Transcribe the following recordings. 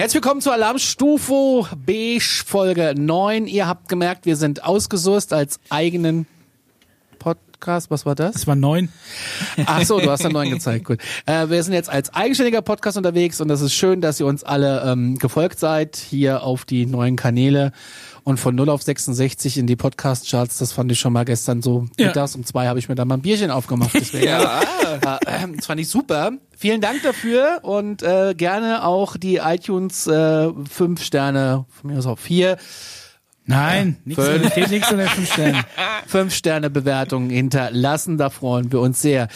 Herzlich willkommen zur Alarmstufe Beige Folge 9. Ihr habt gemerkt, wir sind ausgesourced als eigenen Podcast. Was war das? Es war neun. Ach so, du hast einen neuen gezeigt. Gut. Äh, wir sind jetzt als eigenständiger Podcast unterwegs und das ist schön, dass ihr uns alle ähm, gefolgt seid hier auf die neuen Kanäle und von 0 auf 66 in die Podcast-Charts. Das fand ich schon mal gestern so Ja. mittags um zwei habe ich mir da mal ein Bierchen aufgemacht. Deswegen, ja. Äh, das fand ich super. Vielen Dank dafür und äh, gerne auch die iTunes äh, fünf Sterne, von mir aus auch vier, Nein, nichts, Fünf. steht nichts unter fünf Sternen. fünf Sterne Bewertungen hinterlassen. Da freuen wir uns sehr.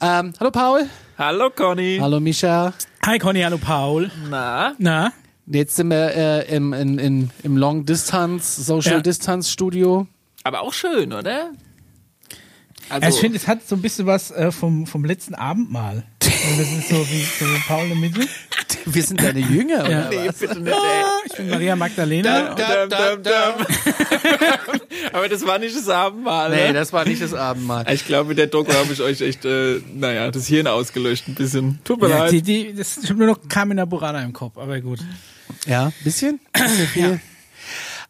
Ähm, hallo Paul. Hallo Conny. Hallo Mischa. Hi Conny, hallo Paul. Na? Na? Jetzt sind wir äh, im, in, in, im Long Distance, Social Ja. Distance Studio. Aber auch schön, oder? Also, Ja, ich finde, es hat so ein bisschen was äh, vom, vom letzten Abendmahl. Und das ist so wie so Paul in der Mitte. Wir sind deine Jünger, oder? Ja. nee, bitte nicht, ey. Ich bin Maria Magdalena. Dum, dum, dum. Aber das war nicht das Abendmahl. Nee, ne? das war nicht das Abendmahl. Ich glaube, mit der Doku habe ich euch echt, äh, naja, das Hirn ausgelöscht ein bisschen. Tut mir Ja, leid. die, die, das, ich habe nur noch Carmina Burana im Kopf, aber gut. Ja, bisschen? bisschen viel.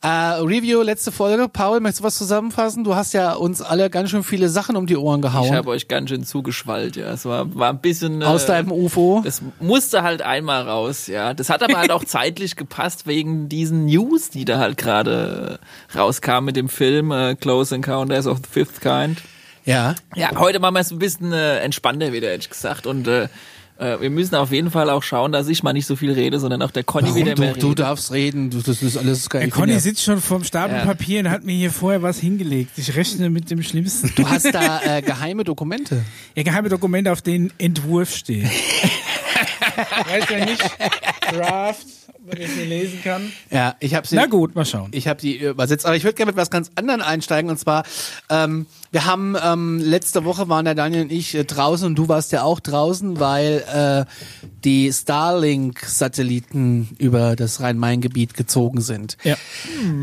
Äh, Review, letzte Folge. Paul, möchtest du was zusammenfassen? Du hast ja uns alle ganz schön viele Sachen um die Ohren ich gehauen. habe euch ganz schön zugeschwallt, ja. Es war, war ein bisschen. Äh, aus deinem UFO. Das musste halt einmal raus, ja. Das hat aber halt auch zeitlich gepasst wegen diesen News, die da halt gerade rauskamen mit dem Film äh, Close Encounters of the Fifth Kind. Ja. Ja, heute machen wir es ein bisschen äh, entspannter wieder, hätte ich gesagt. Und äh, äh, wir müssen auf jeden Fall auch schauen, dass ich mal nicht so viel rede, sondern auch der Conny wieder Warum? mehr Du, du darfst reden. Du, das ist alles geil. Der Ich Conny ja- sitzt schon vorm Stapel Ja. Papier und hat mir hier vorher was hingelegt. Ich rechne mit dem Schlimmsten. Du hast da äh, geheime Dokumente. Ja, geheime Dokumente, auf denen Entwurf steht. Weiß ja nicht. Draft, ob man das hier lesen kann. Ja, ich habe sie. Na gut, mal schauen. Ich habe die übersetzt, aber ich würde gerne mit was ganz anderem einsteigen und zwar, ähm, wir haben ähm, letzte Woche waren der Daniel und ich äh, draußen und du warst ja auch draußen, weil äh, die Starlink-Satelliten über das Rhein-Main-Gebiet gezogen sind. Ja.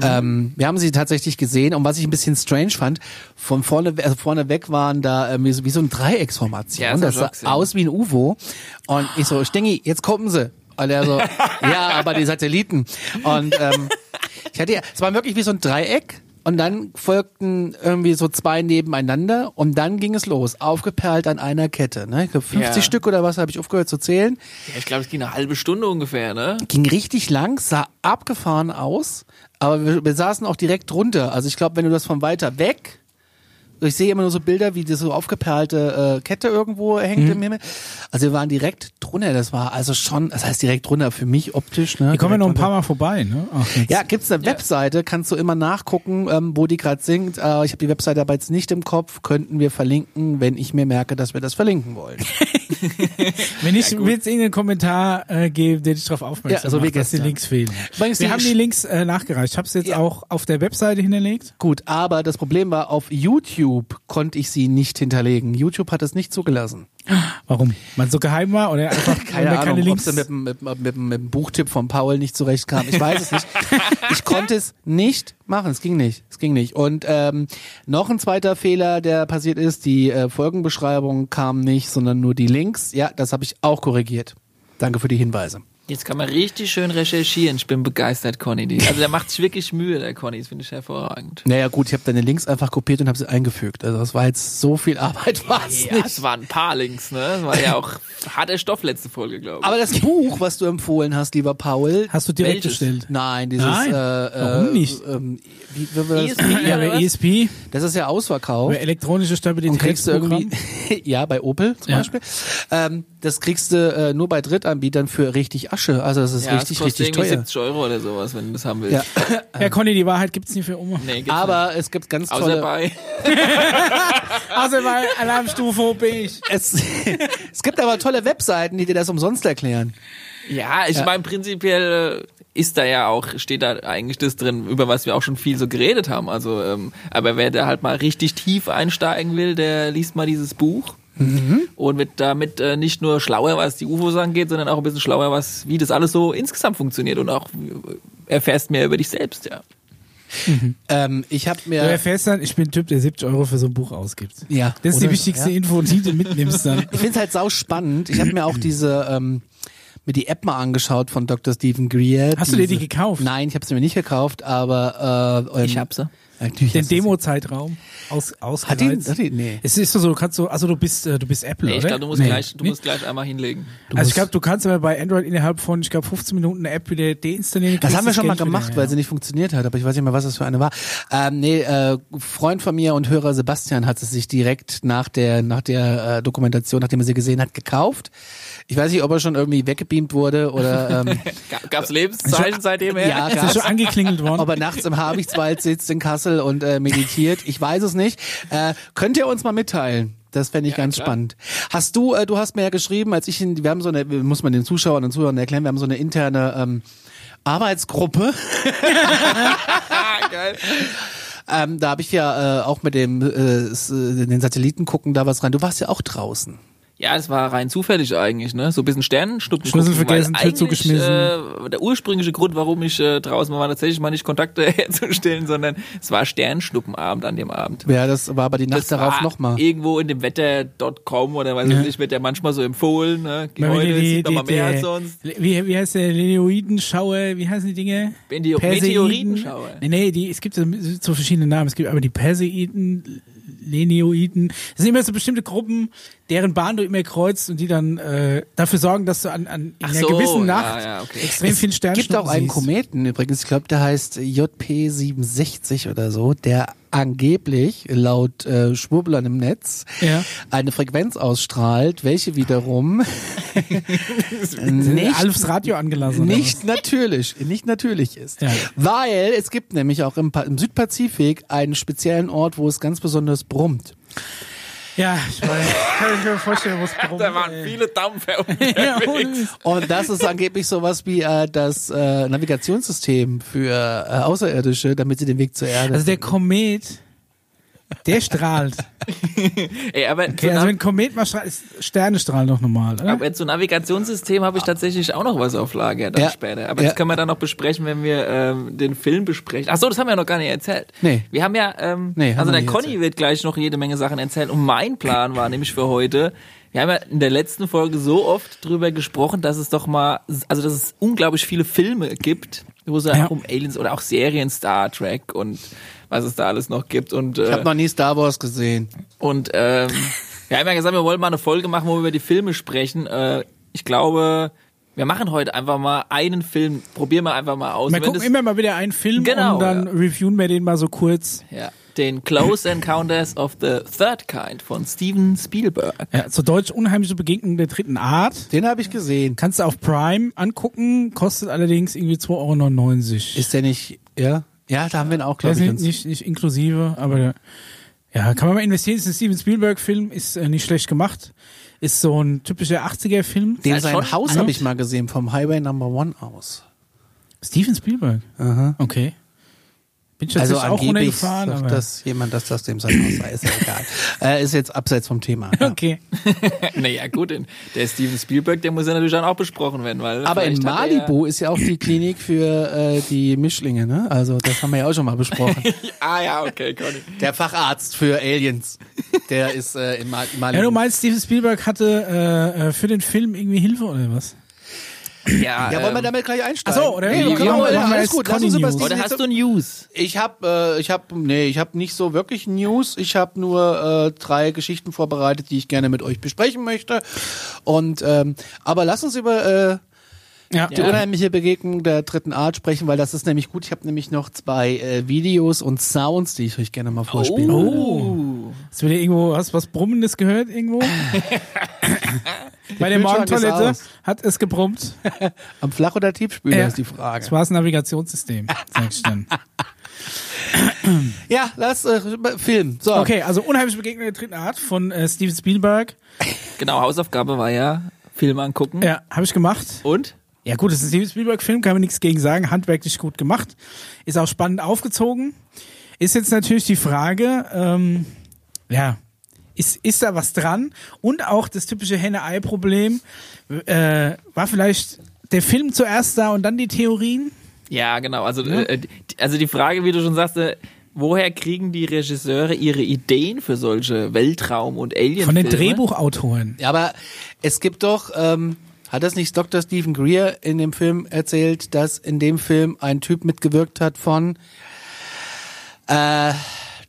Ähm, wir haben sie tatsächlich gesehen und was ich ein bisschen strange fand, von vorne, also vorne weg waren da ähm, wie, so, wie so eine Dreiecksformation. Ja, das das sah ich aus wie ein UFO und ich so, Stengi, jetzt kommen sie. Und er so, ja, aber die Satelliten. Und ähm, ich hatte ja, es war wirklich wie so ein Dreieck und dann folgten irgendwie so zwei nebeneinander und dann ging es los, aufgeperlt an einer Kette. Ne? Ich glaub, 50 Ja. Stück oder was habe ich aufgehört zu zählen. Ja, ich glaube, es ging eine halbe Stunde ungefähr, ne? Ging richtig lang, sah abgefahren aus, aber wir, wir saßen auch direkt drunter. Also ich glaube, wenn du das von weiter weg ich sehe immer nur so Bilder, wie die so aufgeperlte äh, Kette irgendwo hängt Mhm. im Himmel. Also wir waren direkt drunter. Das war also schon, das heißt direkt drunter für mich optisch. Ne? Die kommen ja noch ein paar Mal vorbei, ne? Ach, jetzt. ja, gibt's eine Webseite, kannst du immer nachgucken, ähm, wo die gerade singt. Äh, ich habe die Webseite aber jetzt nicht im Kopf, könnten wir verlinken, wenn ich mir merke, dass wir das verlinken wollen. Wenn ich jetzt irgendeinen Kommentar äh, gebe, der dich darauf aufmerksam Ja, so wie macht, dass die. Links fehlen. Übrigens, Wir die haben die Links äh, nachgereicht. Ich habe es jetzt Ja. auch auf der Webseite hinterlegt. Gut, aber das Problem war, auf YouTube konnte ich sie nicht hinterlegen. YouTube hat es nicht zugelassen. Warum? Man so geheim war oder einfach Keine weil Ahnung, keine ob Links? sie mit, dem- mit, mit, mit dem Buchtipp von Paul nicht zurechtkam. Ich weiß es nicht. Ich konnte es nicht machen. Es ging nicht. Es ging nicht. Und ähm, noch ein zweiter Fehler, der passiert ist, die äh, Folgenbeschreibung kam nicht, sondern nur die Links. Ja, das habe ich auch korrigiert. Danke für die Hinweise. Jetzt kann man richtig schön recherchieren. Ich bin begeistert, Conny. Also der macht sich wirklich Mühe, der Conny. Das finde ich hervorragend. Naja gut, ich habe deine Links einfach kopiert und habe sie eingefügt. Also das war jetzt so viel Arbeit, was Ja, nicht. es waren ein paar Links, ne? Das war ja auch harter Stoff letzte Folge, glaube ich. Aber das Buch, was du empfohlen hast, lieber Paul, Hast du direkt Welches? bestellt? nein, dieses Nein, äh, warum äh, nicht? Ähm, wie, wie, wie, das, ESP? Ja, oder bei was? ESP, das ist ja Ausverkauf. über elektronische Und kriegst du irgendwie, ja, bei Opel zum Ja. Beispiel. Ähm, das kriegst du äh, nur bei Drittanbietern für richtig Asche. Also das ist ja, richtig, das kostet richtig teuer. 70 Euro oder sowas, wenn du das haben willst. Ja. Ja, Conny, die Wahrheit gibt's nicht für Oma. Nee, gibt's Aber es gibt ganz nicht. Außer tolle. bei. Außer bei Alarmstufe beige. Es, es gibt aber tolle Webseiten, die dir das umsonst erklären. Ja, ich meine, prinzipiell äh, ist da ja auch, steht da eigentlich das drin, über was wir auch schon viel so geredet haben. Also, ähm, aber wer da halt mal richtig tief einsteigen will, der liest mal dieses Buch. Und wird damit äh, nicht nur schlauer, was die UFOs angeht, sondern auch ein bisschen schlauer, was, wie das alles so insgesamt funktioniert und auch äh, erfährst mehr über dich selbst, ja. Ähm, ich habe Du mir erfährst dann, ich bin ein Typ, der 70 Euro für so ein Buch ausgibt. ja, Das ist die oder? wichtigste Ja. Info, die du mitnimmst dann. Ich finde es halt sau spannend. Ich habe mir auch diese ähm, mir die App mal angeschaut von Dr. Stephen Greer. Hast du dir die gekauft? Nein, ich habe sie mir nicht gekauft, aber äh, Ich hab sie. Natürlich Den du. Demo-Zeitraum aus, Hat die, ausgereizt. hat die, nee. Es ist so, du kannst so, also du bist, äh, du bist Apple, Nee, ich oder? glaube, du musst Nee. gleich, du Nee? musst gleich einmal hinlegen. also ich glaube, du kannst aber bei Android innerhalb von, ich glaube, 15 Minuten eine App wieder deinstallieren. Das haben wir schon mal Geld gemacht, wieder, weil ja. sie nicht funktioniert hat, aber ich weiß nicht mehr, was das für eine war. Ähm, nee, äh, Freund von mir und Hörer Sebastian hat es sich direkt nach der nach der äh, Dokumentation, nachdem er sie gesehen hat, gekauft. Ich weiß nicht, ob er schon irgendwie weggebeamt wurde oder ähm, Ga- Gab's Lebenszeichen seitdem her? ja, Ist gab's. schon angeklingelt worden? ob er nachts im Habichtswald sitzt in Kassel und äh, meditiert. Ich weiß es nicht. Äh, könnt ihr uns mal mitteilen? Das fände ich ganz klar. spannend. Hast du, äh, du hast mir ja geschrieben, als ich in, wir haben so eine, muss man den Zuschauern und Zuhörern erklären, wir haben so eine interne ähm, Arbeitsgruppe. Geil. Ähm, da habe ich ja äh, auch mit dem äh, äh, den Satelliten gucken da was rein. Du warst ja auch draußen. Ja, es war rein zufällig eigentlich, ne? So ein bisschen Sternenschnuppen. Schlüssel vergessen, Tür zugeschmissen. Äh, der ursprüngliche Grund, warum ich äh, draußen war, war tatsächlich mal nicht Kontakte herzustellen, sondern es war Sternschnuppenabend an dem Abend. Ja, das war aber die Nacht Das darauf nochmal. Irgendwo in dem Wetter.com oder weiß ich Ja. nicht, wird ja manchmal so empfohlen, ne? Mal Heute die, sieht man mal die, mehr die, als sonst. Wie, wie heißt der Leoidenschauer? Wie heißen die Dinge? Meteoritenschauer. Nee, nee, die, es gibt so, so verschiedene Namen. Es gibt aber die Perseiden, Lenioiden. Das sind immer so bestimmte Gruppen, deren Bahn du immer kreuzt und die dann äh, dafür sorgen, dass du an, an in einer so, gewissen ja, Nacht ja, okay. extrem viel Es Sternschnuppen gibt auch einen siehst. Kometen übrigens, ich glaube, der heißt JP67 oder so, der angeblich laut äh, Schwurblern im Netz Ja. eine Frequenz ausstrahlt, welche wiederum nicht Alfs Radio angelassen. oder nicht natürlich, nicht natürlich ist. Ja. Weil es gibt nämlich auch im, Pa- im Südpazifik einen speziellen Ort, wo es ganz besonders brummt. Ja, ich weiß. Kann ich mir vorstellen, was brummt. Da waren ey. viele Dampfer Ja, unterwegs. Und das ist angeblich sowas wie äh, das äh, Navigationssystem für äh, Außerirdische, damit sie den Weg zur Erde Also der finden. Komet, der strahlt. Ey, aber, Okay, so also wenn Komet mal strahlt, Sterne strahlen doch normal, oder? aber zu Navigationssystem habe ich tatsächlich auch noch was auf Lager dann Ja. später. Aber Ja. das können wir dann noch besprechen, wenn wir ähm, den Film besprechen. Ach so, das haben wir ja noch gar nicht erzählt. Nee. Wir haben ja, ähm, Nee, haben also der Conny erzählt. wird gleich noch jede Menge Sachen erzählen. Und mein Plan war nämlich für heute, wir haben ja in der letzten Folge so oft drüber gesprochen, dass es doch mal, also dass es unglaublich viele Filme gibt, wo es ja Ja. auch um Aliens oder auch Serien Star Trek und was es da alles noch gibt. Und, Ich äh, habe noch nie Star Wars gesehen. und ähm, wir haben ja gesagt, wir wollen mal eine Folge machen, wo wir über die Filme sprechen. Äh, ich glaube, wir machen heute einfach mal einen Film, probieren wir einfach mal aus. Wir gucken immer mal wieder einen Film Genau, und dann ja. reviewen wir den mal so kurz. ja, den Close Encounters of the Third Kind von Steven Spielberg. Ja, zu Deutsch unheimliche Begegnung der dritten Art. Den habe ich gesehen. Kannst du auf Prime angucken, kostet allerdings irgendwie 2,99 Euro. Ist der nicht, ja? Ja, da haben wir ihn auch, glaube ist ich. nicht, Uns. nicht, nicht inklusive, aber ja, kann man mal investieren. Ist ein Steven Spielberg-Film, ist äh, nicht schlecht gemacht. Ist so ein typischer 80er-Film. Den sein Haus habe ich mal gesehen, vom Highway Number One aus. Steven Spielberg. Aha. Okay. Bin ich Also auch angeblich runtergefahren, sagt aber. das jemand, dass das dem sein Haus sei. Ist ja egal. äh, ist jetzt abseits vom Thema. Ja. Okay. naja, gut, der Steven Spielberg, der muss ja natürlich dann auch besprochen werden, weil. Aber in er Malibu ist ja auch die Klinik für äh, die Mischlinge, ne? Also das haben wir ja auch schon mal besprochen. Ah ja, okay, Conny. Der Facharzt für Aliens, der ist äh, in Mal Malibu. Ja, du meinst, Steven Spielberg hatte äh, äh, für den Film irgendwie Hilfe oder was? Ja, ja, wollen wir ähm, damit gleich einsteigen? Ach so, oder? Ja, Ja, ja, ja, alles jetzt gut. Lass uns über Oder hast du News? Ich habe, äh, ich habe, nee, ich habe nicht so wirklich News. Ich habe nur äh, drei Geschichten vorbereitet, die ich gerne mit euch besprechen möchte. Und ähm, aber lass uns über äh, Ja. die unheimliche Begegnung der dritten Art sprechen, weil das ist nämlich gut. Ich habe nämlich noch zwei äh, Videos und Sounds, die ich euch gerne mal vorspielen würde. Oh. Hast du wieder irgendwo, hast du was Brummendes gehört irgendwo? Bei der Morgentoilette hat es gebrummt. Am Flach- oder Tiefspüler Ja. ist die Frage. Das war das Navigationssystem, sag ich dann. Ja, lass äh, Film. So. Okay, also unheimliche Begegnung der dritten Art von äh, Steven Spielberg. Genau, Hausaufgabe war ja Film angucken. Ja, habe ich gemacht. Und? Ja gut, das ist ein Steven Spielberg-Film, kann man nichts gegen sagen. Handwerklich gut gemacht. Ist auch spannend aufgezogen. Ist jetzt natürlich die Frage, ähm, ja, ist, ist da was dran? Und auch das typische Henne-Ei-Problem, äh, war vielleicht der Film zuerst da und dann die Theorien? Ja, genau. Also, äh, die- also die Frage, wie du schon sagst, äh, woher kriegen die Regisseure ihre Ideen für solche Weltraum- und Alien? Von den Drehbuchautoren. Ja, aber es gibt doch, ähm, Hat das nicht Dr. Stephen Greer in dem Film erzählt, dass in dem Film ein Typ mitgewirkt hat von äh,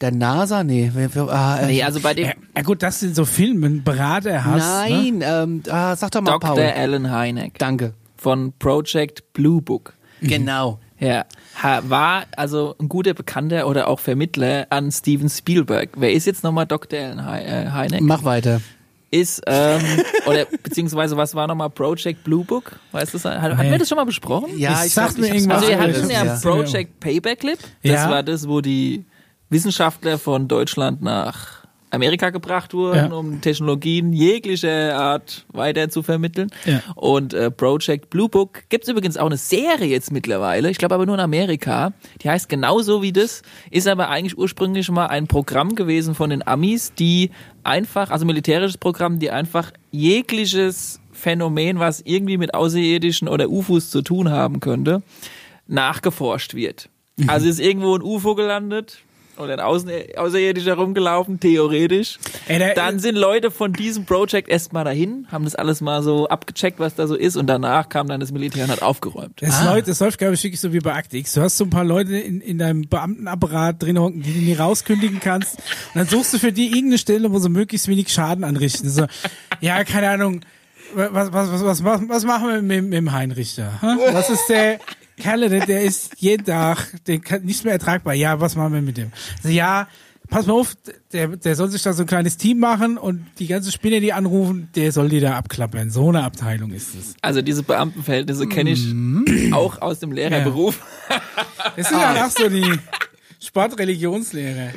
der NASA? Nee, ah, äh, Nee, also bei dem Ja, gut, das sind so Filme, einen Berater hast. Ne? Nein, ähm, ah, sag doch mal Dr. Paul. Alan Hynek Danke. von Project Blue Book. Genau. Ja, war also ein guter Bekannter oder auch Vermittler an Steven Spielberg. Wer ist jetzt nochmal Dr. Alan äh, Hynek? Mach weiter. Ist, ähm, oder beziehungsweise was war nochmal Project Blue Book? Weißt du, das? Hatten Nee. wir das schon mal besprochen? Ja, Ich ich, sag weiß mir irgendwas, Also wir hatten ja Project Payback Clip. Das Ja. war das, wo die Wissenschaftler von Deutschland nach Amerika gebracht wurden, Ja. um Technologien jeglicher Art weiter zu vermitteln. Ja. Und äh, Project Blue Book gibt's übrigens auch eine Serie jetzt mittlerweile, ich glaube aber nur in Amerika. Die heißt genauso wie das, ist aber eigentlich ursprünglich mal ein Programm gewesen von den Amis, die einfach, also militärisches Programm, die einfach jegliches Phänomen, was irgendwie mit Außerirdischen oder UFOs zu tun haben könnte, nachgeforscht wird. Also ist irgendwo ein UFO gelandet oder ein Außen Außerirdischer rumgelaufen, theoretisch. Ey, da- Dann sind Leute von diesem Project erstmal dahin, haben das alles mal so abgecheckt, was da so ist und danach kam dann das Militär und hat aufgeräumt. Das, läuft, das läuft, glaube ich, wirklich so wie bei X. Du hast so ein paar Leute in, in deinem Beamtenapparat drin hocken, die du nie rauskündigen kannst. Und dann suchst du für die irgendeine Stelle, wo sie möglichst wenig Schaden anrichten. So, ja, keine Ahnung. Was, was, was, was, was, machen wir mit, mit dem Heinrich da? hä? Was ist der Kerle, der, der ist jeden Tag der kann nicht mehr ertragbar. Ja, was machen wir mit dem? So, ja, pass mal auf, der, der soll sich da so ein kleines Team machen und die ganzen Spinner, die anrufen, der soll die da abklappern. So eine Abteilung ist es. Also diese Beamtenverhältnisse kenne ich Mhm. auch aus dem Lehrerberuf. Das sind ja auch so die Sportreligionslehre.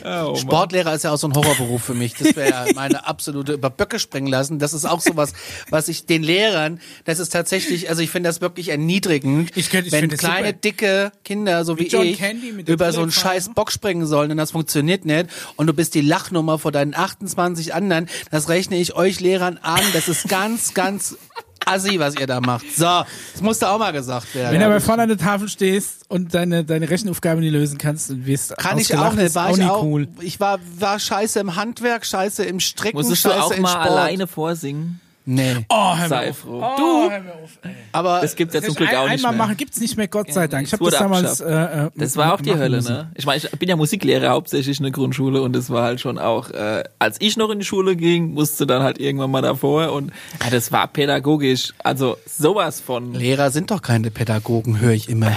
Sportlehrer ist ja auch so ein Horrorberuf für mich. Das wäre ja meine absolute über Böcke springen lassen. Das ist auch sowas, was ich den Lehrern, das ist tatsächlich, also ich finde das wirklich erniedrigend, Ich könnt- ich wenn kleine, super. dicke Kinder, so wie John ich, Candy mit der über so einen scheiß Bock springen sollen und das funktioniert nicht und du bist die Lachnummer vor deinen 28 anderen, das rechne ich euch Lehrern an. Das ist ganz, ganz assi, was ihr da macht. So, das musste auch mal gesagt werden. Wenn du aber vorne an der Tafel stehst und deine, deine Rechenaufgabe nicht lösen kannst und wirst kann ich auch nicht, war auch ich nicht auch, cool. ich war, war scheiße im Handwerk, scheiße im Stricken, Musstest du scheiße auch im mal Sport. alleine vorsingen? Nee. Oh, hör Sei auf. froh. Oh, hör mir auf. ey. Aber Das gibt's ja zum Glück auch ein, nicht einmal mehr. machen gibt's nicht mehr, Gott sei Dank. Ich es habe das damals. Äh, äh, Das war auch die Hölle, müssen. ne? Ich meine, ich bin ja Musiklehrer hauptsächlich in der Grundschule und das war halt schon auch, äh, als ich noch in die Schule ging, musste dann halt irgendwann mal davor und ja, das war pädagogisch, also sowas von Lehrer sind doch keine Pädagogen, höre ich immer.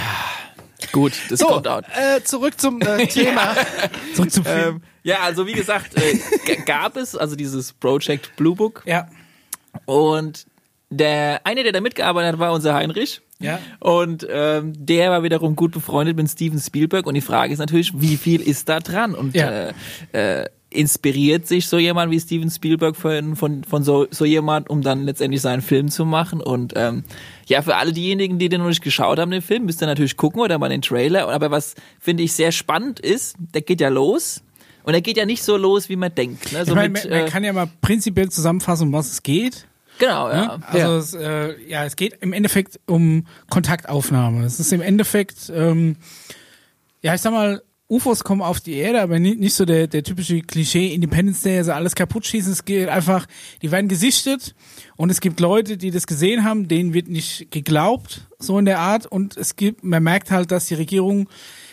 gut. Das So, kommt auch. äh, zurück zum äh, Thema. Zurück zum Film. Ähm, ja, also wie gesagt, äh, gab es also dieses Project Blue Book ja. Und der eine, der da mitgearbeitet hat, war unser Heinrich. Ja. Und ähm, der war wiederum gut befreundet mit Steven Spielberg. Und die Frage ist natürlich, wie viel ist da dran? Und Ja. äh, äh, inspiriert sich so jemand wie Steven Spielberg von, von, von so, so jemand, um dann letztendlich seinen Film zu machen? Und ähm, ja, für alle diejenigen, die den noch nicht geschaut haben, den Film, müsst ihr natürlich gucken oder mal den Trailer. Aber was finde ich sehr spannend ist, der geht ja los. Und er geht ja nicht so los, wie man denkt. Ne? So Ich meine, mit, man, man äh, kann ja mal prinzipiell zusammenfassen, um was es geht. genau, ja. Ne? Also Es, äh, ja, es geht im Endeffekt um Kontaktaufnahme. Es ist im Endeffekt, ähm, ja, ich sag mal, UFOs kommen auf die Erde, aber nicht, nicht so der, der typische Klischee Independence Day, also alles kaputt schießen. Es geht einfach, die werden gesichtet und es gibt Leute, die das gesehen haben, denen wird nicht geglaubt, so in der Art. Und es gibt, man merkt halt, dass die Regierung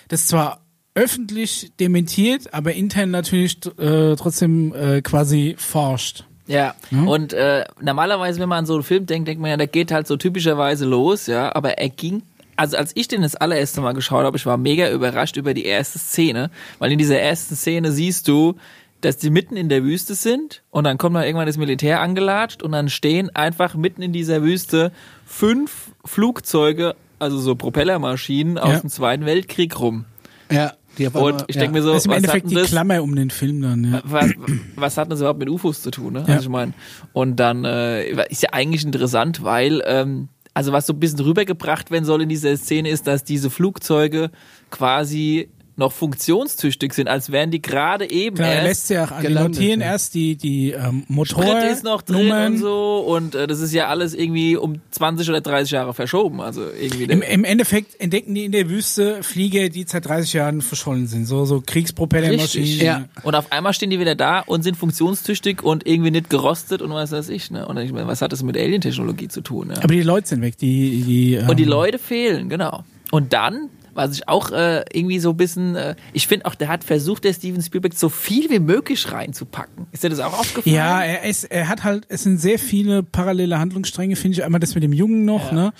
das zwar öffentlich dementiert, aber intern natürlich äh, trotzdem äh, quasi forscht. Ja, und äh, normalerweise, wenn man an so einen Film denkt, denkt man ja, der geht halt so typischerweise los, ja, aber er ging, also als ich den das allererste Mal geschaut habe, ich war mega überrascht über die erste Szene, weil in dieser ersten Szene siehst du, dass die mitten in der Wüste sind und dann kommt dann irgendwann das Militär angelatscht und dann stehen einfach mitten in dieser Wüste fünf Flugzeuge, also so Propellermaschinen aus Ja. dem Zweiten Weltkrieg rum. ja, die Und einmal- ich ja. denke mir so, Das ist im was Endeffekt hat die das? Klammer um den Film dann, ja. was, was hat das überhaupt mit UFOs zu tun, ne? Ja. Also ich meine, und dann äh, ist ja eigentlich interessant, weil ähm, also was so ein bisschen rübergebracht werden soll in dieser Szene ist, dass diese Flugzeuge quasi noch funktionstüchtig sind, als wären die gerade eben Klar, er erst lässt ja auch an die gelandet, notieren ja. erst die, die ähm, Sprit Motor ist noch drin und so und äh, das ist ja alles irgendwie um 20 oder 30 Jahre verschoben. Also irgendwie Im, Im Endeffekt entdecken die in der Wüste Flieger, die seit 30 Jahren verschollen sind. So, so Kriegspropellermaschinen. Ja. Und auf einmal stehen die wieder da und sind funktionstüchtig und irgendwie nicht gerostet und was weiß ich. Ne? Und ich meine, was hat das mit Alien-Technologie zu tun? Ja? Aber die Leute sind weg. Die, die, ähm, Und die Leute fehlen, genau. Und dann, was ich auch äh, irgendwie so ein bisschen, äh, ich finde auch, der hat versucht, der Steven Spielberg so viel wie möglich reinzupacken. Ist dir das auch aufgefallen? Ja, er, ist, er hat halt, es sind sehr viele parallele Handlungsstränge, finde ich. Einmal das mit dem Jungen noch, Ja. ne?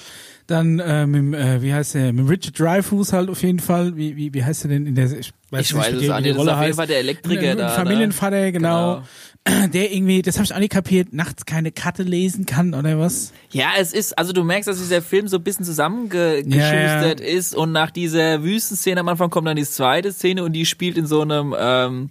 Dann äh, mit, äh, wie heißt der, mit Richard Dreyfuss halt auf jeden Fall. Wie, wie, wie heißt er denn in der, ich weiß, Ich nicht, weiß es auch wie nicht. die Rolle auf jeden heißt. Fall der Elektriker Ein- ein da, ne? Familienvater, genau. Der irgendwie, das habe ich auch nicht kapiert, nachts keine Karte lesen kann oder was? Ja, es ist, also du merkst, dass dieser Film so ein bisschen zusammengeschustert Ja, ist und nach dieser Wüstenszene am Anfang kommt dann die zweite Szene und die spielt in so einem ähm,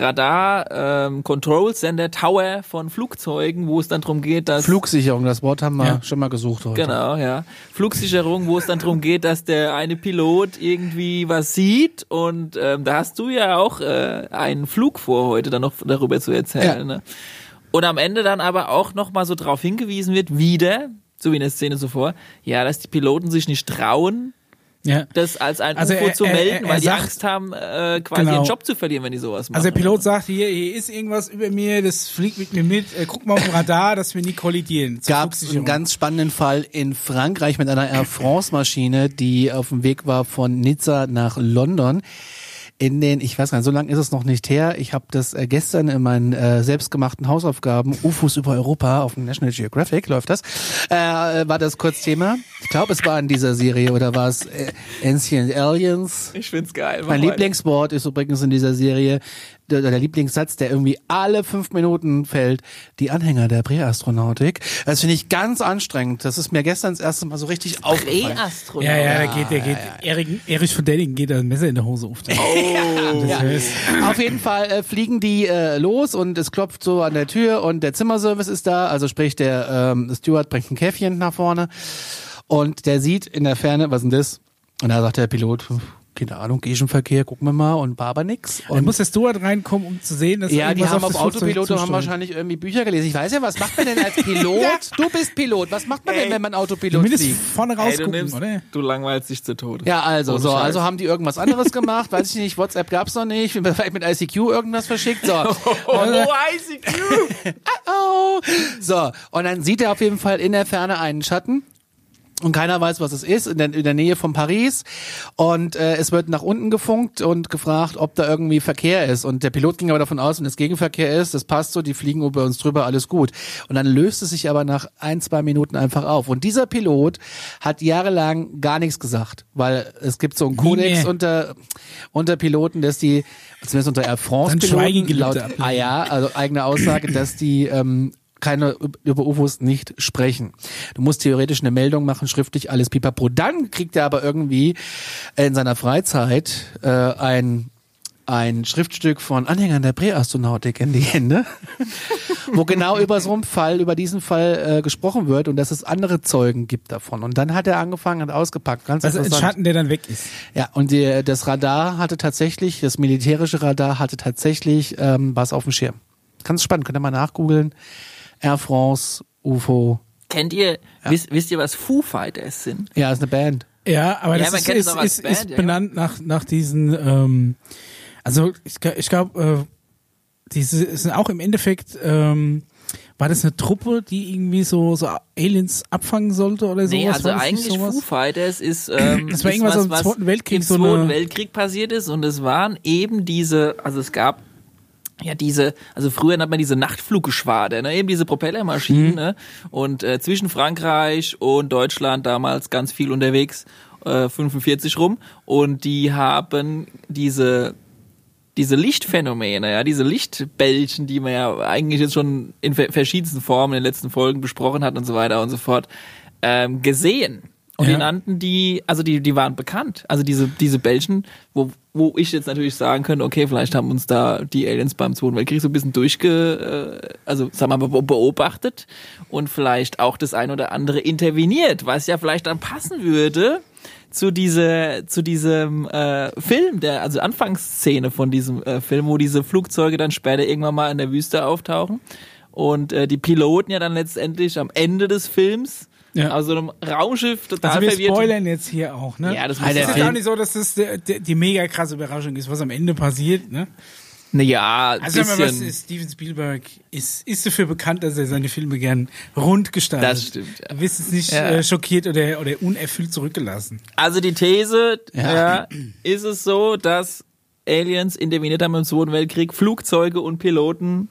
Radar ähm, Control Center Tower von Flugzeugen, wo es dann darum geht, dass Flugsicherung, das Wort haben wir Ja. schon mal gesucht heute. Genau, ja. Flugsicherung, wo es dann darum geht, dass der eine Pilot irgendwie was sieht und ähm, da hast du ja auch äh, einen Flug vor heute, dann noch darüber zu erzählen. Ja. Ne? Und am Ende dann aber auch nochmal so drauf hingewiesen wird, wieder, so wie in der Szene zuvor, ja, dass die Piloten sich nicht trauen, Ja. das als ein Also UFO er- zu er- melden, er weil die sagt- Angst haben, äh, quasi Genau. ihren Job zu verlieren, wenn die sowas machen. Also der Pilot sagt, hier, hier ist irgendwas über mir, das fliegt mit mir mit, äh, guck mal auf dem Radar, dass wir nie kollidieren. Gab es einen ganz spannenden Fall in Frankreich mit einer Air France Maschine, die auf dem Weg war von Nizza nach London. In den, ich weiß gar nicht, so lange ist es noch nicht her. Ich habe das äh, gestern in meinen äh, selbstgemachten Hausaufgaben UFOs über Europa auf dem National Geographic läuft das. Äh, war das kurz Thema? Ich glaube, es war in dieser Serie oder war es äh, Ancient Aliens? ich find's geil. Mein Lieblingswort ist übrigens in dieser Serie, der, der Lieblingssatz, der irgendwie alle fünf Minuten fällt, die Anhänger der Präastronautik. Das finde ich ganz anstrengend. Das ist mir gestern das erste Mal so richtig aufgefallen. Präastronaut. Ja, ja, der geht, der geht, Erich, Erich von Delling geht das Messer in der Hose auf. Oh, heißt, Auf jeden Fall äh, fliegen die äh, los und es klopft so an der Tür und der Zimmerservice ist da. Also sprich, der ähm, Steward bringt ein Käffchen nach vorne und der sieht in der Ferne, was ist denn das? Und da sagt der Pilot, keine Ahnung, Gegenverkehr, gucken wir mal und war aber nix. dann Und muss der Steward reinkommen, um zu sehen, dass Ja, die haben auf Flugzeug Autopilot und haben wahrscheinlich irgendwie Bücher gelesen. Ich weiß ja, was macht man denn als Pilot? Du bist Pilot. Was macht man denn, wenn man Autopilot Zumindest fliegt? vorne Ey, du, rausgucken, nimmst, oder? du langweilst dich zu Tode. Ja, also, Ohne so, Scheiß. also haben die irgendwas anderes gemacht, weiß ich nicht, WhatsApp gab's noch nicht, vielleicht mit ICQ irgendwas verschickt, so. Oh, ICQ! Oh. So, und dann sieht er auf jeden Fall in der Ferne einen Schatten. Und keiner weiß, was es ist, in der, in der Nähe von Paris. Und äh, es wird nach unten gefunkt und gefragt, ob da irgendwie Verkehr ist. Und der Pilot ging aber davon aus, wenn es Gegenverkehr ist, das passt so, die fliegen über uns drüber, alles gut. Und dann löst es sich aber nach ein, zwei Minuten einfach auf. Und dieser Pilot hat jahrelang gar nichts gesagt, weil es gibt so einen Kodex nee. unter, unter Piloten, dass die, zumindest unter Air France Dann Piloten, Schweigegelübde laut, ah ja, also eigene Aussage, dass die ähm, keine über UFOs nicht sprechen. Du musst theoretisch eine Meldung machen, schriftlich alles pipapo. Dann kriegt er aber irgendwie in seiner Freizeit äh, ein ein Schriftstück von Anhängern der Präastronautik in die Hände, wo genau über so einen Fall, über diesen Fall äh, gesprochen wird und dass es andere Zeugen gibt davon. Und dann hat er angefangen, hat ausgepackt. Ganz Also ein interessant. Schatten, der dann weg ist. Ja, und die, das Radar hatte tatsächlich, das militärische Radar hatte tatsächlich ähm, was auf dem Schirm. Ganz spannend, könnt ihr mal nachgoogeln. Air France, UFO. Kennt ihr, wisst, wisst ihr, was Foo Fighters sind? Ja, ist eine Band. Ja, aber Ja, das ist, ist, ist, Band, ist ja, benannt nach, nach diesen, ähm, also ich, ich glaube, äh, diese sind auch im Endeffekt, ähm, war das eine Truppe, die irgendwie so, so Aliens abfangen sollte oder sowas? Nee, also eigentlich sowas? Foo Fighters ist, ähm, Das war ist irgendwas was, im was Zweiten Weltkrieg, im so Zweiten Weltkrieg passiert ist und es waren eben diese, also es gab ja diese, also früher hat man diese Nachtfluggeschwader, ne? eben diese Propellermaschinen, Mhm. ne? und äh, zwischen Frankreich und Deutschland damals ganz viel unterwegs, äh, 45 rum und die haben diese diese Lichtphänomene, ja, diese Lichtbällchen, die man ja eigentlich jetzt schon in ver verschiedensten Formen in den letzten Folgen besprochen hat und so weiter und so fort, ähm, gesehen. Und die Ja. nannten die, also die, die waren bekannt. Also diese, diese Belgen, wo, wo ich jetzt natürlich sagen könnte, okay, vielleicht haben uns da die Aliens beim Zweiten Weltkrieg so ein bisschen durchge, äh, also sagen wir mal be- beobachtet und vielleicht auch das ein oder andere interveniert, was ja vielleicht dann passen würde zu diese zu diesem äh, Film, der also Anfangsszene von diesem äh, Film, wo diese Flugzeuge dann später irgendwann mal in der Wüste auftauchen und äh, die Piloten ja dann letztendlich am Ende des Films Ja. also einem Raumschiff total Also wir verwirrt. spoilern jetzt hier auch, ne? Ja, das Es ist auch nicht so, dass das der, der, die mega krasse Überraschung ist, was am Ende passiert, ne? Naja, Also sag mal, was bisschen. Steven Spielberg ist, ist dafür bekannt, dass er seine Filme gern rund gestaltet. Das stimmt, ja. Wirst es nicht Ja. äh, schockiert oder, oder unerfüllt zurückgelassen. Also die These, Ja. ja. ist es so, dass Aliens interveniert haben im Zweiten Weltkrieg, Flugzeuge und Piloten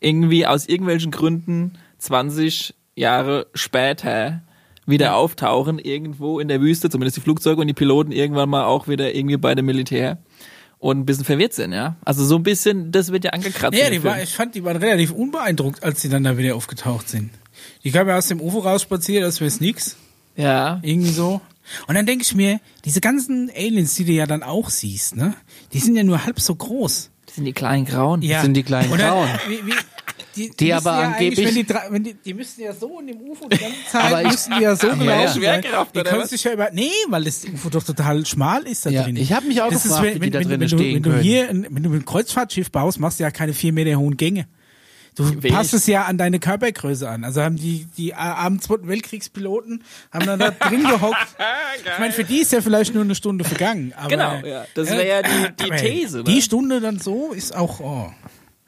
irgendwie aus irgendwelchen Gründen 20 Jahre später wieder auftauchen irgendwo in der Wüste, zumindest die Flugzeuge und die Piloten irgendwann mal auch wieder irgendwie bei dem Militär und ein bisschen verwirrt sind, ja. Also so ein bisschen, das wird ja angekratzt. Ja, die war, ich fand, die waren relativ unbeeindruckt, als sie dann da wieder aufgetaucht sind. Die kamen ja aus dem UFO rausspaziert, als wäre es nix. ja. Irgendwie so. Und dann denke ich mir, diese ganzen Aliens, die du ja dann auch siehst, ne? Die sind ja nur halb so groß. Das sind die kleinen Grauen. Ja. sind die kleinen Grauen. Wie, wie, die, Die müssen aber ja angeblich- eigentlich, Wenn die, wenn die, die müssten ja so in dem UFO die ganze Zeit, Aber ich- müssen die ja so Ja, gelaufen ja. Die oder können sich ja über, nee, weil das UFO doch total schmal ist da Ja, drin. ich hab mich auch Das gefragt, ist, wie die da wenn, wenn, du, wenn du hier, ein- wenn du ein Kreuzfahrtschiff baust, machst du ja keine vier Meter hohen Gänge. Du Wenig. passt es ja an deine Körpergröße an. Also haben die, die armen Zweiten Weltkriegspiloten, haben dann da drin gehockt. Ich meine, für die ist ja vielleicht nur eine Stunde vergangen. Aber, Genau, ja. Das wäre ja die- die These, ne? Die Stunde dann so ist auch, oh.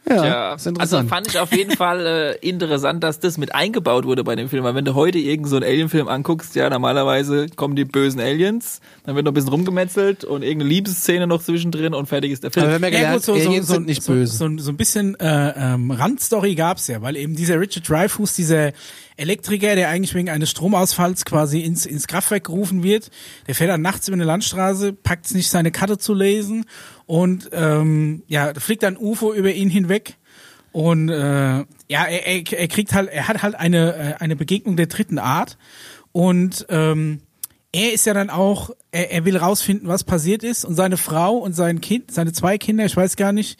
Ja, Ja, ist also fand ich auf jeden Fall äh, interessant, dass das mit eingebaut wurde bei dem Film. Weil wenn du heute irgendeinen so einen Alien-Film anguckst, ja, normalerweise kommen die bösen Aliens, dann wird noch ein bisschen rumgemetzelt und irgendeine Liebesszene noch zwischendrin und fertig ist der Film. Aber wir haben ja gelernt, Aliens sind nicht so, böse. So, so ein bisschen äh, ähm, Randstory gab's ja, weil eben dieser Richard Dreyfuss, dieser Elektriker, der eigentlich wegen eines Stromausfalls quasi ins, ins Kraftwerk gerufen wird, der fährt dann nachts über eine Landstraße, packt nicht, seine Karte zu lesen und ähm, ja, fliegt dann UFO über ihn hinweg. Und äh, ja, er, er, er kriegt halt, er hat halt eine, äh, eine Begegnung der dritten Art. Und ähm, er ist ja dann auch, er, er will rausfinden, was passiert ist. Und seine Frau und sein Kind, seine zwei Kinder, ich weiß gar nicht,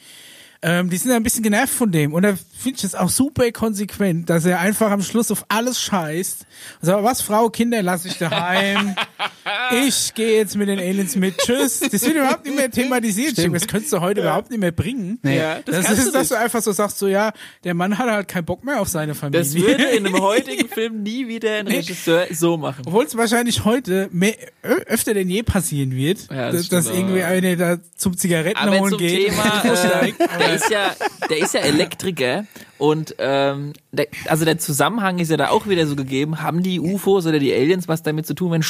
ähm, die sind ein bisschen genervt von dem. Und da finde ich es auch super konsequent, dass er einfach am Schluss auf alles scheißt. Und sagt, was, Frau, Kinder, lass ich daheim. Ich gehe jetzt mit den Aliens mit. Tschüss. Das wird überhaupt nicht mehr thematisiert. Denke, Das könntest du heute überhaupt nicht mehr bringen. Nee. Ja, das Das, ist, du dass du einfach so sagst, so ja, der Mann hat halt keinen Bock mehr auf seine Familie. Das würde in einem heutigen Film nie wieder ein Regisseur so machen. Obwohl es wahrscheinlich heute mehr, öfter denn je passieren wird, Ja, das dass, dass stimmt, irgendwie eine da zum Zigaretten Aber holen zum geht. Thema, äh, der ist ja, der ist ja Elektriker und ähm, der, also der Zusammenhang ist ja da auch wieder so gegeben. Haben die UFOs oder die Aliens was damit zu tun, wenn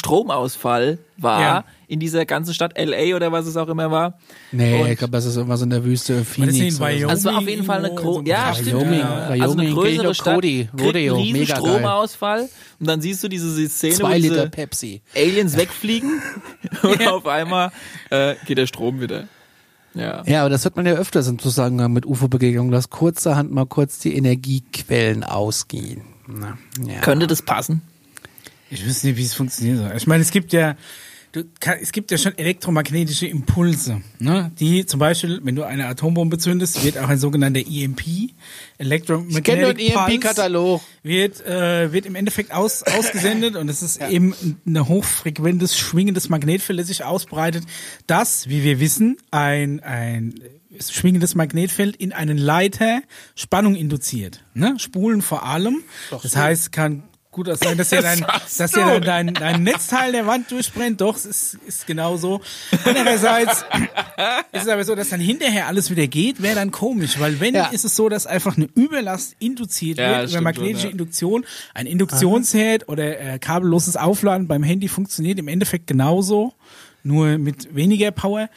Stromausfall war Ja. in dieser ganzen Stadt LA oder was es auch immer war? Nee, Und- ich glaube, das ist irgendwas in der Wüste. das Phoenix. in so. Wyoming? Also war auf jeden Fall eine gro in so ja, einem stimmt. Wyoming, ja. Wyoming, also eine größere Stadt Cody, Rodeo, einen mega geil. Stromausfall und dann siehst du diese Szene, Zwei wo diese Liter Pepsi. Aliens wegfliegen und auf einmal äh, geht der Strom wieder. Ja. Ja, aber das hört man ja öfters im Zusammenhang mit UFO-Begegnungen, dass kurzerhand mal kurz die Energiequellen ausgehen. Na, ja. Könnte das passen? Ich wüsste nicht, wie es funktioniert. soll. Ich meine, es gibt ja, du, kann, es gibt ja schon elektromagnetische Impulse, ne? die zum Beispiel, wenn du eine Atombombe zündest, wird auch ein sogenannter EMP, Ich kenne nur Electromagnetic den Pulse, EMP-Katalog. wird, äh, wird im Endeffekt aus, ausgesendet und es ist eben ein hochfrequentes, schwingendes Magnetfeld, das sich ausbreitet, das, wie wir wissen, ein, ein schwingendes Magnetfeld in einen Leiter Spannung induziert. Ne? Spulen vor allem. Das heißt, kann gut auch sein, dass ja dein, dass ja dein, dein Netzteil der Wand durchbrennt. Doch, es ist, ist genau so. Andererseits ist es aber so, dass dann hinterher alles wieder geht, wäre dann komisch, weil wenn Ja. ist es so, dass einfach eine Überlast induziert Ja, wird über magnetische schon, ja. Induktion. Ein Induktionsherd oder äh, kabelloses Aufladen beim Handy funktioniert im Endeffekt genauso, nur mit weniger Power.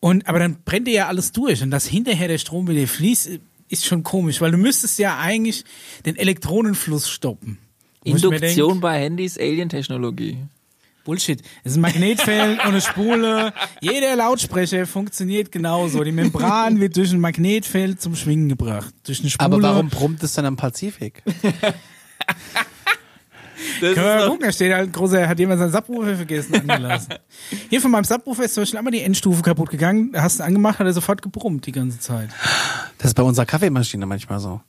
Und aber dann brennt dir ja alles durch und dass hinterher der Strom wieder fließt, ist schon komisch, weil du müsstest ja eigentlich den Elektronenfluss stoppen. Induktion bei Handys, Alien-Technologie. Bullshit. Es ist ein Magnetfeld und eine Spule. Jeder Lautsprecher funktioniert genauso. Die Membran wird durch ein Magnetfeld zum Schwingen gebracht. Durch eine Spule. Aber warum brummt es dann am Pazifik? Das Können wir mal gucken, da steht halt ein großer, hat jemand seinen Subwoofer vergessen angelassen. Hier von meinem Subwoofer ist zum Beispiel einmal die Endstufe kaputt gegangen, hast du angemacht, hat er sofort gebrummt die ganze Zeit. Das ist bei unserer Kaffeemaschine manchmal so.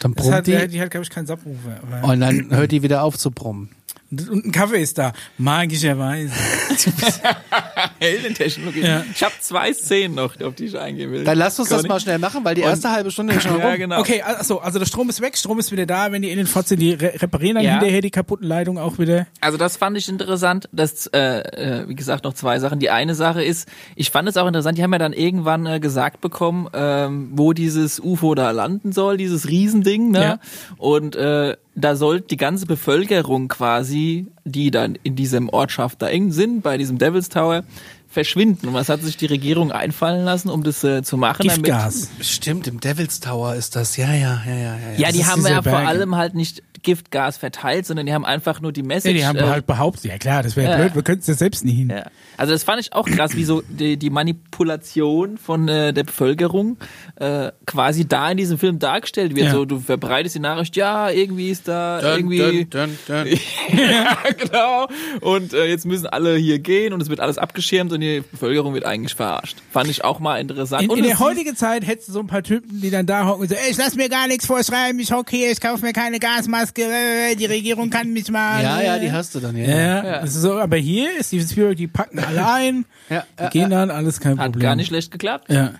Dann brummt hat, die die, hat, glaube ich, keinen Subwoofer. Und dann hört die wieder auf zu brummen. Und ein Kaffee ist da, magischerweise. Heldentechnologie. Ja. Ich habe zwei Szenen noch, auf die ich eingehen will. Dann lass uns das Conny? mal schnell machen, weil die erste halbe Stunde ist schon Ja, rum. genau. Okay, also, also der Strom ist weg, Strom ist wieder da, wenn die in den sind, die re reparieren dann Ja. hinterher die kaputten Leitungen auch wieder. Also das fand ich interessant. Das, äh, äh, wie gesagt, noch zwei Sachen. Die eine Sache ist, ich fand es auch interessant, die haben ja dann irgendwann äh, gesagt bekommen, ähm, wo dieses UFO da landen soll, dieses Riesending, ne? Ja. Und äh, da soll die ganze Bevölkerung quasi, die dann in diesem Ortschaft da eng sind, bei diesem Devil's Tower, verschwinden. Und was hat sich die Regierung einfallen lassen, um das äh, zu machen? damit- Giftgas. Stimmt, im Devil's Tower ist das. Ja, ja, ja, ja. ja. Ja, die haben ja vor Berg. allem halt nicht Giftgas verteilt, sondern die haben einfach nur die Ja, Message. die haben äh, halt behauptet, ja klar, das wäre Ja. blöd, wir könnten es ja selbst nie hin. Ja. Also das fand ich auch krass, wie so die, die Manipulation von äh, der Bevölkerung äh, quasi da in diesem Film dargestellt wird. Ja. So, du verbreitest die Nachricht, ja, irgendwie ist da Dun, irgendwie. dun, dun, dun. ja, genau. Und äh, jetzt müssen alle hier gehen und es wird alles abgeschirmt und die Bevölkerung wird eigentlich verarscht. Fand ich auch mal interessant. In, und in der heutigen Zeit hättest du so ein paar Typen, die dann da hocken und so, ey, ich lass mir gar nichts vorschreiben, ich hocke hier, ich kaufe mir keine Gasmaske, die Regierung kann mich mal. Ja, ja, äh. die hast du dann, ja. Ja, Ja. Das ist so, aber hier ist Steven Spielberg, die packen alle ein, Ja, die gehen dann, alles kein hat Problem. gar nicht schlecht geklappt. Ja.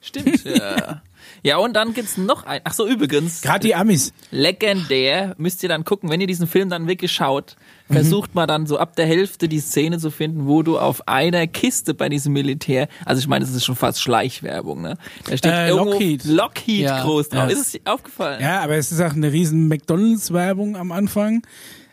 Stimmt. ja. Ja, und dann gibt's noch ein. Ach so, übrigens. Gerade die Amis. legendär. Müsst ihr dann gucken, wenn ihr diesen Film dann wirklich schaut, Mhm. versucht mal dann so ab der Hälfte die Szene zu finden, wo du auf einer Kiste bei diesem Militär, also ich meine, das ist schon fast Schleichwerbung, ne? Da steht Äh, irgendwo Lockheed. Lockheed Ja. groß drauf. Ja. Ist es aufgefallen? Ja, aber es ist auch eine riesen McDonalds-Werbung am Anfang.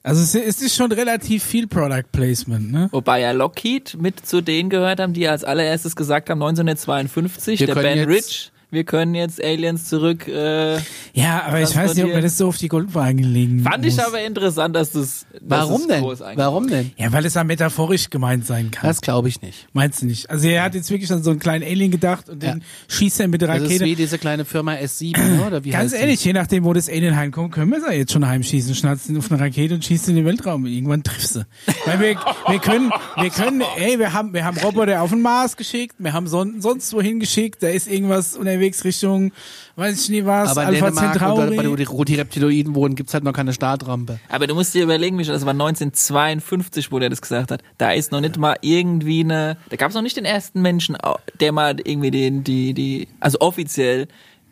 Also es, ist schon relativ viel Product Placement, ne? Wobei ja Lockheed mit zu denen gehört haben, die als allererstes gesagt haben, 1952, Wir der Ben Rich, wir können jetzt Aliens zurück. Äh, Ja, aber ich weiß nicht, ob mir das so auf die Goldwaage legen fand ich muss. aber interessant, dass das. Dass Warum das denn? Warum denn? Ja, weil es ja metaphorisch gemeint sein kann. Das glaube ich nicht. Meinst du nicht? Also er hat jetzt wirklich an so einen kleinen Alien gedacht und Ja. den schießt er mit der Das ist Rakete. wie diese kleine Firma S7, ne? oder wie Ganz heißt ehrlich, je nachdem, wo das Alien heimkommt, können wir es ja jetzt schon heimschießen. Schnatzt ihn auf eine Rakete und schießt in den Weltraum. Irgendwann triffst du. Weil wir, wir können, wir können, ey, wir haben, wir haben Roboter auf den Mars geschickt, wir haben son sonst wohin geschickt, da ist irgendwas unterwegs Richtung, weiß ich nicht was? Aber in Alpha Centauri. oder, wo die, wo die Reptiloiden wohnen, gibt's halt noch keine Startrampe. Aber du musst dir überlegen, Michael, das war 1952, wo der das gesagt hat. Da ist noch nicht mal irgendwie eine, da gab es noch nicht den ersten Menschen, der mal irgendwie den, die, die, also offiziell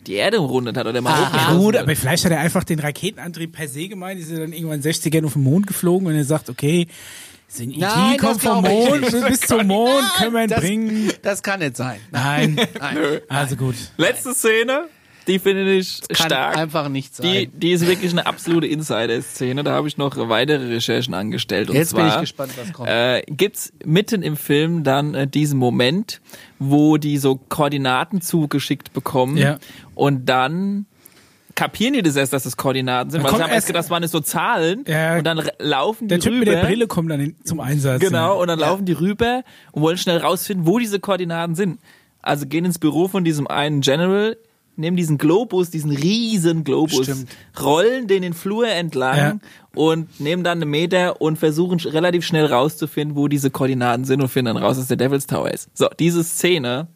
die Erde umrundet hat oder mal Ja, hochgeschossen gut, aber vielleicht hat er einfach den Raketenantrieb per se gemeint, die sind dann irgendwann in den 60ern auf den Mond geflogen und er sagt, okay, sind IT Nein, kommt das vom Mond bis zum Mond, können wir ihn das, bringen. Das kann nicht sein. Nein. Nein. Also gut. Letzte Szene, die finde ich Kann stark. einfach nicht sein. Die, die ist wirklich eine absolute Insider-Szene. Da habe ich noch weitere Recherchen angestellt. Und Jetzt zwar, bin ich gespannt, was kommt. Äh, gibt's mitten im Film dann äh, diesen Moment, wo die so Koordinaten zugeschickt bekommen Ja. und dann kapieren die das erst, dass das Koordinaten sind, weil sie haben erst gedacht, das waren so Zahlen Ja. und dann laufen die Der Typ rüber. mit der Brille kommt dann zum Einsatz. Genau, und dann laufen die rüber und wollen schnell rausfinden, wo diese Koordinaten sind. Also gehen ins Büro von diesem einen General, nehmen diesen Globus, diesen riesen Globus, Stimmt. rollen den den Flur entlang Ja. und nehmen dann einen Meter und versuchen relativ schnell rauszufinden, wo diese Koordinaten sind und finden dann raus, dass der Devil's Tower ist. So, diese Szene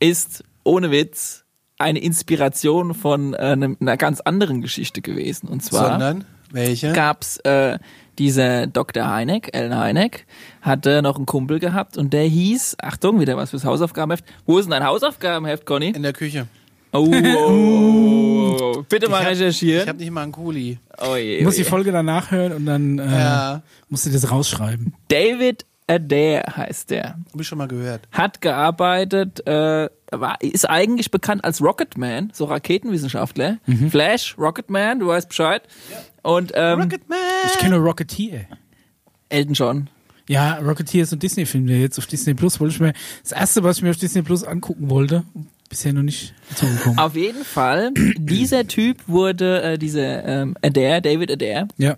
ist ohne Witz eine Inspiration von äh, einem- einer ganz anderen Geschichte gewesen. Und zwar Sondern, welche? gab's äh, dieser Dr. Heineck, Ellen Heineck, hatte noch einen Kumpel gehabt und der hieß, Achtung, wieder was fürs Hausaufgabenheft. Wo ist denn dein Hausaufgabenheft, Conny? In der Küche. Oh, oh, oh, oh. bitte mal Ich hab- Ich recherchieren. habe nicht mal einen Kuli. oh je, Du musst oh die je. Folge danach hören und dann äh, Ja, musst du das rausschreiben. David Adair heißt der. habe ich schon mal gehört. Hat gearbeitet, äh, war, ist eigentlich bekannt als Rocketman, so Raketenwissenschaftler. Flash, Rocketman, du weißt Bescheid. Und ähm, Rocketman! Ich kenne nur Rocketeer. Elton John. Ja, Rocketeer ist ein Disney-Film, der jetzt auf Disney Plus wollte ich mir. Das erste, was ich mir auf Disney Plus angucken wollte, bisher noch nicht dazugekommen. Auf jeden Fall, dieser Typ wurde, äh, dieser ähm, Adair, David Adair, Ja.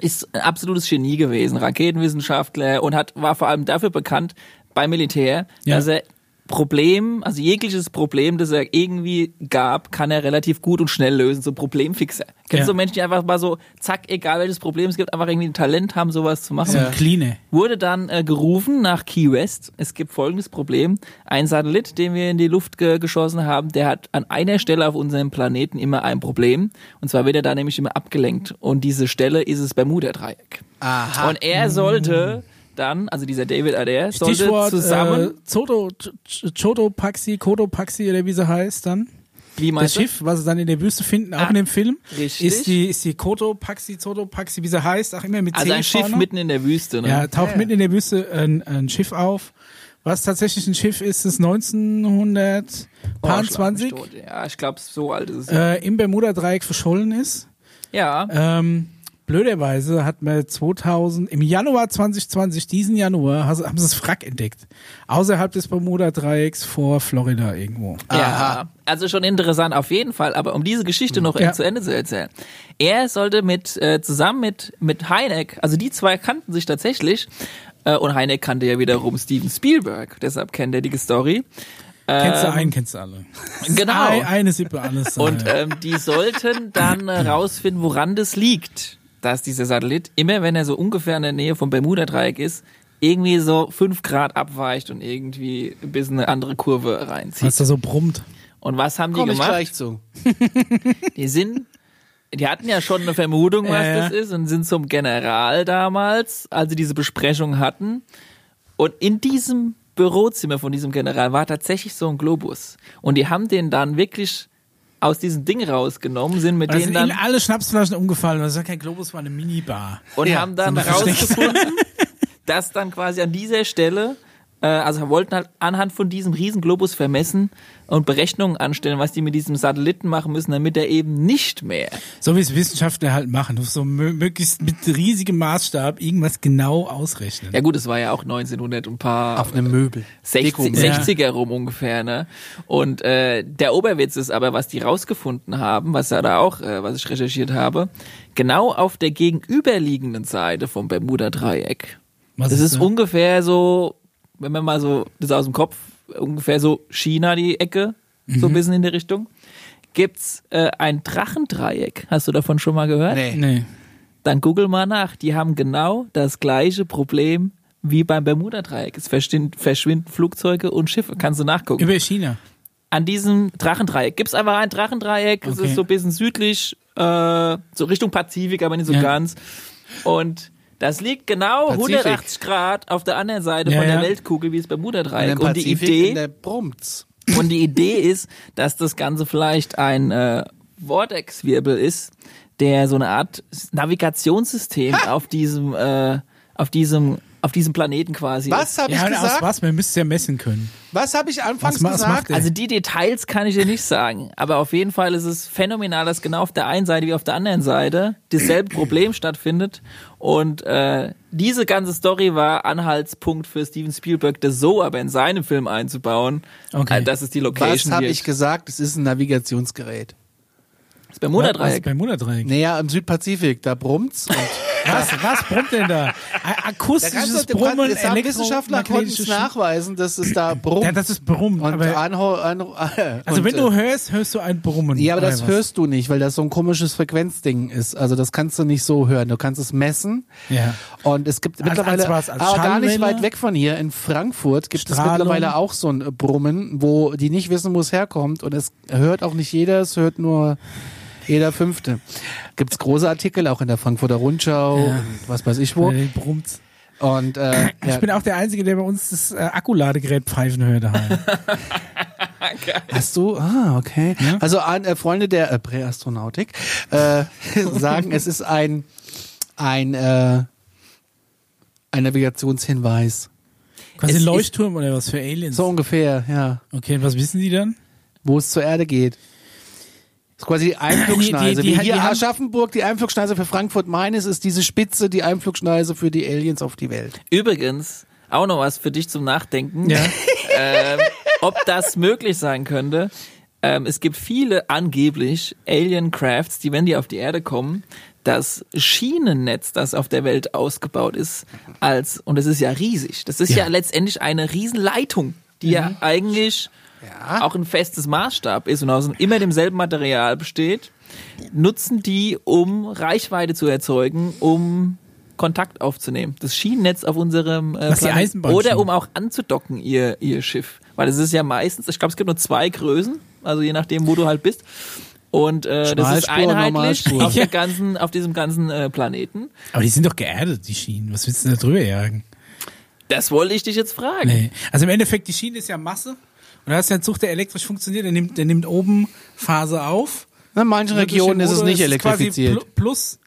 Ist ein absolutes Genie gewesen, Raketenwissenschaftler und hat war vor allem dafür bekannt beim Militär, Ja. dass er Problem, also jegliches Problem, das er irgendwie gab, kann er relativ gut und schnell lösen, so Problemfixer. Kennst Ja. du Menschen, die einfach mal so, zack, egal welches Problem es gibt, einfach irgendwie ein Talent haben, sowas zu machen? So ein Cleane. Wurde dann äh, gerufen nach Key West. Es gibt folgendes Problem. Ein Satellit, den wir in die Luft ge geschossen haben, der hat an einer Stelle auf unserem Planeten immer ein Problem. Und zwar wird er da nämlich immer abgelenkt. Und diese Stelle ist das Bermuda-Dreieck. Aha. Und er sollte dann, also dieser David Adair, sollte Stichwort zusammen, äh, Zoto, Ch- Chotopaxi, Kotopaxi oder wie sie heißt dann. wie Das meinst du? Schiff, was sie dann in der Wüste finden, auch Ah, in dem Film, richtig. ist die, ist die Kotopaxi, Zotopaxi, wie sie heißt, auch immer mit Also ein Schiff vorne. mitten in der Wüste. Ne? Ja, taucht Ja. mitten in der Wüste ein, ein Schiff auf. Was tatsächlich ein Schiff ist, ist 1920 Oh. Ja, ich glaube, so alt ist es. äh, im Bermuda-Dreieck verschollen ist. ja. Ähm, blöderweise hat man 2000, im Januar 2020, diesen Januar, haben sie das Wrack entdeckt. Außerhalb des Bermuda-Dreiecks vor Florida irgendwo. Ja, also schon interessant auf jeden Fall, aber um diese Geschichte noch Ja. zu Ende zu erzählen. Er sollte mit, äh, zusammen mit, mit Heineck, also die zwei kannten sich tatsächlich, äh, und Heineck kannte ja wiederum Steven Spielberg, deshalb kennt er die Story. Kennst du Ähm, einen, kennst du alle. Genau. Ein, eine Sippe, alles. Und äh, ähm, die sollten dann äh, rausfinden, woran das liegt, dass dieser Satellit, immer wenn er so ungefähr in der Nähe vom Bermuda-Dreieck ist, irgendwie so fünf Grad abweicht und irgendwie ein bisschen eine andere Kurve reinzieht. was da so brummt. Und was haben die Komm ich gemacht? gleich zu. Die sind, die hatten ja schon eine Vermutung, was ja. das ist, und sind zum General damals, als sie diese Besprechung hatten. Und in diesem Bürozimmer von diesem General war tatsächlich so ein Globus. Und die haben den dann wirklich aus diesem Ding rausgenommen, sind mit Da denen sind dann alle Schnapsflaschen umgefallen. Das war kein Globus, war eine Minibar. und Ja, haben dann rausgefunden, dass dann quasi an dieser Stelle, also wollten halt anhand von diesem riesen Globus vermessen und Berechnungen anstellen, was die mit diesem Satelliten machen müssen, damit er eben nicht mehr So wie es Wissenschaftler halt machen. Du so mö- möglichst mit riesigem Maßstab irgendwas genau ausrechnen. Ja gut, es war ja auch 1900 und ein paar Auf einem Möbel. 60, Deko-Möbel. Ja. 60er rum ungefähr, ne? Und äh, der Oberwitz ist aber, was die rausgefunden haben, was ja da auch, äh, was ich recherchiert habe, genau auf der gegenüberliegenden Seite vom Bermuda-Dreieck. Was Das ist da? ungefähr so, wenn man mal so das aus dem Kopf, ungefähr so China die Ecke, so Mhm. ein bisschen in die Richtung, gibt's äh, ein Drachendreieck. Hast du davon schon mal gehört? Nee. Nee. Dann google mal nach. Die haben genau das gleiche Problem wie beim Bermuda-Dreieck. Es verschwinden, Flugzeuge und Schiffe. Kannst du nachgucken. Über China. An diesem Drachendreieck gibt's einfach ein Drachendreieck. Es Okay. ist so ein bisschen südlich, äh, so Richtung Pazifik, aber nicht so Ja. ganz. Und das liegt genau Pazifik. 180 Grad auf der anderen Seite Ja, von der ja. Weltkugel wie dem Bermuda-Dreieck. Und die Idee, und die Idee ist, dass das Ganze vielleicht ein äh, Vortex-Wirbel ist, der so eine Art Navigationssystem auf diesem, äh, auf diesem, auf diesem Planeten quasi. Was habe Ja, ich und aus gesagt? was? Man müsste es ja messen können. Was habe ich anfangs Was was gesagt? Also die Details kann ich dir nicht sagen, aber auf jeden Fall ist es phänomenal, dass genau auf der einen Seite wie auf der anderen Seite dasselbe Problem stattfindet und äh, diese ganze Story war Anhaltspunkt für Steven Spielberg, das so aber in seinem Film einzubauen. Okay. Äh, das ist die Was Location habe hier. ich gesagt? Es ist ein Navigationsgerät. Das Bermuda-Dreieck. Beim Bermuda-Dreieck. Naja, im Südpazifik, da brummt's. Und Was, was brummt denn da? Da akustisches du Brummen, es haben Wissenschaftler konnten es nachweisen, dass es da brummt. Ja, das ist Brummen. und aber, anho, anho, also und, wenn äh, du hörst, hörst du ein Brummen. Ja, aber das was? hörst du nicht, weil das so ein komisches Frequenzding ist. Also das kannst du nicht so hören. Du kannst es messen. Ja. Und es gibt Als- mittlerweile, als was? Als aber gar nicht weit weg von hier, in Frankfurt, gibt es Strahlung? mittlerweile auch so ein äh, Brummen, wo die nicht wissen, wo es herkommt. Und es hört auch nicht jeder, es hört nur jeder Fünfte. Gibt's große Artikel, auch in der Frankfurter Rundschau Ja. und was weiß ich wo. Weil der brummt. Und äh, Ich ja, bin auch der Einzige, der bei uns das äh, Akkuladegerät pfeifen hört. Hast du? Ah, okay. Ja. Also an, äh, Freunde der äh, Präastronautik äh, sagen, es ist ein ein äh, ein Navigationshinweis. Quasi ein Leuchtturm oder was für Aliens. So ungefähr, ja. Okay, und was wissen die dann? Wo es zur Erde geht. Das ist quasi die Einflugschneise. Die- die- die- Wie hier Aschaffenburg die Einflugschneise für Frankfurt Main ist, ist diese Spitze die Einflugschneise für die Aliens auf die Welt. Übrigens, auch noch was für dich zum Nachdenken. Ja. ähm, ob das möglich sein könnte. Ähm, es gibt viele angeblich Alien Crafts, die, wenn die auf die Erde kommen, das Schienennetz, das auf der Welt ausgebaut ist, als, und es ist ja riesig, das ist ja, Ja. letztendlich eine Riesenleitung, die ja eigentlich Ja. auch ein festes Maßstab ist und aus immer demselben Material besteht, nutzen die, um Reichweite zu erzeugen, um Kontakt aufzunehmen. Das Schienennetz auf unserem äh, Planeten. Eisenbahn Oder um auch anzudocken, ihr, ihr Schiff. Weil es ist ja meistens, ich glaube, es gibt nur zwei Größen, also je nachdem, wo du halt bist. Und äh, das ist einheitlich auf, der ganzen, auf diesem ganzen äh, Planeten. Aber die sind doch geerdet, die Schienen. Was willst du denn da drüber jagen? Das wollte ich dich jetzt fragen. Nee. Also im Endeffekt, die Schiene ist ja Masse. Und da hast du ja einen Zug, der elektrisch funktioniert, der nimmt, der nimmt oben Phase auf. In manchen Regionen ist es nicht quasi elektrifiziert. pl- Plus,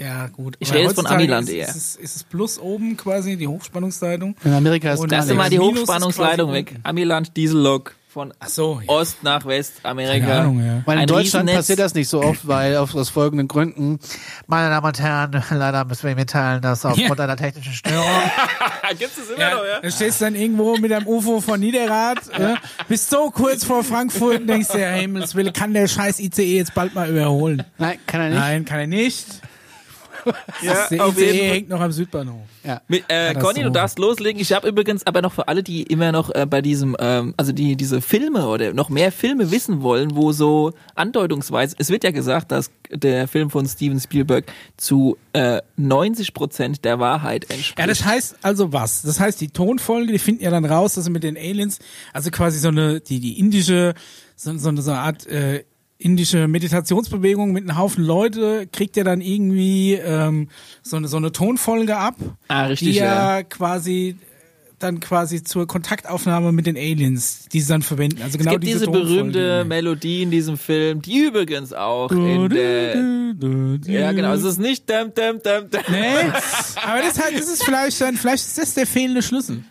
ja gut. Ich rede jetzt von Amiland ist, eher. Ist es, ist es Plus oben quasi, die Hochspannungsleitung. In Amerika ist Und gar Lass dir mal die ist Hochspannungsleitung quasi weg. Amiland Diesellok von Ach so, ja. Ost nach West Amerika. Keine Ahnung, ja. Weil in Ein Deutschland Riesennetz. passiert das nicht so oft, weil auf, aus folgenden Gründen. Meine Damen und Herren, leider müssen wir Ihnen mitteilen, dass aufgrund einer technischen Störung Gibt's das immer Ja, Da stehst du dann irgendwo mit einem UFO von Niederrad, ja, bist so kurz vor Frankfurt und denkst dir, ja, Himmels Willen, kann der scheiß ICE jetzt bald mal überholen? Nein, kann er nicht. Nein, kann er nicht. Ja, Der auf jeden ICE Fall. hängt noch am Südbahnhof. Ja. Mit, äh, Conny, du darfst loslegen. Ich habe übrigens aber noch für alle, die immer noch äh, bei diesem, ähm, also die diese Filme oder noch mehr Filme wissen wollen, wo so andeutungsweise, es wird ja gesagt, dass der Film von Steven Spielberg zu äh, 90 Prozent der Wahrheit entspricht. Ja, das heißt also was? Das heißt, die Tonfolge, die finden ja dann raus, dass sie mit den Aliens, also quasi so eine, die, die indische, so, so, eine, so eine Art äh, indische Meditationsbewegung mit einem Haufen Leute, kriegt ja dann irgendwie ähm, so, eine, so eine Tonfolge ab, Ah, richtig, die ja, ja. quasi dann quasi zur Kontaktaufnahme mit den Aliens, die sie dann verwenden. Also genau es gibt diese, Tonfolge. berühmte Melodie in diesem Film, die übrigens auch in der ja genau, es ist nicht dum, dum, dum, dum. Nee, aber das, halt, das ist vielleicht dann, vielleicht ist das der fehlende Schlüssel.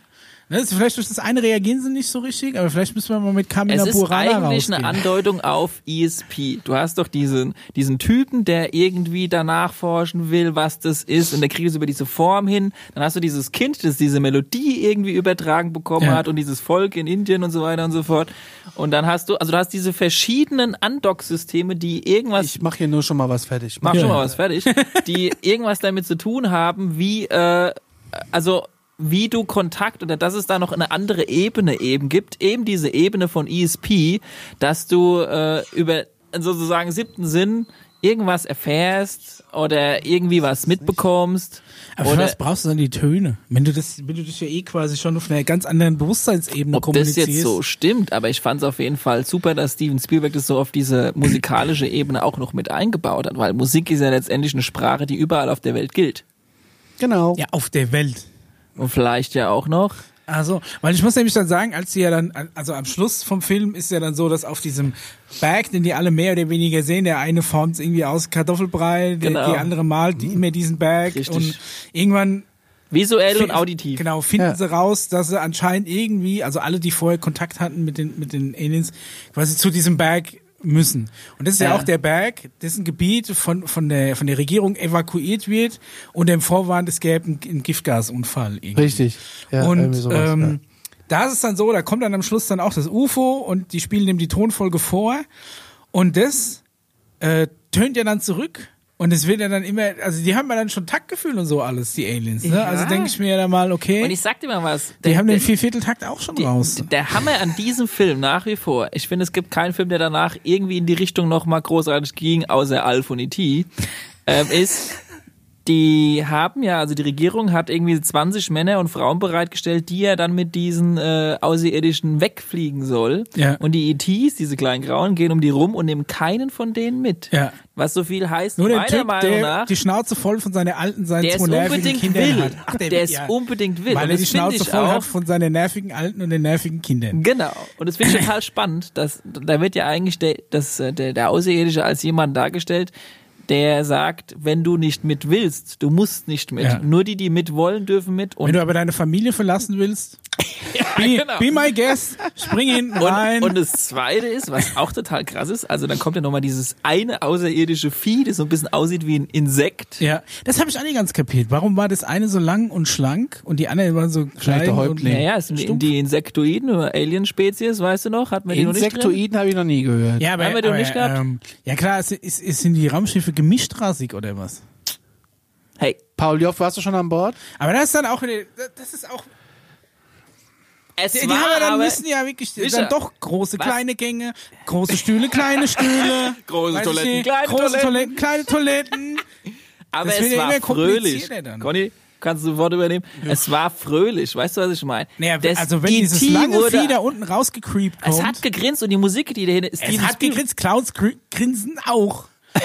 Ne, das ist vielleicht durch das eine reagieren sie nicht so richtig, aber vielleicht müssen wir mal mit Kamina Es ist Burana eigentlich rausgehen. eine Andeutung auf ESP. Du hast doch diesen, diesen Typen, der irgendwie danach forschen will, was das ist, und der kriegt es über diese Form hin. Dann hast du dieses Kind, das diese Melodie irgendwie übertragen bekommen Ja. hat und dieses Volk in Indien und so weiter und so fort. Und dann hast du, also du hast diese verschiedenen Undock-Systeme, die irgendwas Ich mache hier nur schon mal was fertig. mach Ja. schon mal was fertig, die irgendwas damit zu tun haben, wie, äh, also wie du Kontakt oder dass es da noch eine andere Ebene eben gibt, eben diese Ebene von ESP, dass du äh, über sozusagen siebten Sinn irgendwas erfährst oder irgendwie was mitbekommst. aber für was brauchst du dann die Töne? Wenn du das, wenn du dich ja eh quasi schon auf einer ganz anderen Bewusstseinsebene ob das kommunizierst. jetzt so stimmt, aber ich fand es auf jeden Fall super, dass Steven Spielberg das so auf diese musikalische Ebene auch noch mit eingebaut hat, weil Musik ist ja letztendlich eine Sprache, die überall auf der Welt gilt. Genau. ja, auf der Welt. Und vielleicht ja auch noch Also, weil ich muss nämlich dann sagen, als sie ja dann, also am Schluss vom Film ist ja dann so, dass auf diesem Berg, den die alle mehr oder weniger sehen, der eine formt irgendwie aus Kartoffelbrei, der, Genau. die andere malt immer diesen Berg Richtig. und irgendwann Visuell und auditiv. Genau, finden Ja. sie raus, dass sie anscheinend irgendwie, also alle, die vorher Kontakt hatten mit den, mit den Aliens, quasi zu diesem Berg müssen. Und das ist ja, Ja. auch der Berg, dessen Gebiet von, von, der, von der Regierung evakuiert wird und dem Vorwand, es gäbe einen, Giftgasunfall. Irgendwie. Richtig. Ja, und sowas, ähm, da ist es dann so, da kommt dann am Schluss dann auch das UFO und die spielen dem die Tonfolge vor und das äh, tönt ja dann zurück und es wird ja dann immer, also die haben ja dann schon Taktgefühl und so alles, die Aliens. Ne? Ja. Also denke ich mir ja dann mal, okay, Und ich sag dir mal was. die der, haben den Viervierteltakt auch schon raus. der Hammer an diesem Film nach wie vor. Ich finde, es gibt keinen Film, der danach irgendwie in die Richtung nochmal großartig ging, außer Alf und E.T. Ähm, ist, die haben ja, also die Regierung hat irgendwie 20 Männer und Frauen bereitgestellt, die ja dann mit diesen äh, Außerirdischen wegfliegen soll. Ja. Und die E.T.s, diese kleinen Grauen, gehen um die rum und nehmen keinen von denen mit. Ja. Was so viel heißt, Nur der meiner Typ, Meinung der nach, die Schnauze voll von seiner alten, seinen der zwei nervigen unbedingt Kindern will. hat. Ach, der will, es ja. unbedingt will. Weil Und er die Schnauze voll auch, hat von seinen nervigen Alten und den nervigen Kindern. Genau. Und das finde ich total spannend, dass da wird ja eigentlich der, das, äh, der, der Außerirdische als jemand dargestellt, der sagt, wenn du nicht mit willst, du musst nicht mit. Ja. Nur die, die mit wollen, dürfen mit. Wenn Und, du aber deine Familie verlassen willst, be, genau. be my guest, spring hinten rein. und, und das Zweite ist, was auch total krass ist, also dann kommt ja nochmal dieses eine außerirdische Vieh, das so ein bisschen aussieht wie ein Insekt. Ja, das habe ich auch nicht ganz kapiert. Warum war das eine so lang und schlank und die andere waren so klein der und Häuptling. Naja, es sind die, stumpf? die Insektoiden oder Alien-Spezies, weißt du noch? Hatten wir die noch nicht drin? Insektoiden habe ich noch nie gehört. Ja, aber, Haben wir doch aber, nicht gehabt? Ähm, ja klar, es, es, es sind die Raumschiffe gemischtrasig oder was? Hey, Paul Joff, warst du schon an Bord? Aber das ist dann auch das ist auch, Es die, die war haben ja dann aber- müssen ja wirklich Sicher. dann doch große, Was? kleine Gänge, große Stühle, kleine Stühle. Große Toiletten, nicht, kleine große Toiletten. Toiletten, kleine Toiletten. Aber Das es ja war fröhlich. Conny, kannst du sofort übernehmen? Es war fröhlich. Weißt du, was ich meine? Naja, Das also wenn E.T. dieses lange wurde- Vieh da unten rausgecreept kommt. Es hat gegrinst und die Musik, die dahinter ist, es hat gegrinst, Clowns gr- grinsen auch.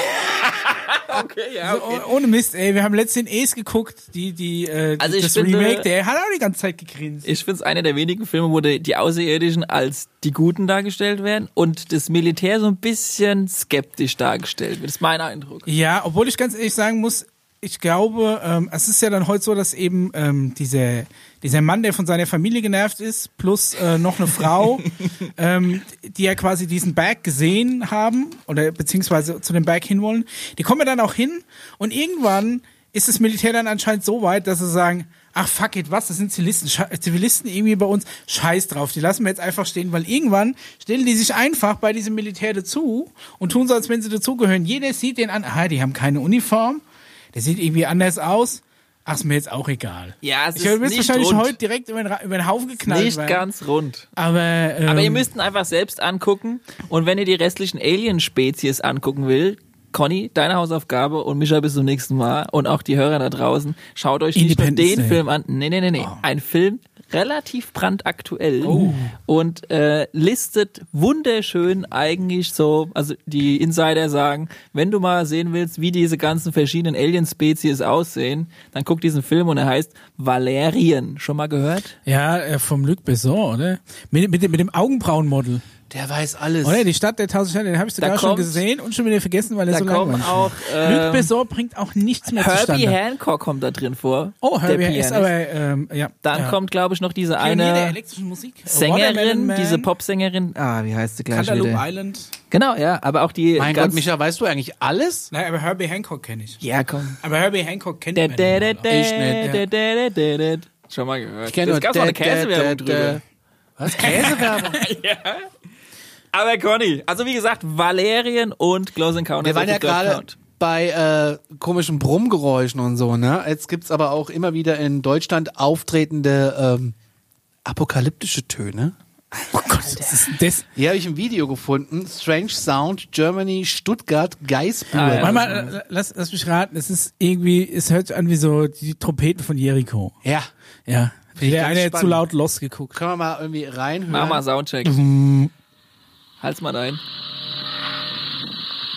Okay, ja, Also, oh- ohne Mist, ey, wir haben letztens Ace geguckt, die, die, äh, Also ich das finde- Remake, der hat auch die ganze Zeit gegrinst. Ich finde es einer der wenigen Filme, wo die, die Außerirdischen als die Guten dargestellt werden und das Militär so ein bisschen skeptisch dargestellt wird. Das ist mein Eindruck. Ja, obwohl ich ganz ehrlich sagen muss, ich glaube, ähm, es ist ja dann heute so, dass eben ähm, dieser, dieser Mann, der von seiner Familie genervt ist, plus äh, noch eine Frau, ähm, die ja quasi diesen Berg gesehen haben oder beziehungsweise zu dem Berg hinwollen, die kommen ja dann auch hin und irgendwann ist das Militär dann anscheinend so weit, dass sie sagen, ach fuck it, was, das sind Zivilisten, Zivilisten irgendwie bei uns, scheiß drauf, die lassen wir jetzt einfach stehen, weil irgendwann stellen die sich einfach bei diesem Militär dazu und tun so, als wenn sie dazugehören. Jeder sieht den an, ah, die haben keine Uniform, der sieht irgendwie anders aus, ach, ist mir jetzt auch egal. Ja, es Ich ist nicht wahrscheinlich rund. heute direkt über den, über den Haufen geknallt Nicht werden. ganz rund. Aber, ähm, Aber ihr müsst ihn einfach selbst angucken. Und wenn ihr die restlichen Alien-Spezies angucken will, Conny, deine Hausaufgabe und Micha bis zum nächsten Mal und auch die Hörer da draußen, schaut euch nicht nur den. Film an. Nee, nee, nee, nee. Ein Film relativ brandaktuell und äh, listet wunderschön eigentlich so, also die Insider sagen, wenn du mal sehen willst, wie diese ganzen verschiedenen Alien-Spezies aussehen, dann guck diesen Film und er heißt Valerien. Schon mal gehört? ja, äh, vom Luc Besson, oder? Mit, mit, dem- mit dem Augenbrauenmodel. Der weiß alles. Oder die Stadt der tausend Städte, den habe ich sogar schon gesehen und schon wieder vergessen, weil er so lang kommen war. auch Luc ähm, Besson bringt auch nichts mehr Herbie zustande. Hancock kommt da drin vor. Oh, Herbie ist aber, ähm, ja. Dann ja. kommt, glaube ich, noch diese Pionier der eine elektrischen Musik. Sängerin, diese Popsängerin. Ah, wie heißt sie gleich Cantaloupe wieder? Island. Genau, ja, aber auch die mein Gott. Micha, weißt du eigentlich alles? Nein, aber Herbie Hancock kenne ich. ja, komm. Aber Herbie Hancock kennt man da, da, ja. da, Ich nicht, da, da, da, da, da. Schon mal gehört. Ich kenne das nur gab's auch eine Käsewerbung drüber. Was? Käsewerbung? Aber Conny, also wie gesagt, Valerien und Close Encounters Wir waren ja gerade bei äh, komischen Brummgeräuschen und so, ne? Jetzt gibt's aber auch immer wieder in Deutschland auftretende ähm, apokalyptische Töne. Oh Gott, das ist das. Hier habe ich ein Video gefunden. Strange Sound, Germany, Stuttgart, Geisburg. Ah, ja. Warte mal, äh, lass, lass mich raten, es ist irgendwie, es hört sich an wie so die Trompeten von Jericho. ja. Ja. ich Der ganz eine hat zu laut Lost geguckt. Können wir mal irgendwie reinhören? Mach mal Soundcheck. Halt's mal rein.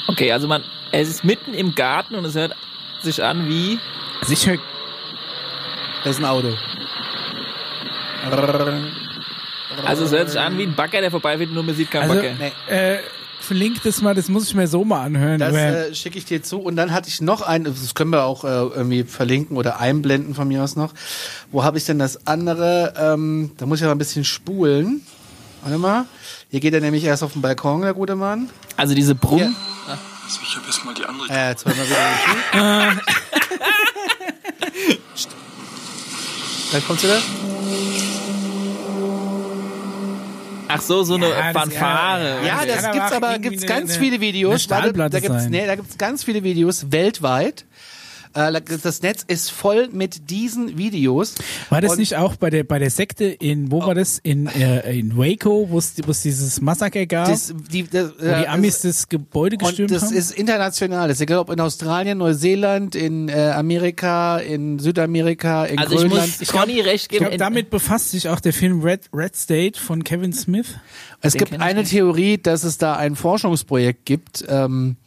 Okay, also man, es ist mitten im Garten und es hört sich an wie ich höre Das ist ein Auto. Also es hört sich an wie ein Bagger, der vorbeifährt, nur man sieht keinen Also, Bagger. Nee. äh, verlinkt das mal, das muss ich mir so mal anhören. Das aber- äh, schicke ich dir zu. Und dann hatte ich noch ein, das können wir auch äh, irgendwie verlinken oder einblenden von mir aus noch. Wo habe ich denn das andere? Ähm, da muss ich aber ein bisschen spulen. Warte mal. Hier geht er nämlich erst auf den Balkon, der gute Mann. Also diese Brummen. Also ich habe erstmal die andere Äh, jetzt hören wir wieder nicht zu. Gleich kommt's wieder. Ach so, so eine Ja, Fanfare. Ja, das gibt's aber gibt's ganz eine- viele Videos. da gibt's nee, da gibt's ganz viele Videos weltweit. Äh, da- das Netz ist voll mit diesen Videos. War das Und- nicht auch bei der bei der Sekte in wo war das in äh, in Waco, wo es wo es dieses Massaker gab, Das, die, das, wo die Amis das Gebäude Und gestürmt das haben? ist international. Das ist egal, ob in Australien, Neuseeland, in äh, Amerika, in Südamerika, in Also ich Grönland. muss Conny recht ich geben. glaube, damit befasst sich auch der Film Red Red State von Kevin Smith. es den gibt ich eine. Theorie, dass es da ein Forschungsprojekt gibt. Ähm,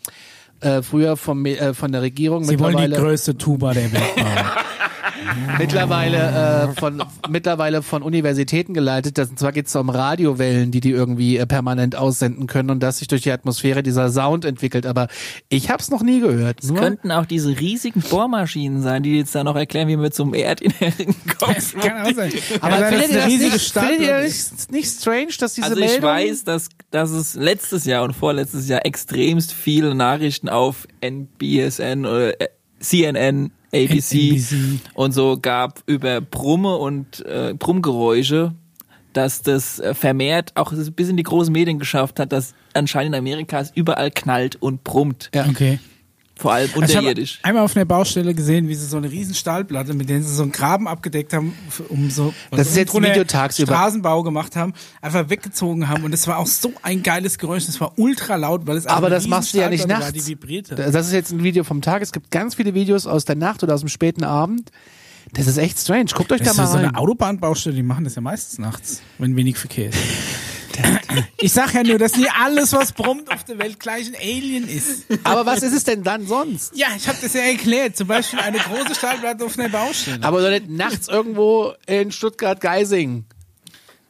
äh, früher vom, äh, von der Regierung, Sie wollen die größte Tuba der Welt bauen. mittlerweile, äh, von, mittlerweile von Universitäten geleitet. Das, und zwar geht es um Radiowellen, die die irgendwie äh, permanent aussenden können und dass sich durch die Atmosphäre dieser Sound entwickelt. Aber ich habe es noch nie gehört. Nur, könnten auch diese riesigen Bohrmaschinen sein, die jetzt da noch erklären, wie man zum Erdinheren Das kommt. kann auch sein. aber dass findet es ihr eine das riesige nicht, findet ihr nicht, nicht strange, dass diese Also ich Meldung... weiß, dass, dass es letztes Jahr und vorletztes Jahr extremst viele Nachrichten auf NBSN oder äh, CNN, ABC NBC. und so gab über Brumme und äh, Brummgeräusche, dass das äh, vermehrt auch bis in die großen Medien geschafft hat, dass anscheinend in Amerika es überall knallt und brummt. Ja. Okay. Vor allem Also unterirdisch. einmal auf einer Baustelle gesehen, wie sie so eine riesen Stahlplatte, mit der sie so einen Graben abgedeckt haben, um so Das ist jetzt ein Video tagsüber. Straßenbau gemacht haben, einfach weggezogen haben und es war auch so ein geiles Geräusch, es war ultra laut, weil es einfach Aber das machst du ja nicht nachts. War, die vibrierte. Das ist jetzt ein Video vom Tag. Es gibt ganz viele Videos aus der Nacht oder aus dem späten Abend. Das ist echt strange. Guckt euch Das da ist mal so rein. eine Autobahnbaustelle, die machen das ja meistens nachts, wenn wenig Verkehr ist. Ich sag ja nur, dass nie alles, was brummt auf der Welt, gleich ein Alien ist. Aber was ist es denn dann sonst? Ja, ich habe das ja erklärt. Zum Beispiel eine große Stahlplatte auf einer Baustelle. Aber doch nicht nachts irgendwo in Stuttgart-Geising.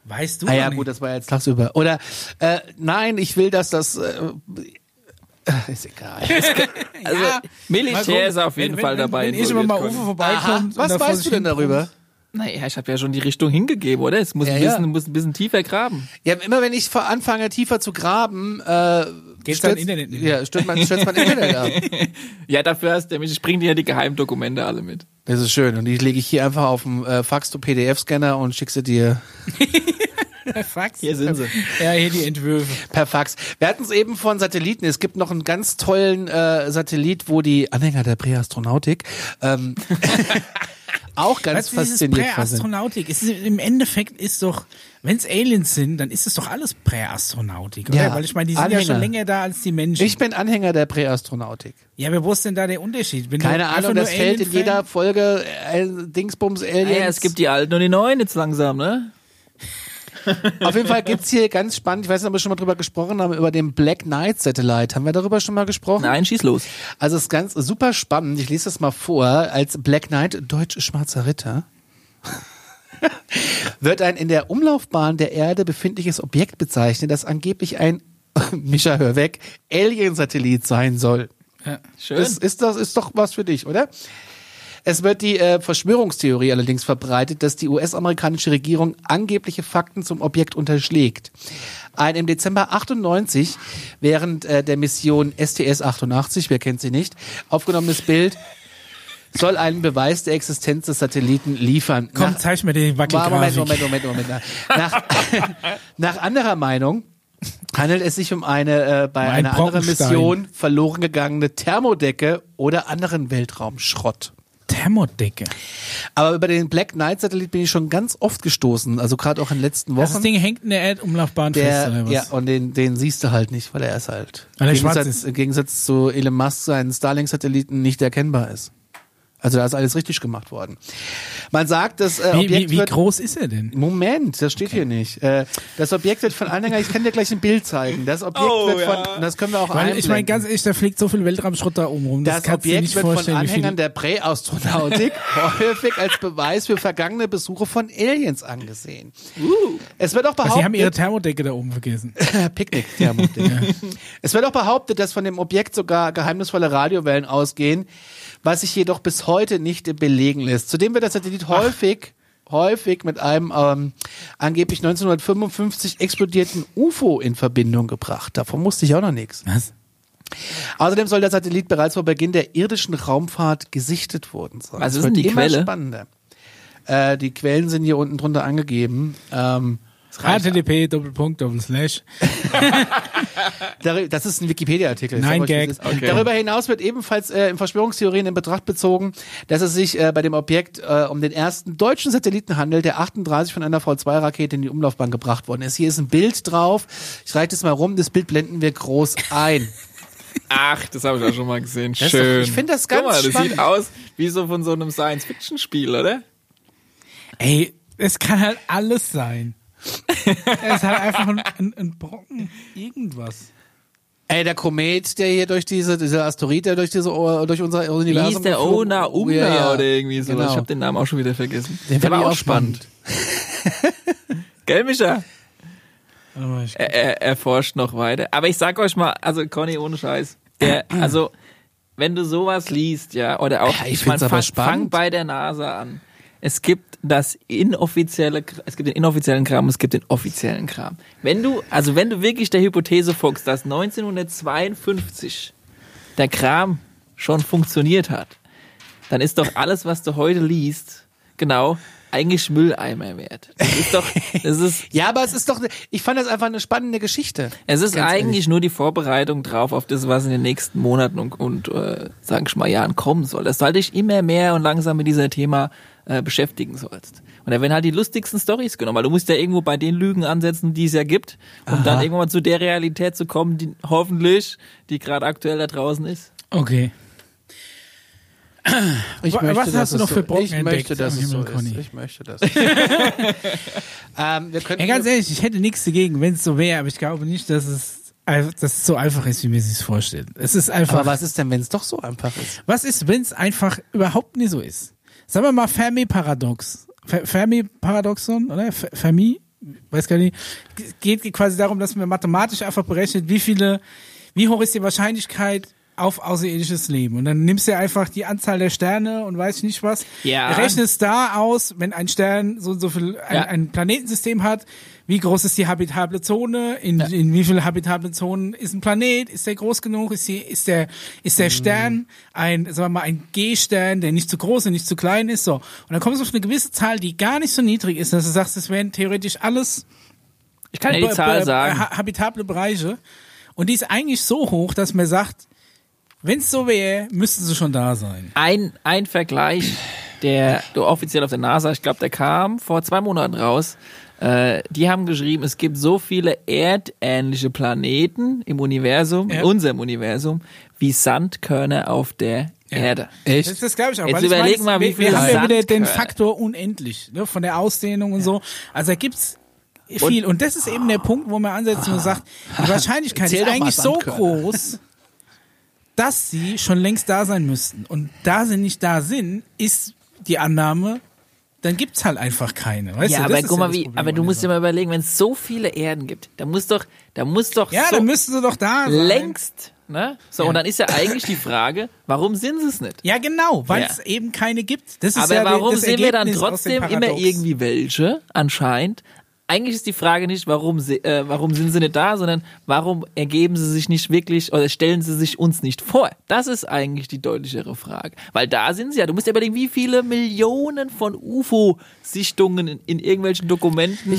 Weißt du Ah ja, nicht. gut, das war jetzt tagsüber. Oder, äh, nein, ich will, dass das, äh, äh, ist egal. Also Ja, Militär ist auf jeden wenn, Fall wenn, dabei. Wenn ich immer mal Uwe Conny. vorbeikommt. Was weißt du denn darüber? Naja, ich habe ja schon die Richtung hingegeben, oder? Es muss, Ja, ein, bisschen, ja. muss ein bisschen tiefer graben. Ja, immer wenn ich anfange, tiefer zu graben, äh, Geht's stürzt- Internet nicht mehr? Ja, stürzt mein, stürzt mein Internet ab. Ja, dafür hast du nämlich, ich bring dir ja die Geheimdokumente alle mit. Das ist schön. Und die lege ich hier einfach auf dem äh, Fax-to-PDF-Scanner und schicke sie dir Per Fax. Hier sind sie. Ja, hier die Entwürfe. per Fax. Wir hatten es eben von Satelliten. Es gibt noch einen ganz tollen äh, Satellit, wo die Anhänger der Präastronautik ähm, auch ganz Weißt fasziniert. Präastronautik, ist, im Endeffekt ist doch, wenn es Aliens sind, dann ist es doch alles Präastronautik, oder? Ja, Weil ich meine, die sind Anhänger. ja schon länger da als die Menschen. Ich bin Anhänger der Präastronautik. ja, aber wo ist denn da der Unterschied? Du Keine Ahnung, das fällt in jeder Folge äh, Dingsbums Aliens. Naja, es gibt die alten und die neuen jetzt langsam, ne? Auf jeden Fall gibt's hier ganz spannend, ich weiß nicht, ob wir schon mal drüber gesprochen haben, über den Black Knight Satellite. Haben wir darüber schon mal gesprochen? Nein, schieß los. Also es ist ganz super spannend. Ich lese das mal vor. Als Black Knight, deutsch schwarzer Ritter, wird ein in der Umlaufbahn der Erde befindliches Objekt bezeichnet, das angeblich ein, Micha, hör weg, Alien-Satellit sein soll. Schön. Das ist, das ist doch was für dich, oder? Es wird die äh, Verschwörungstheorie allerdings verbreitet, dass die US-amerikanische Regierung angebliche Fakten zum Objekt unterschlägt. Ein im Dezember 98 während äh, der Mission STS-88, wer kennt sie nicht, aufgenommenes Bild soll einen Beweis der Existenz des Satelliten liefern. Komm, Nach- zeig mir die Moment, Wackelgrafik. Moment, Moment, Moment. Nach, nach anderer Meinung handelt es sich um eine äh, bei Um einer anderen. Mission verloren gegangene Thermodecke oder anderen Weltraumschrott. Thermodecke. Aber über den Black Knight Satellit bin ich schon ganz oft gestoßen, also gerade auch in den letzten Das Wochen. Ding hängt in der Erdumlaufbahn fest, der, oder was? ja, und den, den siehst du halt nicht, weil er ist halt. Im Gegensatz. Im Gegensatz zu Elon Musk seinen Starlink-Satelliten nicht erkennbar ist. Also da ist alles richtig gemacht worden. Man sagt, das äh, wie, Objekt wie, wie wird groß ist er denn? Moment, das steht hier nicht. Äh, das Objekt wird von Anhänger, ich kann dir gleich ein Bild zeigen. Das Objekt Oh, wird von, ja. das können wir auch Weil ich meine, ganz ehrlich, da fliegt so viel Weltraumschrott da oben rum. Das, Das Objekt nicht wird von vorstellen, wie Anhängern der Präastronautik häufig als Beweis für vergangene Besuche von Aliens angesehen. Es wird auch Also, Sie haben ihre behauptet, Thermodecke da oben vergessen. Picknick, Thermodecke. Es wird auch behauptet, dass von dem Objekt sogar geheimnisvolle Radiowellen ausgehen, was sich jedoch bis heute nicht belegen lässt. Zudem wird das Satellit häufig häufig mit einem ähm, angeblich 1955 explodierten UFO in Verbindung gebracht. Davon musste ich auch noch nichts. Was? Außerdem soll der Satellit bereits vor Beginn der irdischen Raumfahrt gesichtet worden sein. Was Es ist die immer Quelle? spannender. Äh, die Quellen sind hier unten drunter angegeben. Ähm, HTTP, Doppelpunkt, Doppelslash. Darü- Das ist ein Wikipedia-Artikel. Nein, Gag. Okay. Darüber hinaus wird ebenfalls äh, in Verschwörungstheorien in Betracht bezogen, dass es sich äh, bei dem Objekt äh, um den ersten deutschen Satelliten handelt, der 38 von einer V2-Rakete in die Umlaufbahn gebracht worden ist. Hier ist ein Bild drauf. Ich reiche das mal rum. Das Bild blenden wir groß ein. Ach, das habe ich auch schon mal gesehen. ist doch- Schön. ich finde das ganz Guck mal, das spannend. sieht aus wie so von so einem Science-Fiction-Spiel, oder? Ey, es kann halt alles sein. es ist halt einfach ein, ein, ein Brocken, irgendwas. Ey, der Komet, der hier durch diese, dieser Asteroid, der durch diese, durch unser Wie Universum hieß der Ona Umna Ja, ja. oder irgendwie so? Genau. Ich habe den Namen auch schon wieder vergessen. Den der war ich auch auch spannend. Gell, Micha? Er, er, er forscht noch weiter. Aber ich sag euch mal, also Conny, ohne Scheiß. Der, also, wenn du sowas liest, ja, oder auch, Ja, ich ich meine, fang, spannend. fang bei der NASA an. Es gibt das inoffizielle, es gibt den inoffiziellen Kram, es gibt den offiziellen Kram. Wenn du, also wenn du wirklich der Hypothese folgst, dass 1952 der Kram schon funktioniert hat, dann ist doch alles, was du heute liest, genau eigentlich Mülleimer wert. Das ist doch, das ist, Ja, aber es ist doch, ich fand das einfach eine spannende Geschichte. es ist eigentlich ehrlich. nur die Vorbereitung drauf auf das, was in den nächsten Monaten und, und äh, sag ich mal, Jahren kommen soll. Dass du halt dich immer mehr und langsam mit dieser Thema äh, beschäftigen sollst. Und da werden halt die lustigsten Stories genommen, weil du musst ja irgendwo bei den Lügen ansetzen, die es ja gibt, um dann irgendwann mal zu der Realität zu kommen, die hoffentlich, die gerade aktuell da draußen ist. Okay. Ich möchte, was dass hast du noch so, für Brocken Ich möchte, entdeckt dass am es so ist. Ich möchte das. ähm, wir könnten Ja, ganz ehrlich, ich hätte nichts dagegen, wenn es so wäre, aber ich glaube nicht, dass es, dass es so einfach ist, wie mir sich vorstellt. Es ist einfach. aber was ist denn, wenn es doch so einfach ist? Was ist, wenn es einfach überhaupt nicht so ist? Sagen wir mal Fermi-Paradox. Fer- Fermi-Paradoxon, oder? Fer- Fermi? Weiß gar nicht. Geht quasi darum, dass man mathematisch einfach berechnet, wie viele, wie hoch ist die Wahrscheinlichkeit auf außerirdisches Leben. Und dann nimmst du einfach die Anzahl der Sterne und weiß ich nicht was. Ja. Rechnest da aus, wenn ein Stern so und so viel, ein, Ja. ein Planetensystem hat, wie groß ist die habitable Zone, in, in wie viele habitable Zonen ist ein Planet, ist der groß genug, ist, die, ist der, ist der Stern ein, sagen wir mal, ein G-Stern, der nicht zu groß und nicht zu klein ist, so. Und dann kommst du auf eine gewisse Zahl, die gar nicht so niedrig ist, dass du sagst, es wären theoretisch alles Ich kann dir die Zahl sagen. ha- habitable Bereiche. Und die ist eigentlich so hoch, dass man sagt, wenn es so wäre, müssten sie schon da sein. Ein, ein Vergleich, der offiziell auf der NASA, ich glaube, der kam vor zwei Monaten raus. Äh, die haben geschrieben, es gibt so viele erdähnliche Planeten im Universum, Ja. in unserem Universum, wie Sandkörner auf der Erde. Echt? Das, das glaube ich auch. Jetzt überleg mal, wie wir, wir haben ja wieder den. Faktor unendlich, ne, von der Ausdehnung und so. Also da gibt's viel. Und, das ist eben der Punkt, wo man ansetzt und sagt, die Wahrscheinlichkeit ist eigentlich so groß, dass sie schon längst da sein müssten. Und da sie nicht da sind, ist die Annahme, dann gibt's halt einfach keine. Weißt ja, du? aber guck mal, das wie, Problem aber du musst dir mal überlegen, wenn es so viele Erden gibt, da muss doch, da muss doch Ja, so dann müssten sie doch da sein. längst, ne? So, und dann ist ja eigentlich die Frage, warum sind sie es nicht? Ja, genau, weil Ja. es eben keine gibt. Das ist Aber ja warum sind wir dann trotzdem immer irgendwie welche, anscheinend? Eigentlich ist die Frage nicht, warum, sie, äh, warum sind sie nicht da, sondern warum ergeben sie sich nicht wirklich oder stellen sie sich uns nicht vor? Das ist eigentlich die deutlichere Frage. Weil da sind sie ja. Du musst dir überlegen, wie viele Millionen von UFO-Sichtungen in, in irgendwelchen Dokumenten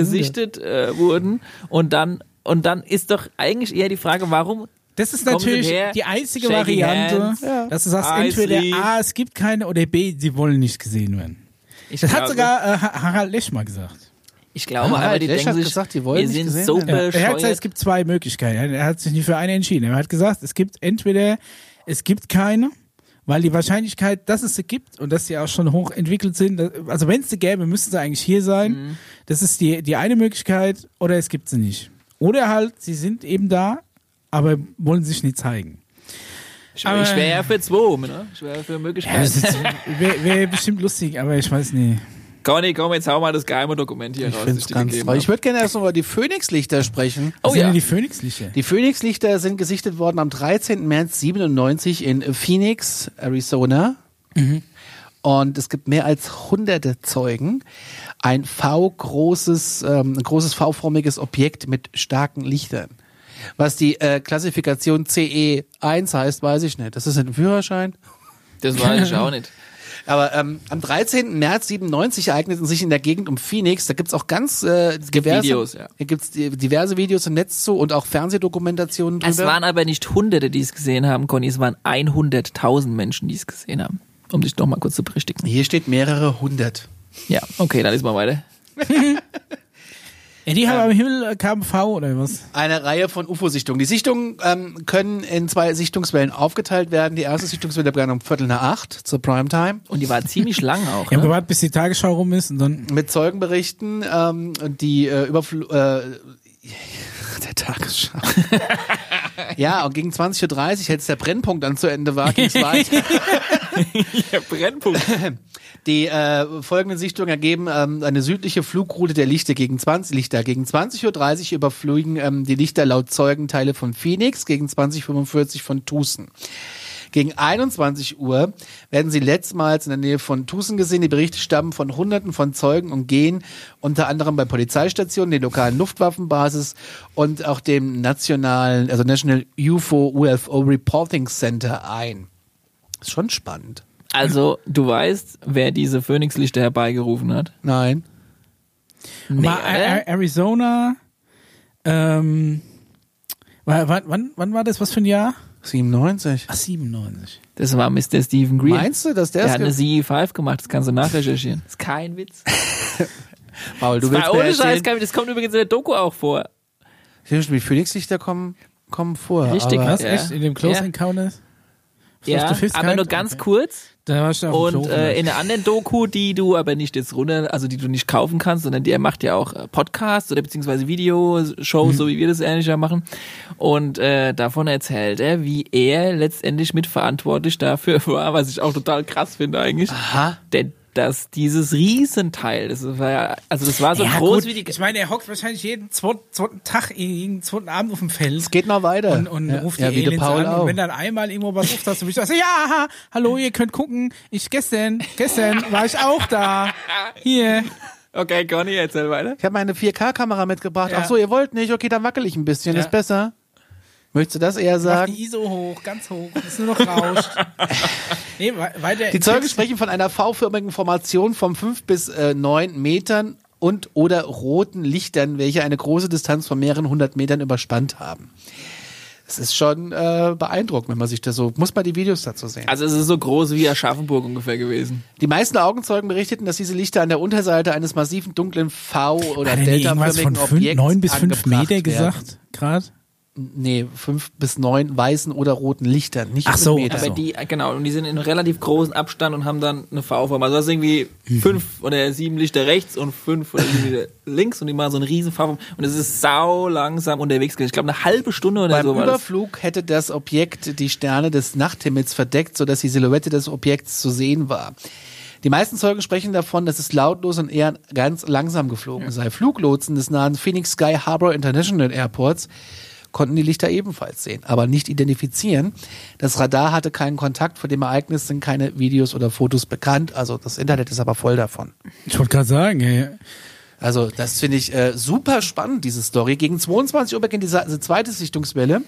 gesichtet äh, wurden. Und dann, und dann ist doch eigentlich eher die Frage, warum Das ist Kommen natürlich die einzige shaking Variante, hands, dass du sagst, I entweder. A, es gibt keine oder B, sie wollen nicht gesehen werden. ich Das hat sogar äh, Ha- Harald Lesch mal gesagt. Ich glaube, Ah, aber die Lesch denken hat sich, gesagt, die wollen wir nicht sind gesehen so. Ja, er hat gesagt, es gibt zwei Möglichkeiten. Er hat sich nicht für eine entschieden. Er hat gesagt, es gibt entweder, es gibt keine, weil die Wahrscheinlichkeit, dass es sie gibt und dass sie auch schon hoch entwickelt sind, also wenn es sie gäbe, müssten sie eigentlich hier sein. Mhm. Das ist die, die eine Möglichkeit oder es gibt sie nicht. Oder halt, sie sind eben da, aber wollen sich nicht zeigen. Ich, ich wäre ja für zwei, ne? Ich wäre für Ja, Möglichkeiten. das wäre wär bestimmt lustig, aber ich weiß nicht. Conny, komm, jetzt hau mal das geheime Dokument hier Ich raus. finde das es dir ganz hab. Ich würde gerne erst noch über die Phoenixlichter sprechen. Was Oh sind ja. die Phönixlichter? Die Phoenixlichter sind gesichtet worden am 13. März 97 in Phoenix, Arizona. Und es gibt mehr als hunderte Zeugen. Ein V-großes, ähm, ein großes V-formiges Objekt mit starken Lichtern. Was die äh, Klassifikation CE1 heißt, weiß ich nicht. Das ist ein Führerschein. Das weiß ich auch nicht. Aber ähm, am 13. März 97 ereigneten sich in der Gegend um Phoenix, da gibt's auch ganz äh, diverse Videos, ja. Hier gibt's diverse Videos im Netz zu und auch Fernsehdokumentationen drüber. Es waren aber nicht Hunderte, die es gesehen haben, Conny. Es waren 100.000 Menschen, die es gesehen haben. Um dich noch mal kurz zu berichtigen. Hier steht mehrere hundert. Ja, okay, dann ist mal weiter. Ja, die haben am Himmel äh, KMV oder was? Eine Reihe von UFO-Sichtungen. Die Sichtungen ähm, können in zwei Sichtungswellen aufgeteilt werden. Die erste Sichtungswelle begann um Viertel nach acht zur Primetime Und die war ziemlich lang auch. Ja, Ne? gewartet, bis die Tagesschau rum ist und dann. mit Zeugenberichten, ähm, die äh, Überfl äh, der Tagesschau. ja, und gegen 20.30 Uhr, als der Brennpunkt dann zu Ende war, ging es weiter. Brennpunkt. Die äh, folgenden Sichtungen ergeben ähm, eine südliche Flugroute der Lichter gegen 20 Lichter. Gegen 20.30 Uhr überfliegen ähm, die Lichter laut Zeugen Teile von Phoenix, gegen 20.45 von Tucson. Gegen 21 Uhr werden sie letztmals in der Nähe von Tucson gesehen. Die Berichte stammen von Hunderten von Zeugen und gehen unter anderem bei Polizeistationen, der lokalen Luftwaffenbasis und auch dem nationalen, also National UFO UFO Reporting Center ein. Ist schon spannend. Also, du weißt, wer diese Phönixlichter herbeigerufen hat? Nein. Nee? Ä- Arizona, ähm, wa- wann, wann, wann war das? Was für ein Jahr? 97. Ach, 97. Das war Mr. Stephen Green. Meinst du, dass der, Der hat eine ge- CE5 gemacht, das kannst du nachrecherchieren. Das ist kein Witz. Paul, du Das willst war ohne Scheiß, kein Witz. das kommt übrigens in der Doku auch vor. Stimmt, wie Phoenixlichter kommen, kommen vor. Richtig, aber Was? Ja. Echt? In dem Close Ja. Encounters? Ja, aber nur ganz Okay. kurz. Und äh, in einer anderen Doku, die du aber nicht jetzt runter, also die du nicht kaufen kannst, sondern der macht ja auch äh, Podcasts oder beziehungsweise Videoshows, so wie wir das ähnlich ja machen. Und äh, davon erzählt er, wie er letztendlich mitverantwortlich dafür war, was ich auch total krass finde eigentlich. Aha. Denn dass dieses Riesenteil, das war ja, also das war so ja, groß gut. wie die Ich meine, er hockt wahrscheinlich jeden zweiten, zweiten Tag, jeden zweiten Abend auf dem Feld. Es geht noch weiter. und, und ja. ruft die ja, wie der Aliens Paul an. auch. Und wenn dann einmal irgendwo was ruft, hast du mich sagst, ja, hallo, ihr könnt gucken. Ich gestern, gestern war ich auch da. Hier. Okay, Conny, erzähl weiter. Ich habe meine 4K-Kamera mitgebracht. Ja. Ach so, ihr wollt nicht? Okay, dann wackel ich ein bisschen. Ja. Ist besser. Möchtest du das eher Mach sagen? die ISO hoch, ganz hoch, es nur noch rauscht. nee, wei- weiter. Die Zeugen sprechen von einer V-förmigen Formation von fünf bis äh, neun Metern und oder roten Lichtern, welche eine große Distanz von mehreren hundert Metern überspannt haben. Es ist schon äh, beeindruckend, wenn man sich das so, muss man die Videos dazu sehen. Also es ist so groß wie Aschaffenburg ungefähr gewesen. Die meisten Augenzeugen berichteten, dass diese Lichter an der Unterseite eines massiven dunklen V- oder er deltaförmigen von fünf, Objekts neun bis fünf Meter werden. gesagt? Gerade? Nee, fünf bis neun weißen oder roten Lichtern, nicht Ach so, Meter. Aber die, genau, und die sind in relativ großen Abstand und haben dann eine V-Form. Also du hast irgendwie Mhm. fünf oder sieben Lichter rechts und fünf oder sieben Lichter links und die machen so eine riesen V-Form. Und es ist sau langsam unterwegs gewesen. Ich glaube eine halbe Stunde oder Beim so das. Überflug hätte das Objekt die Sterne des Nachthimmels verdeckt, sodass die Silhouette des Objekts zu sehen war. Die meisten Zeugen sprechen davon, dass es lautlos und eher ganz langsam geflogen sei. Fluglotsen des nahen Phoenix Sky Harbor International Airports konnten die Lichter ebenfalls sehen, aber nicht identifizieren. Das Radar hatte keinen Kontakt, vor dem Ereignis sind keine Videos oder Fotos bekannt. Also das Internet ist aber voll davon. Ich wollte gerade sagen, ey. Also das finde ich äh, super spannend, diese Story. Gegen 22 Uhr beginnt die, Sa- die zweite Sichtungswelle.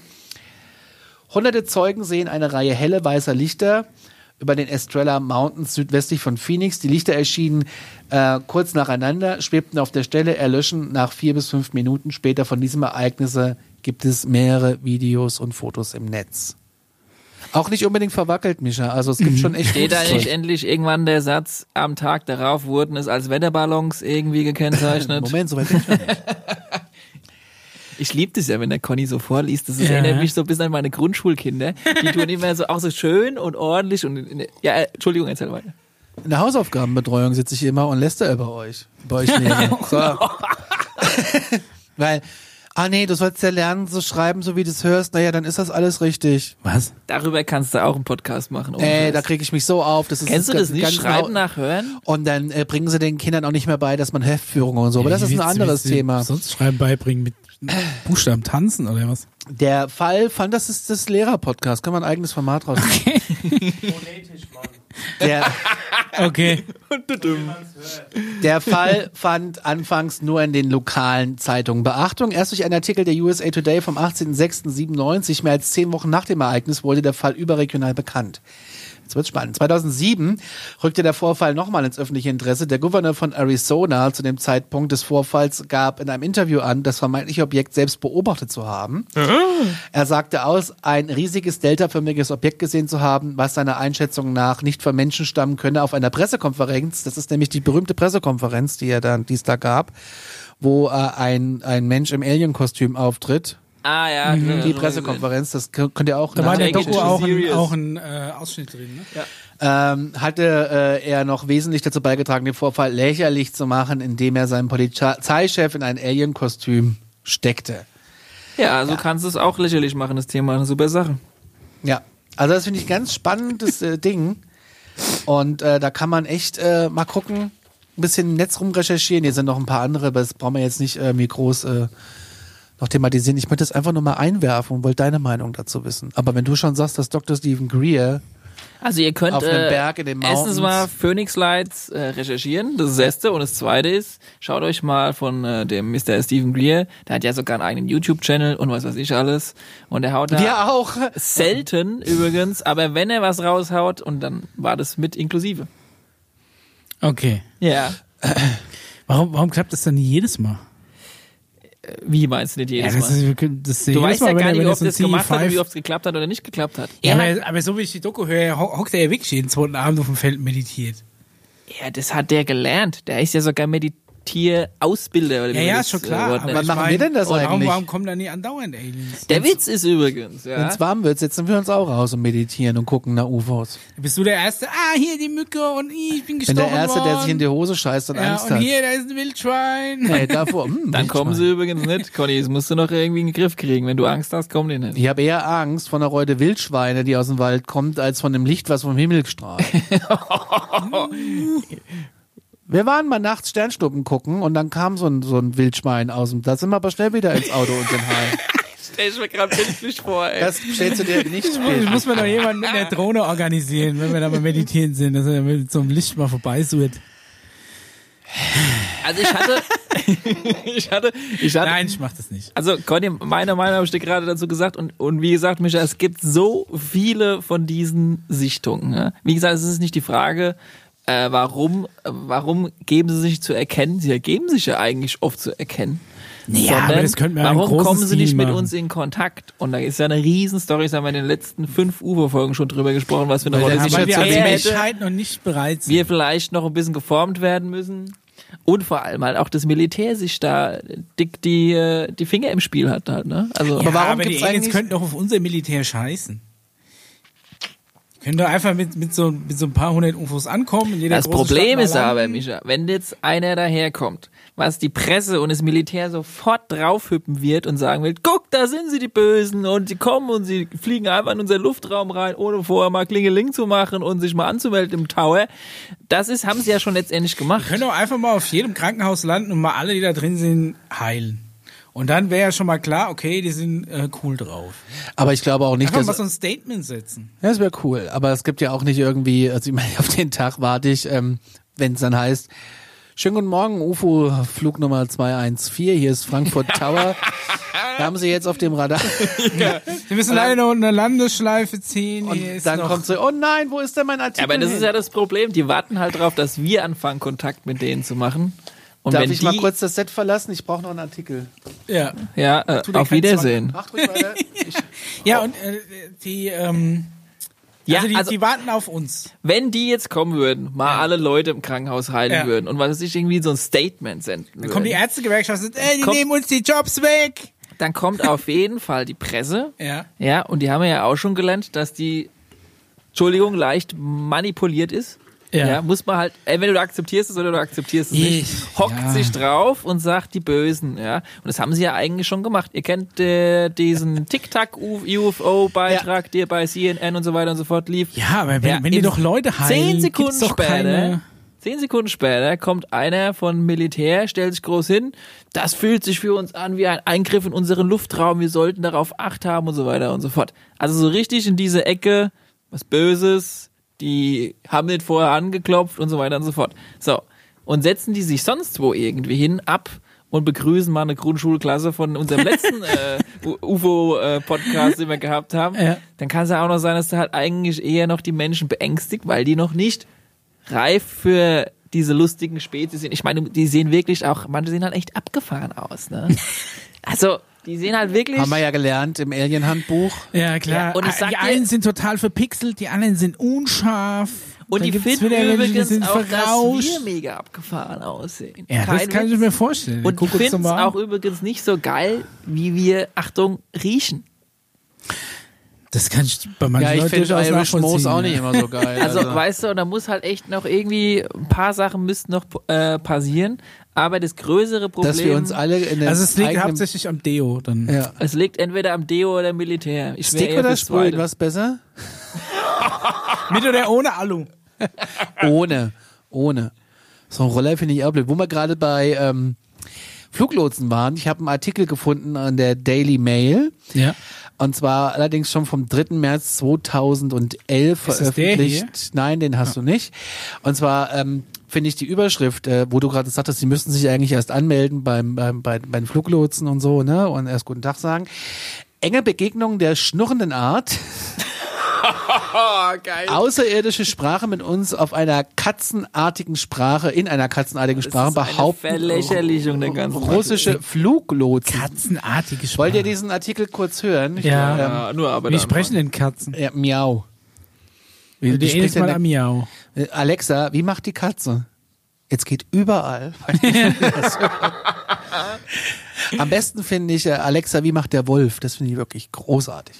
Hunderte Zeugen sehen eine Reihe helle weißer Lichter über den Estrella Mountains südwestlich von Phoenix. Die Lichter erschienen äh, kurz nacheinander, schwebten auf der Stelle, erlöschen nach vier bis fünf Minuten später. Von diesem Ereignisse gibt es mehrere Videos und Fotos im Netz. Auch nicht unbedingt verwackelt, Mischa. Also es gibt schon echt Steht da nicht endlich irgendwann der Satz, am Tag darauf wurden es als Wetterballons irgendwie gekennzeichnet? Moment, soweit bin ich noch nicht. Ich liebe das ja, wenn der Conny so vorliest. Das ist, Ja. erinnert mich so ein bisschen an meine Grundschulkinder. Die tun immer so auch so schön und ordentlich und ja, äh, Entschuldigung, erzähl weiter. In der Hausaufgabenbetreuung sitze ich immer und lästere über euch. Bei euch neben. So. Weil, ah nee, du sollst ja lernen, so schreiben, so wie du es hörst. Naja, dann ist das alles richtig. Was? Darüber kannst du auch einen Podcast machen. Ey, Scheiß. da kriege ich mich so auf. Das ist Kennst du ganz- das nicht? ganz Schreiben lau- nach Hören? Und dann äh, bringen sie den Kindern auch nicht mehr bei, dass man Heftführung und so. Aber das Wie ist ein willst anderes willst Thema. Sonst Schreiben beibringen mit Buchstaben tanzen oder was? Der Fall fand, das ist das Lehrer-Podcast. Kann man ein eigenes Format raus. Der, Okay. Der Fall fand anfangs nur in den lokalen Zeitungen Beachtung. Erst durch einen Artikel der USA Today vom 18.06.97, mehr als zehn Wochen nach dem Ereignis, wurde der Fall überregional bekannt. Jetzt wird's spannend. 2007 rückte der Vorfall nochmal ins öffentliche Interesse. Der Gouverneur von Arizona zu dem Zeitpunkt des Vorfalls gab in einem Interview an, das vermeintliche Objekt selbst beobachtet zu haben. Er sagte aus, ein riesiges deltaförmiges Objekt gesehen zu haben, was seiner Einschätzung nach nicht von Menschen stammen könne, auf einer Pressekonferenz. Das ist nämlich die berühmte Pressekonferenz, die er dann dies da gab, wo äh, ein, ein Mensch im Alien-Kostüm auftritt. Ah ja, Die Pressekonferenz, das könnt ihr auch Da war in der Doku auch ein, auch ein äh, Ausschnitt drin, ne? ähm, hatte äh, er noch wesentlich dazu beigetragen, den Vorfall lächerlich zu machen, indem er seinen Polizeichef in ein Alien-Kostüm steckte. Ja, so kannst du es auch lächerlich machen, das Thema. Eine super Sache. Ja, also das finde ich ganz spannendes äh, Ding. Und äh, da kann man echt äh, mal gucken, ein bisschen im Netz rumrecherchieren. Hier sind noch ein paar andere, aber das brauchen wir jetzt nicht äh, mir groß äh, noch thematisieren. Ich möchte das einfach nur mal einwerfen und wollte deine Meinung dazu wissen. Aber wenn du schon sagst, dass Dr. Stephen Greer Also ihr könnt Auf einem äh, Berg in den erstens Mountains. mal Phoenix Lights äh, recherchieren, das ist das erste. Und das zweite ist, schaut euch mal von äh, dem Mr. Stephen Greer, der hat ja sogar einen eigenen YouTube-Channel und was weiß ich alles. Und der haut da Wir auch. selten übrigens, aber wenn er was raushaut und dann war das mit inklusive. Okay. Ja. Warum, warum klappt das dann nie jedes Mal? Wie meinst du nicht jedes ja, das Mal? ist, das sehe Du weißt Mal, ja gar nicht, er ob das gemacht hat und CE5 wie oft es geklappt hat oder nicht geklappt hat. Ja, hat, aber, aber so wie ich die Doku höre, ho- hockt er ja wirklich jeden zweiten Abend auf dem Feld und meditiert. ja, das hat der gelernt. Der ist ja sogar Meditier-Ausbilder. oder Ja, ja, ist schon äh, klar. Aber. Wann ich machen mein, wir denn das warum, eigentlich? Warum kommen da nie andauernd Aliens? Der Witz ist übrigens, Wenn ja. es warm wird, setzen wir uns auch raus und meditieren und gucken nach UFOs. Bist du der Erste? Ah, hier die Mücke und ich bin Bin gestorben der Erste, der sich in die worden. Hose scheißt und ja, Angst und hat. hier, da ist ein Wildschwein. Nee, davor. Hm, Dann kommen sie übrigens nicht, Conny. Das musst du noch irgendwie in den Griff kriegen. Wenn du Angst hast, kommen die nicht. Ich habe eher Angst von der Reute Wildschweine, die aus dem Wald kommt, als von dem Licht, was vom Himmel strahlt. wir waren mal nachts Sternschnuppen gucken und dann kam so ein, so ein Wildschwein aus dem. Da sind wir aber schnell wieder ins Auto und sind heim. Stell ich mir gerade bildlich vor, ey. Das stellst du dir nicht Das spät. muss man doch jemanden mit einer Drohne organisieren, wenn wir da mal meditieren sind, dass er mit so einem Licht mal vorbeisuert. Also ich hatte, ich hatte, ich hatte, Nein, ich mach das nicht. also Conny, meiner Meinung nach habe ich dir gerade dazu gesagt und, und wie gesagt, Micha, es gibt so viele von diesen Sichtungen. Ne? Wie gesagt, es ist nicht die Frage, äh, warum, warum geben sie sich zu erkennen? Sie geben sich ja eigentlich oft zu erkennen. Ja, Sondern aber das könnten wir ja warum kommen sie nicht Stil mit machen. uns in Kontakt? Und da ist ja eine Riesenstory, das haben wir in den letzten fünf UFO-Folgen schon drüber gesprochen, was wir noch sich weil wir als Menschheit noch nicht bereit sind. wir vielleicht noch ein bisschen geformt werden müssen. Und vor allem halt auch das Militär sich da dick die, äh, die Finger im Spiel hat halt, ne? Also, Aber warum aber die gibt's Aliens eigentlich- könnten doch auf unser Militär scheißen. Können doch einfach mit, mit, so, mit so ein paar hundert UFOs ankommen. Jeder das Problem ist aber. Micha, wenn jetzt einer daherkommt, was die Presse und das Militär sofort draufhüppen wird und sagen will, guck, da sind sie die Bösen und sie kommen und sie fliegen einfach in unser Luftraum rein, ohne vorher mal Klingeling zu machen und sich mal anzumelden im Tower. Das ist, haben sie ja schon letztendlich gemacht. Die können doch einfach mal auf jedem Krankenhaus landen und mal alle, die da drin sind, heilen. Und dann wäre ja schon mal klar, okay, die sind äh, cool drauf. Aber ich glaube auch nicht, Einfach dass. mal so ein Statement setzen. Ja, das wäre cool. Aber es gibt ja auch nicht irgendwie, also ich meine, auf den Tag warte ich, ähm, wenn es dann heißt, schönen guten Morgen, UFO Flug Nummer 214, hier ist Frankfurt Tower. da haben sie jetzt auf dem Radar. Sie müssen leider noch eine Landeschleife ziehen. Und Hier ist dann noch kommt so, oh nein, wo ist denn mein Artikel? Aber das ist hin? ja das Problem. Die warten halt drauf, dass wir anfangen, Kontakt mit denen zu machen. Und Darf wenn ich die, mal kurz das Set verlassen? Ich brauche noch einen Artikel. ja. ja, äh, auf Wiedersehen. Macht ruhig weiter. Ich, ja, und äh, die, ähm, Ja, also die, also- die warten auf uns. Wenn die jetzt kommen würden, mal alle Leute im Krankenhaus heilen Ja. würden und was weiß ich irgendwie so ein Statement senden Dann kommt die würden, Ärztegewerkschaft und sagt, ey, die Kommt- nehmen uns die Jobs weg. dann kommt auf jeden Fall die Presse. Ja. Ja, und die haben ja auch schon gelernt, dass die, Entschuldigung, leicht manipuliert ist. Ja. Ja. muss man halt, entweder du akzeptierst es oder du akzeptierst es nicht. Ich- Hockt ja. sich drauf und sagt die Bösen, ja. Und das haben sie ja eigentlich schon gemacht. Ihr kennt äh, diesen TikTok-UFO-Beitrag, der bei CNN und so weiter und so fort lief. Ja, aber wenn, Ja, wenn die doch Leute heilen, Zehn Sekunden doch später, keine... zehn Sekunden später kommt einer von Militär, stellt sich groß hin. Das fühlt sich für uns an wie ein Eingriff in unseren Luftraum. Wir sollten darauf Acht haben und so weiter und so fort. Also so richtig in diese Ecke, was Böses, die haben nicht vorher angeklopft und so weiter und so fort. So. Und setzen die sich sonst wo irgendwie hin, ab und begrüßen mal eine Grundschulklasse von unserem letzten äh, UFO-Podcast, den wir gehabt haben, Ja. dann kann es ja auch noch sein, dass da halt eigentlich eher noch die Menschen beängstigt, weil die noch nicht reif für diese lustigen Spezies sind. Ich meine, die sehen wirklich auch, manche sehen halt echt abgefahren aus, ne? Also, die sehen halt wirklich. haben wir ja gelernt im Alien-Handbuch. Ja, klar. Ja, und ich sag die dir- einen sind total verpixelt, die anderen sind unscharf. und Dann die finden wieder welche, die übrigens sind auch, dass verrauscht. wir mega abgefahren aussehen. Ja, das Kein kann Witz. ich mir vorstellen. Und die Guck finden es auch übrigens nicht so geil, wie wir, Achtung, riechen. Das kann ich bei manchen Ja, ich Leuten finde durchaus Irish nachvollziehen. auch nicht immer so geil. Also, weißt du, und da muss halt echt noch irgendwie, ein paar Sachen müssten noch äh, passieren, aber das größere Problem, dass wir uns alle in den Also es liegt hauptsächlich am Deo dann. ja. es liegt entweder am Deo oder Militär. Ich Stick oder Sprühen, was besser? Mit oder ohne Alu? Ohne. Ohne. So ein Roller finde ich auch blöd. Wo wir gerade bei ähm, Fluglotsen waren, ich habe einen Artikel gefunden an der Daily Mail. Ja. Und zwar allerdings schon vom 3. März 2011 Ist veröffentlicht. Nein, den hast du nicht. Und zwar ähm, finde ich die Überschrift, äh, wo du gerade sagtest, sie müssten sich eigentlich erst anmelden beim, beim, bei, bei den Fluglotsen und so, ne? Und erst guten Tag sagen. Enge Begegnung der schnurrenden Art. Oh, geil. Außerirdische Sprache mit uns auf einer katzenartigen Sprache, in einer katzenartigen Sprache behaupten Verlächerlichung der ganzen russische Fluglotsen. Katzenartige Sprache. Wollt ihr diesen Artikel kurz hören? Ich, Ja. Ähm, Ja, nur aber Wie sprechen denn Katzen? ja, miau. Die spricht jedes Mal am Miau. Äh, Alexa, wie macht die Katze? Jetzt geht überall. Am besten finde ich äh, Alexa, wie macht der Wolf? Das finde ich wirklich großartig.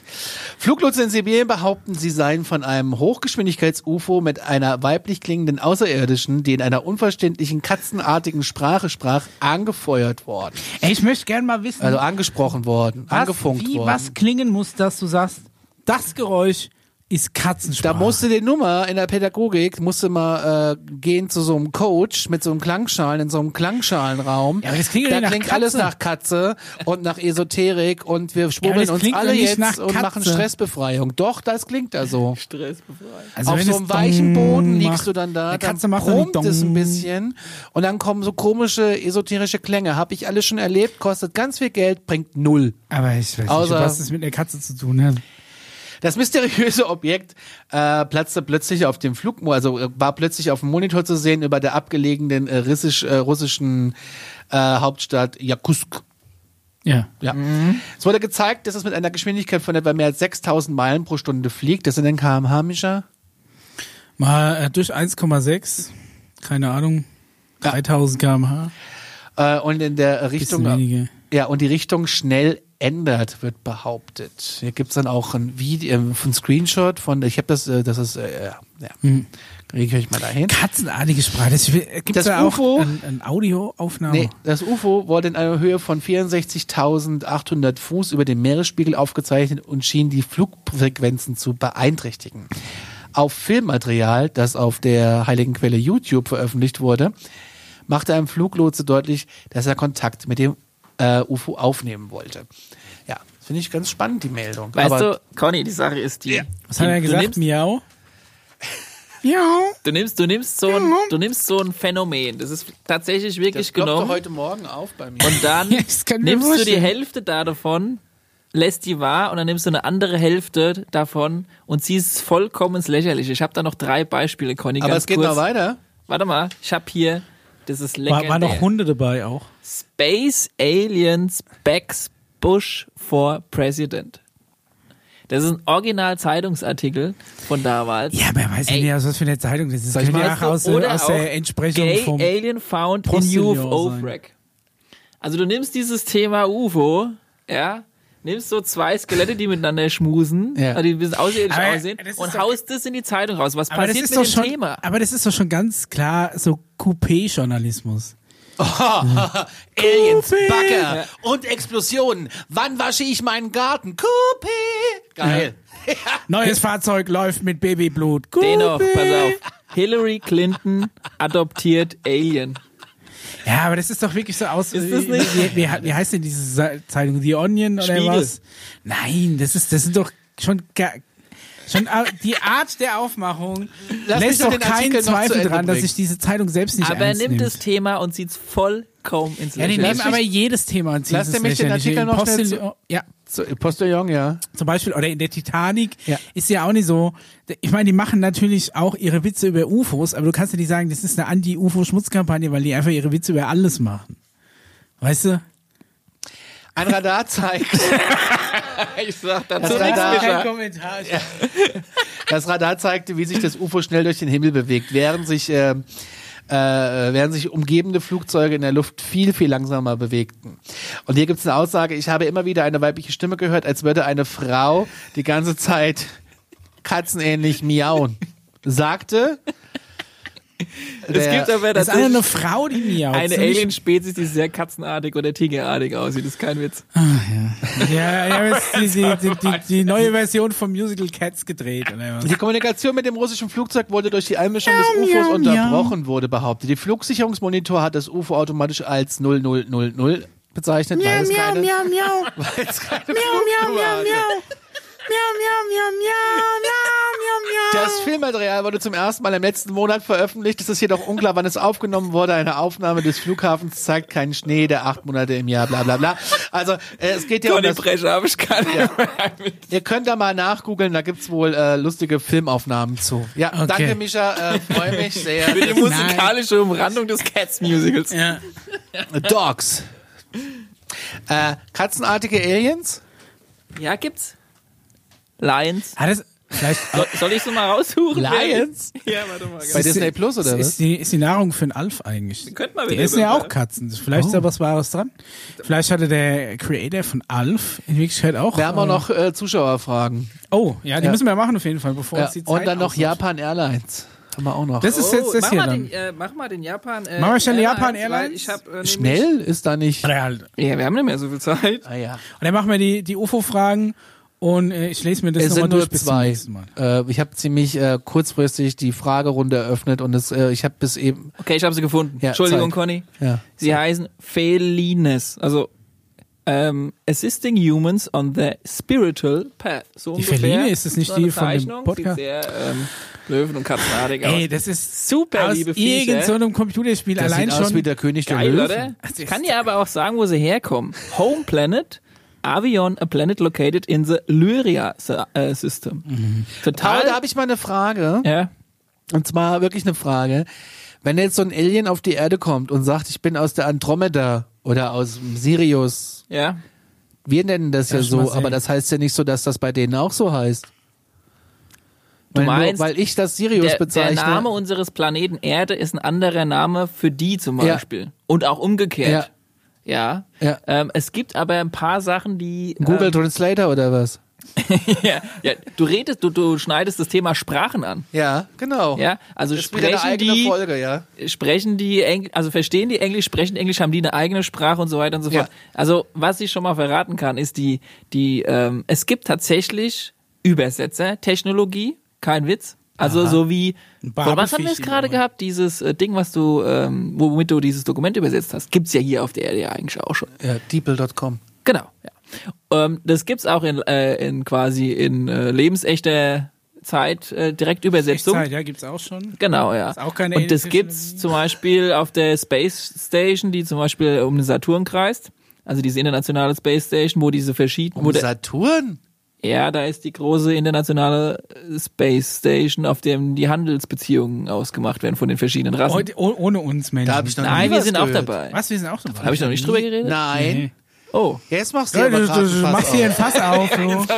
Fluglotsen in Sibirien behaupten, sie seien von einem Hochgeschwindigkeits-UFO mit einer weiblich klingenden Außerirdischen, die in einer unverständlichen katzenartigen Sprache sprach, angefeuert worden. Ey, ich möchte gerne mal wissen, Also angesprochen worden, was, angefunkt wie worden. was klingen muss, dass du sagst, das Geräusch ist Katzensprache. Da musste die Nummer in der Pädagogik, musste mal äh, gehen zu so einem Coach mit so einem Klangschalen, in so einem Klangschalenraum. Ja, aber das klingt ja da nicht nach klingt Katze. alles nach Katze und nach Esoterik und wir schwurbeln das uns alle jetzt nach und machen. Stressbefreiung. Doch, das klingt da so. Stressbefreit. also Auf wenn so einem weichen Boden liegst macht, du dann da, eine Katze macht dann brummt es ein bisschen und dann kommen so komische esoterische Klänge. Hab ich alles schon erlebt, kostet ganz viel Geld, bringt null. Aber ich weiß Außer- nicht, was das mit der Katze zu tun hat. Das mysteriöse Objekt äh, platzte plötzlich auf dem Flug, also äh, war plötzlich auf dem Monitor zu sehen über der abgelegenen äh, russisch, äh, russischen äh, Hauptstadt Jakutsk. Ja. Ja. Es wurde gezeigt, dass es mit einer Geschwindigkeit von etwa mehr als 6000 Meilen pro Stunde fliegt. Das sind in kmh, Mischa? Mal äh, durch 1,6, keine Ahnung, 3000 km/h. Äh, und in der Richtung, ja, und die Richtung schnell ändert, wird behauptet. Hier gibt's dann auch ein Video, ein Screenshot von, ich habe das, äh, das ist, äh, ja. Hm. Kriege ich mal dahin. Katzenartige Sprache. Das, gibt Das da UFO? auch ein, ein Audioaufnahme? Nee, das UFO wurde in einer Höhe von 64.800 Fuß über dem Meeresspiegel aufgezeichnet und schien die Flugfrequenzen zu beeinträchtigen. Auf Filmmaterial, das auf der heiligen Quelle YouTube veröffentlicht wurde, machte ein Fluglotse deutlich, dass er Kontakt mit dem äh, UFO aufnehmen wollte. Ja, finde ich ganz spannend, die Meldung. Weißt Aber du, Conny, die Sache ist die. Was hat er du, gesagt? nimmst, Miau? Miau. du nimmst, du nimmst so ein, du nimmst so ein Phänomen. Das ist tatsächlich wirklich das genommen. heute Morgen auf bei mir. Und dann Ja, nimmst du die. Hälfte da davon, lässt die wahr und dann nimmst du eine andere Hälfte davon und ziehst es vollkommen ins Lächerliche. Ich habe da noch drei Beispiele, Conny. Aber ganz es geht kurz. noch weiter. Warte mal, ich habe hier, das ist War, legendär. waren noch Hunde dabei auch. Space Aliens backs Bush for President. Das ist ein Original-Zeitungsartikel von damals. Ja, aber er weiß ja Ey. nicht, aus was für eine Zeitung das ist. Das ich könnte ja aus, aus der Entsprechung Gay vom... Alien found in UFO. Wreck. Also du nimmst dieses Thema UFO, ja, nimmst so zwei Skelette, die miteinander schmusen, Ja. also die ein bisschen außerirdisch Aber aussehen ist und doch- haust das in die Zeitung raus. Was passiert ist mit doch dem schon, Thema? aber das ist doch schon ganz klar so Coupé-Journalismus. Aliens, Coupé. Bagger und Explosionen. Wann wasche ich meinen Garten? Coupé. Geil. Neues Fahrzeug läuft mit Babyblut. Dennoch, pass auf. Hillary Clinton adoptiert Alien. Ja, aber das ist doch wirklich so aus. Ist das wie, nicht? Wie, wie, wie heißt denn diese Zeitung? The Onion oder Spiegel. was? Nein, das ist, das sind doch schon ga- schon die Art der Aufmachung Lass lässt doch keinen zu Zweifel dran, dass sich diese Zeitung selbst nicht Aber er nimmt nimmt. das Thema und zieht es vollkommen ins ja, die nehmen aber jedes Thema und ziehen Lass es dir mich den. Artikel noch schnell Ja, So, Postillon, ja. zum Beispiel, oder in der Titanic Ja. ist ja auch nicht so, ich meine, die machen natürlich auch ihre Witze über UFOs, aber du kannst ja nicht sagen, das ist eine Anti-UFO-Schmutzkampagne, weil die einfach ihre Witze über alles machen. Weißt du? Ein Radar zeigt, ich sag Das dazu war nichts da- mehr. Kommentar. das Radar zeigte, wie sich das UFO schnell durch den Himmel bewegt, während sich, äh, äh, während sich umgebende Flugzeuge in der Luft viel, viel langsamer bewegten. Und hier gibt es eine Aussage, ich habe immer wieder eine weibliche Stimme gehört, als würde eine Frau die ganze Zeit katzenähnlich miauen. Sagte. Es gibt aber Das ist eine Frau, die miaut. eine Alien-Spezies, die sehr katzenartig oder tigerartig aussieht. Das ist kein Witz. Ja, ja, jetzt die, die, die, die, die neue Version vom Musical Cats gedreht. Die Kommunikation mit dem russischen Flugzeug wurde durch die Einmischung des UFOs unterbrochen, wurde behauptet. Die Flugsicherungsmonitor hat das UFO automatisch als 0000 bezeichnet, weil Miau, es miau, keine, miau, miau. weil es keine Miau, miau, miau, hatte. miau. Das Filmmaterial wurde zum ersten Mal im letzten Monat veröffentlicht. Es ist jedoch unklar, wann es aufgenommen wurde. Eine Aufnahme des Flughafens zeigt keinen Schnee, der acht Monate im Jahr, bla bla bla. Also äh, es geht ja um das Brecher habe ich keine Ihr könnt da mal nachgoogeln, da gibt's wohl äh, lustige Filmaufnahmen zu. Ja, Okay. danke Mischa, äh, freue mich sehr. Für die musikalische Umrandung des Cats-Musicals. Ja. Dogs. Äh, katzenartige Aliens? Ja, gibt's. Lions. Hat es, vielleicht, So, soll ich so mal raussuchen? Lions? Ja, warte mal. Bei Ist Disney die- Plus oder ist was? die, ist die Nahrung für einen Alf eigentlich? Könnte mal Die wieder essen ja auch Katzen. Vielleicht ist da was Wahres dran. Vielleicht hatte der Creator von Alf in Wirklichkeit auch. Wir haben auch äh, noch äh, Zuschauerfragen. Oh, ja, die Ja. müssen wir machen auf jeden Fall, bevor Ja, uns die Zeit und dann noch ausläuft. Japan Airlines. Haben wir auch noch. Das ist jetzt das mach, hier mal dann. den, äh, mach mal den Japan. Äh, Machen wir schnell Japan weil Airlines? Ich hab, äh, Schnell ist da nicht. Ja. Ja, wir haben nicht mehr so viel Zeit. Ah, ja. Und dann machen wir die, die UFO-Fragen und äh, ich lese mir das nochmal durch bis zum nächsten Mal. Äh, ich habe ziemlich äh, kurzfristig die Fragerunde eröffnet und es, äh, ich habe bis eben. Okay, ich habe sie gefunden. Ja, Entschuldigung, zeig. Conny. Ja. Sie heißen Felines. Also ähm, Assisting Humans on the Spiritual Path. So Die. Feline, ist es nicht so die von dem Zeichnung. Podcast? Sieht sehr ähm, Löwen- und Katzenartig aus. Ey, das ist Super, aus liebe Viecher. irgend so einem Computerspiel Das allein sieht aus schon. wie der König der Geil, Löwen. oder? Ich kann dir aber auch sagen, wo sie herkommen. Home Planet, Avion, a planet located in the Lyria äh, System. Aber Total. da habe ich mal eine Frage. ja. Und zwar wirklich eine Frage. Wenn jetzt so ein Alien auf die Erde kommt und sagt, ich bin aus der Andromeda oder aus Sirius, Ja. wir nennen das ja mal so, aber das heißt ja nicht so, dass das bei denen auch so heißt. weil, meinst, nur, weil ich das Sirius Der, der bezeichne. Name unseres Planeten Erde ist ein anderer Name für die zum Ja. Beispiel. Und auch umgekehrt. Ja. Ja. Ähm, es gibt aber ein paar Sachen, die. Google Ähm, Translator oder was? ja, ja, du redest, du, du schneidest das Thema Sprachen an. Ja, genau. Ja, also das sprechen die, Folge, ja. sprechen die Engl also verstehen die Englisch, sprechen Englisch, haben die eine eigene Sprache und so weiter und so fort. Ja. Also was ich schon mal verraten kann, ist die, die, ähm, es gibt tatsächlich Übersetzer-Technologie, kein Witz. Also so wie, von was haben wir jetzt gerade gehabt? Dieses äh, Ding, was du, ähm, womit du dieses Dokument übersetzt hast, gibt's ja hier auf der Erde ja eigentlich auch schon. ja Deeple.com. Genau. Ja. Ähm, das gibt's auch in, äh, in quasi in äh, lebensechter Zeit äh, Direktübersetzung. Echtzeit, ja, gibt's auch schon. Genau, ja. Ist auch keine und das gibt's zum Beispiel auf der Space Station, die zum Beispiel um den Saturn kreist. Also diese internationale Space Station, wo diese verschiedenen, Um Saturn? Ja, da ist die große internationale äh, Space Station, auf dem die Handelsbeziehungen ausgemacht werden von den verschiedenen Rassen. Heute, oh, ohne uns Menschen. Da hab ich noch Nein, nie wir sind auch gehört. dabei. Was, wir sind auch dabei. Habe ich noch nicht drüber geredet? Nein. Nee. Oh. Jetzt machst du Ja, du, du, machst hier ein auf. Fass auf.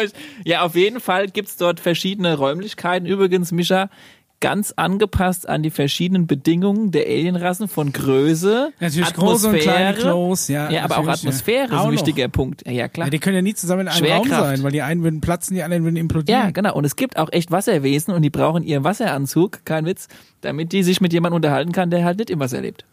Ich- Ja, auf jeden Fall gibt's dort verschiedene Räumlichkeiten. Übrigens, Mischa, ganz angepasst an die verschiedenen Bedingungen der Alienrassen von Größe, Natürlich Atmosphäre. Klos, ja. Ja, aber auch natürlich, ja. Atmosphäre ist ein wichtiger Punkt. Ja, ja, klar. Ja, die können ja nie zusammen in einem Raum sein, weil die einen würden platzen, die anderen würden implodieren. Ja, genau. Und es gibt auch echt Wasserwesen und die brauchen ihren Wasseranzug, kein Witz, damit die sich mit jemandem unterhalten kann, der halt nicht im Wasser lebt.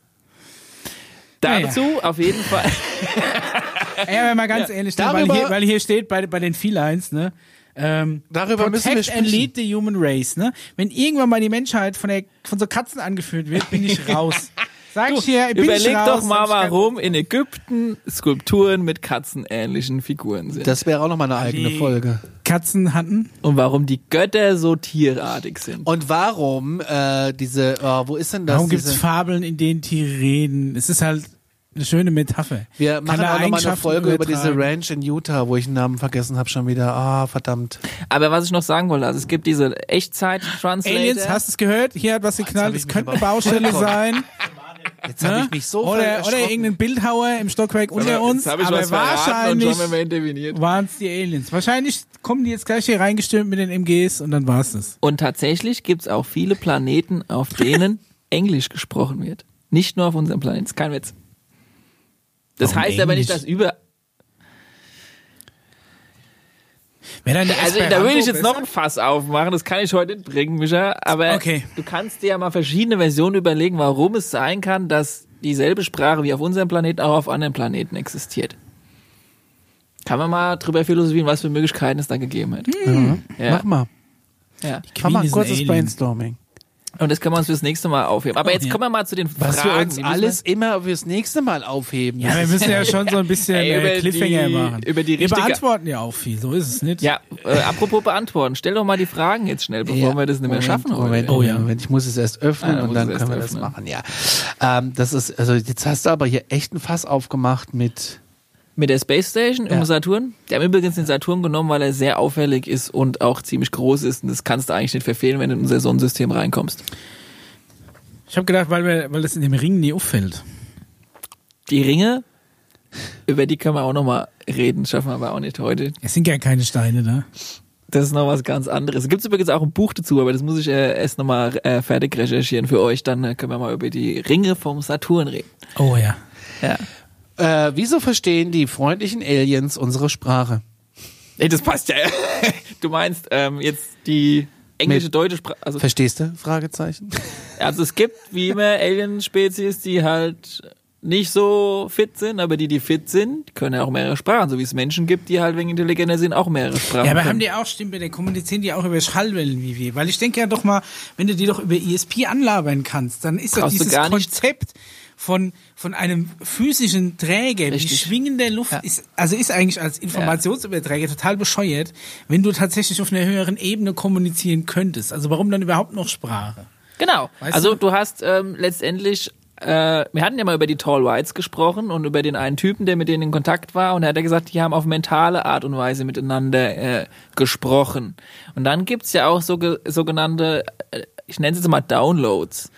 Naja. Dazu auf jeden Fall. Ey, aber mal ganz ehrlich, ne, weil, Darüber- hier, weil hier steht bei, bei den Felines, ne? Ähm, Darüber müssen wir Protect and sprechen. lead the human race, ne? Wenn irgendwann mal die Menschheit von, der, von so Katzen angeführt wird, bin ich raus. Sag ich hier, bin ich Überleg raus. doch mal, ich warum in Ägypten Skulpturen mit katzenähnlichen Figuren sind. Das wäre auch nochmal eine eigene Die- Folge. Katzen hatten. und warum die Götter so tierartig sind. Und warum äh, diese, oh, wo ist denn das? Warum gibt's diese, Fabeln, in denen Tiere reden? Es ist halt eine schöne Metapher. wir Kann machen auch nochmal eine Folge über diese übertragen. Ranch in Utah, wo ich den Namen vergessen habe schon wieder. Ah, verdammt. Aber was ich noch sagen wollte, also es gibt diese Echtzeit-Translator. Aliens, hast du es gehört? Hier hat was geknallt. Es könnte eine aber- Baustelle sein. Jetzt habe ne? ich mich so oder, oder irgendein Bildhauer im Stockwerk unter uns. Jetzt hab ich aber was verraten und wahrscheinlich waren es die Aliens. Wahrscheinlich kommen die jetzt gleich hier reingestürmt mit den MGs und dann war's das. Und tatsächlich gibt's auch viele Planeten, auf denen Englisch gesprochen wird. Nicht nur auf unserem Planeten, ist kein Witz. Das Warum heißt aber nicht, dass über. Also da will ich jetzt noch ein Fass aufmachen, das kann ich heute nicht bringen, Micha. Aber Okay. du kannst dir ja mal verschiedene Versionen überlegen, warum es sein kann, dass dieselbe Sprache wie auf unserem Planeten auch auf anderen Planeten existiert. Kann man mal drüber philosophieren, was für Möglichkeiten es da gegeben hat. Ja. Mach mal. Ja. Mach mal Queen ein kurzes Alien. Brainstorming. Und das können wir uns fürs nächste Mal aufheben. Aber Oh, jetzt ja. kommen wir mal zu den Was Fragen. wir uns alles immer fürs nächste Mal aufheben. Ja, wir müssen ja schon so ein bisschen Ey, äh, über Cliffhanger die- machen. über die wir beantworten ja auch viel, so ist es nicht. Ja, äh, apropos beantworten. Stell doch mal die Fragen jetzt schnell, bevor Ja. wir das nicht mehr Moment, schaffen Moment, heute. Oh ja. Moment, ich muss es erst öffnen Ah, dann und dann können wir erst das öffnen. machen, ja. Ähm, das ist, also jetzt hast du aber hier echt ein Fass aufgemacht mit, Mit der Space Station im Ja. Saturn. Die haben übrigens den Saturn genommen, weil er sehr auffällig ist und auch ziemlich groß ist. Und das kannst du eigentlich nicht verfehlen, wenn du in unser Sonnensystem reinkommst. Ich habe gedacht, weil, wir, weil das in dem Ring nie auffällt. Die Ringe, über die können wir auch nochmal reden, schaffen wir aber auch nicht heute. Es sind ja keine Steine da. Das ist noch was ganz anderes. Es gibt übrigens auch ein Buch dazu, aber das muss ich äh, erst nochmal äh, fertig recherchieren für euch. Dann äh, können wir mal über die Ringe vom Saturn reden. Oh ja. Ja. Äh, wieso verstehen die freundlichen Aliens unsere Sprache? Ey, das passt ja. Du meinst ähm, jetzt die englische, Mit- deutsche Sprache. Also, Verstehst du? Fragezeichen. also es gibt wie immer Alien-Spezies, die halt nicht so fit sind, aber die, die fit sind, können ja auch mehrere Sprachen, so wie es Menschen gibt, die halt wegen intelligenter sind, auch mehrere Sprachen. Ja, aber können. haben die auch Stimmen, dann kommunizieren die auch über Schallwellen wie wir. Weil ich denke ja doch mal, wenn du die doch über ESP anlabern kannst, dann ist doch Brauchst du dieses gar nicht. Konzept von, von einem physischen Träger, die Richtig. schwingende Luft, Ja. ist, also ist eigentlich als Informationsüberträger total bescheuert, wenn du tatsächlich auf einer höheren Ebene kommunizieren könntest. Also warum dann überhaupt noch Sprache? Genau. Weißt also du? du hast ähm, letztendlich, äh, wir hatten ja mal über die Tall Whites gesprochen und über den einen Typen, der mit denen in Kontakt war und er hat ja gesagt, die haben auf mentale Art und Weise miteinander äh, gesprochen. Und dann gibt's ja auch so, sogenannte, äh, ich nenne es jetzt mal Downloads.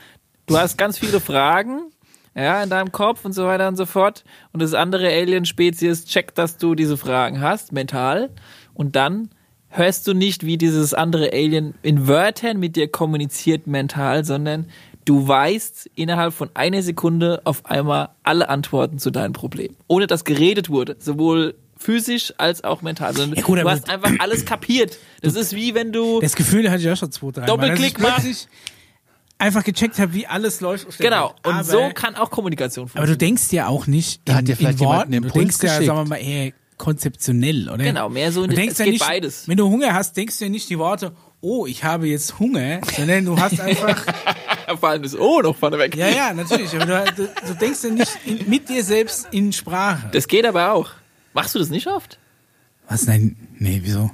Du hast ganz viele Fragen. Ja, in deinem Kopf und so weiter und so fort. Und das andere Alien-Spezies checkt, dass du diese Fragen hast, mental. Und dann hörst du nicht, wie dieses andere Alien in Wörtern mit dir kommuniziert mental, sondern du weißt innerhalb von einer Sekunde auf einmal alle Antworten zu deinem Problem. Ohne dass geredet wurde. Sowohl physisch als auch mental. Ja, gut, du hast einfach alles kapiert. Das ist wie wenn du... Das Gefühl hatte ich auch schon zwei, drei Doppelklick machen. plötzlich einfach gecheckt habe, wie alles läuft Genau. Und aber, so kann auch Kommunikation Aber du funktionieren. denkst ja auch nicht Da hat in, dir vielleicht in jemand Worten. einen Du Impuls denkst ja, sagen wir mal, eher konzeptionell, oder? Genau, mehr so in du denkst es ja geht nicht, beides. Wenn du Hunger hast, denkst du ja nicht die Worte, oh, ich habe jetzt Hunger, sondern du hast einfach, Vor allem das O noch vorne weg. ja, ja, natürlich, aber du, du, du denkst ja nicht in, mit dir selbst in Sprache. Das geht aber auch. Machst du das nicht oft? Was, nein, nee, wieso?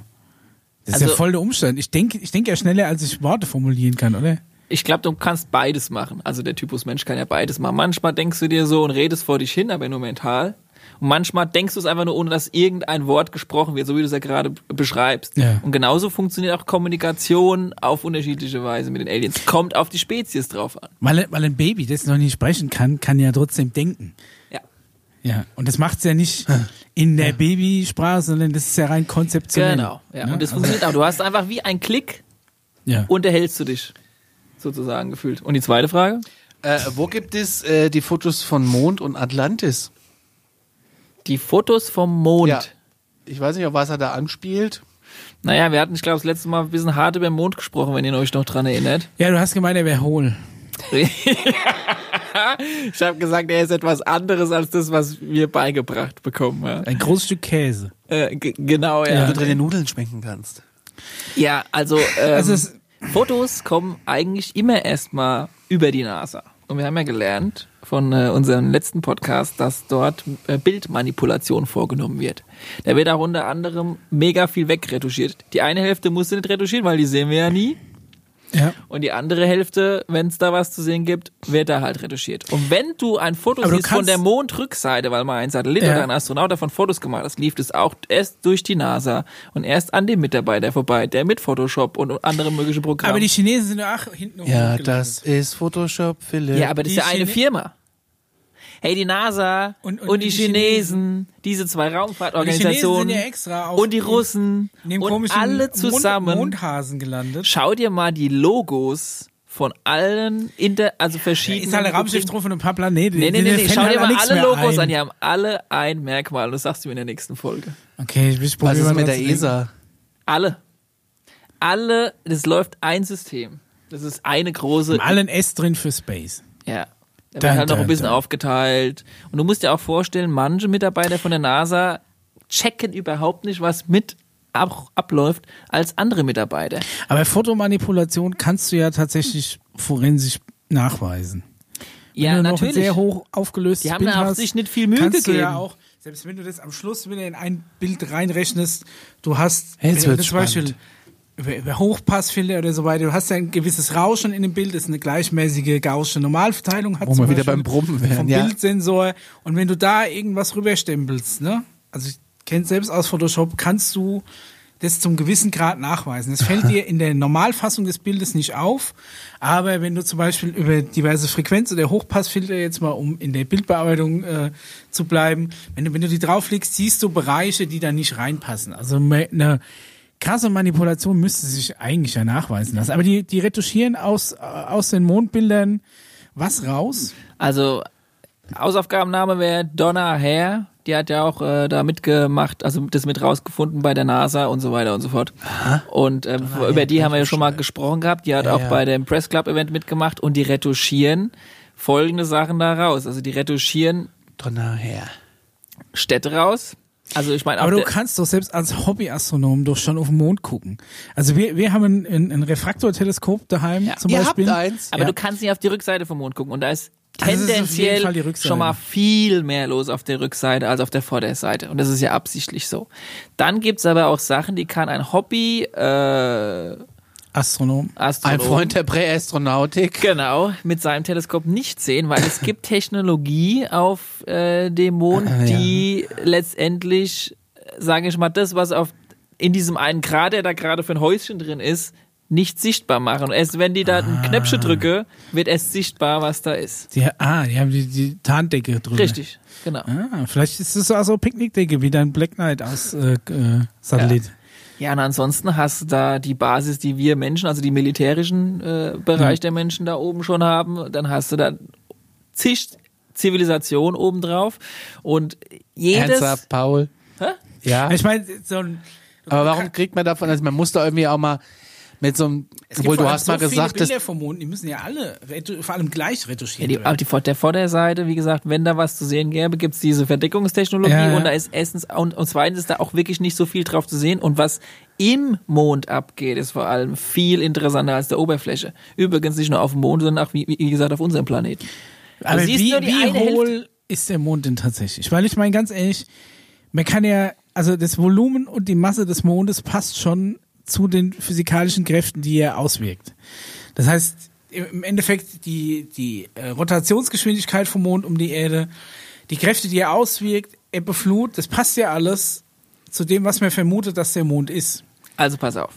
Das ist Also- ja voll der Umstand. Ich denke ich denk ja schneller, als ich Worte formulieren kann, oder? Ich glaube, du kannst beides machen. Also der Typus Mensch kann ja beides machen. Manchmal denkst du dir so und redest vor dich hin, aber nur mental. Und manchmal denkst du es einfach nur, ohne dass irgendein Wort gesprochen wird, so wie du es ja gerade beschreibst. Ja. Und genauso funktioniert auch Kommunikation auf unterschiedliche Weise mit den Aliens. Kommt auf die Spezies drauf an. Weil, weil ein Baby, das noch nicht sprechen kann, kann ja trotzdem denken. Ja. Ja, und das macht's ja nicht in der Babysprache, sondern das ist ja rein konzeptionell. Genau. Ja. Ne? Und das Also, funktioniert auch. Du hast einfach wie ein Klick, ja. unterhältst du dich. Sozusagen gefühlt. Und die zweite Frage? Äh, wo gibt es äh, die Fotos von Mond und Atlantis? Die Fotos vom Mond. Ja. Ich weiß nicht, auf was er da anspielt. Naja, wir hatten, ich glaube, das letzte Mal ein bisschen hart über den Mond gesprochen, wenn ihr euch noch dran erinnert. ja, du hast gemeint, er wäre hohl. ich habe gesagt, er ist etwas anderes als das, was wir beigebracht bekommen. Ja, Ein großes Stück Käse. äh, genau, Wenn ja. du drin Nudeln schmecken kannst. Ja, also, ähm, Also es- Fotos kommen eigentlich immer erstmal über die NASA. Und wir haben ja gelernt von äh, unserem letzten Podcast, dass dort äh, Bildmanipulation vorgenommen wird. Da wird auch unter anderem mega viel wegretuschiert. Die eine Hälfte musst du nicht retuschieren, weil die sehen wir ja nie. Ja. Und die andere Hälfte, wenn es da was zu sehen gibt, wird da halt retuschiert. Und wenn du ein Foto Aber siehst von der Mondrückseite, weil mal ein Satellit Ja. oder ein Astronaut davon Fotos gemacht hat, lief das auch erst durch die NASA und erst an dem Mitarbeiter vorbei, der mit Photoshop und andere mögliche Programme. Aber die Chinesen sind ja auch hinten Ja, das ist Photoshop, Philipp. ja, aber das ist die ja eine Chine- Firma. Hey, die NASA und, Und- und die, die Chinesen, diese zwei Die Chinesen Raumfahrtorganisationen sind ja extra auf und die Russen und alle zusammen. Mond, Mondhasen gelandet. Schau dir mal die Logos von allen inter, also verschiedenen. Ist halt ein Raumschiff drauf von ein paar Planeten. Nee, nee, nee, nee. schau halt dir mal alle Logos ein. an, die haben alle ein Merkmal und das sagst du mir in der nächsten Folge. Okay, ich was probiere ist mit der. ESA? Alle. Alle, das läuft ein System. Das ist eine große. Allen S drin für Space. Ja. Da wird halt noch ein bisschen dun. aufgeteilt. Und du musst dir auch vorstellen, manche Mitarbeiter von der NASA checken überhaupt nicht, was mit ab, abläuft, als andere Mitarbeiter. Aber Fotomanipulation kannst du ja tatsächlich forensisch nachweisen. Wenn Ja, du noch natürlich. ein sehr hoch aufgelöstes Die haben Bild hast, sich nicht viel Mühe kannst gegeben. du ja auch, selbst wenn du das am Schluss wieder in ein Bild reinrechnest, du hast Jetzt du wird's zum Beispiel spannend. Über, über Hochpassfilter oder so weiter, du hast ja ein gewisses Rauschen in dem Bild, das ist eine gleichmäßige gaussische Normalverteilung hat. Wo wir wieder beim Brummen wären, Vom ja. Bildsensor. Und wenn du da irgendwas rüberstempelst, ne? Also ich kenne selbst aus Photoshop, kannst du das zum gewissen Grad nachweisen. Das fällt dir in der Normalfassung des Bildes nicht auf, aber wenn du zum Beispiel über diverse Frequenz- oder Hochpassfilter jetzt mal, um in der Bildbearbeitung äh, zu bleiben, wenn du, wenn du die drauflegst, siehst du Bereiche, die da nicht reinpassen. Also eine krasse Manipulation müsste sich eigentlich ja nachweisen lassen. Aber die, die retuschieren aus, äh, aus den Mondbildern was raus? Also Hausaufgabenname wäre Donna Hare. Die hat ja auch äh, da mitgemacht, also das mit rausgefunden bei der NASA und so weiter und so fort. Und ähm, über die haben wir ja schon mal gesprochen gehabt. Die hat Ja, auch ja. bei dem Press Club Event mitgemacht und die retuschieren folgende Sachen da raus. Also die retuschieren Donner her. Städte raus. Also ich meine, Aber du kannst doch selbst als Hobbyastronom doch schon auf den Mond gucken. Also wir, wir haben ein, ein, ein Refraktorteleskop daheim Ja. zum Ihr Beispiel. habt eins. Aber Ja. du kannst nicht auf die Rückseite vom Mond gucken und da ist Also ist tendenziell Rückseite. schon mal viel mehr los auf der Rückseite als auf der Vorderseite und das ist ja absichtlich so. Dann gibt's aber auch Sachen, die kann ein Hobby äh, Astronom. Astronom Ein Freund der Präastronautik. genau mit seinem Teleskop nicht sehen, weil es gibt Technologie auf äh, dem Mond, Ah, ja. die letztendlich, sage ich mal, das was auf in diesem einen Grad, der da gerade für ein Häuschen drin ist, nicht sichtbar machen. Erst wenn die da ein Knöpfchen drücke, wird erst sichtbar, was da ist. Die, ah, die haben die, die Tarndecke drüber. Richtig, genau. Ah, vielleicht ist es also Picknickdecke, wie dein Black Knight aus äh, äh, Satellit. Ja, und ansonsten hast du da die Basis, die wir Menschen, also die militärischen äh, Bereich der Menschen da oben schon haben. Dann hast du da zig Zivilisation obendrauf. Und jedes. Ernsthaft, Paul. Hä? Ja. Ich meine, so ein Aber warum kriegt man davon, also man muss da irgendwie auch mal mit so einem, obwohl du hast mal so gesagt, viele dass Bilder vom Mond, die müssen ja alle vor allem gleich Ja, retuschiert die, werden. aber die, Vor- der Vorderseite, wie gesagt, wenn da was zu sehen gäbe, gibt's diese Verdeckungstechnologie Ja, ja. und da ist erstens und, und zweitens ist da auch wirklich nicht so viel drauf zu sehen. Und was im Mond abgeht, ist vor allem viel interessanter als der Oberfläche. Übrigens nicht nur auf dem Mond, sondern auch, wie, wie gesagt, auf unserem Planeten. Aber wie, die wie eine Hälfte. hohl ist der Mond denn tatsächlich? Weil ich meine ganz ehrlich, man kann ja, also das Volumen und die Masse des Mondes passt schon zu den physikalischen Kräften, die er auswirkt. Das heißt, im Endeffekt die, die äh, Rotationsgeschwindigkeit vom Mond um die Erde, die Kräfte, die er auswirkt, Ebbe, Flut, das passt ja alles zu dem, was man vermutet, dass der Mond ist. Also pass auf.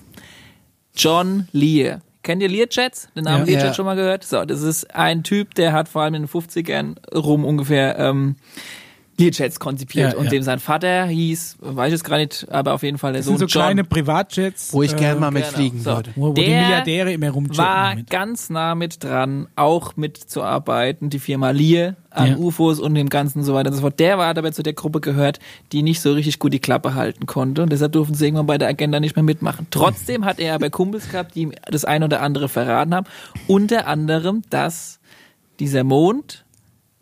John Lear. Kennt ihr Learjets? Den Namen Ja. Learjet Ja. schon mal gehört? So, das ist ein Typ, der hat vor allem in den 50ern rum ungefähr ähm, Learjets konzipiert. Ja, und ja. dem sein Vater hieß, weiß ich jetzt gar nicht, aber auf jeden Fall der Das Sohn sind so John. kleine Privatjets, wo ich gern mal mit genau. fliegen So. würde. wo, wo die Der Milliardäre immer rumjetten war mit. ganz nah mit dran, auch mitzuarbeiten, die Firma Lear an Ja. UFOs und dem Ganzen und so weiter und so fort. Der war dabei zu der Gruppe gehört, die nicht so richtig gut die Klappe halten konnte und deshalb durften sie irgendwann bei der Agenda nicht mehr mitmachen. Trotzdem hat er aber Kumpels gehabt, die ihm das eine oder andere verraten haben. Unter anderem, dass dieser Mond,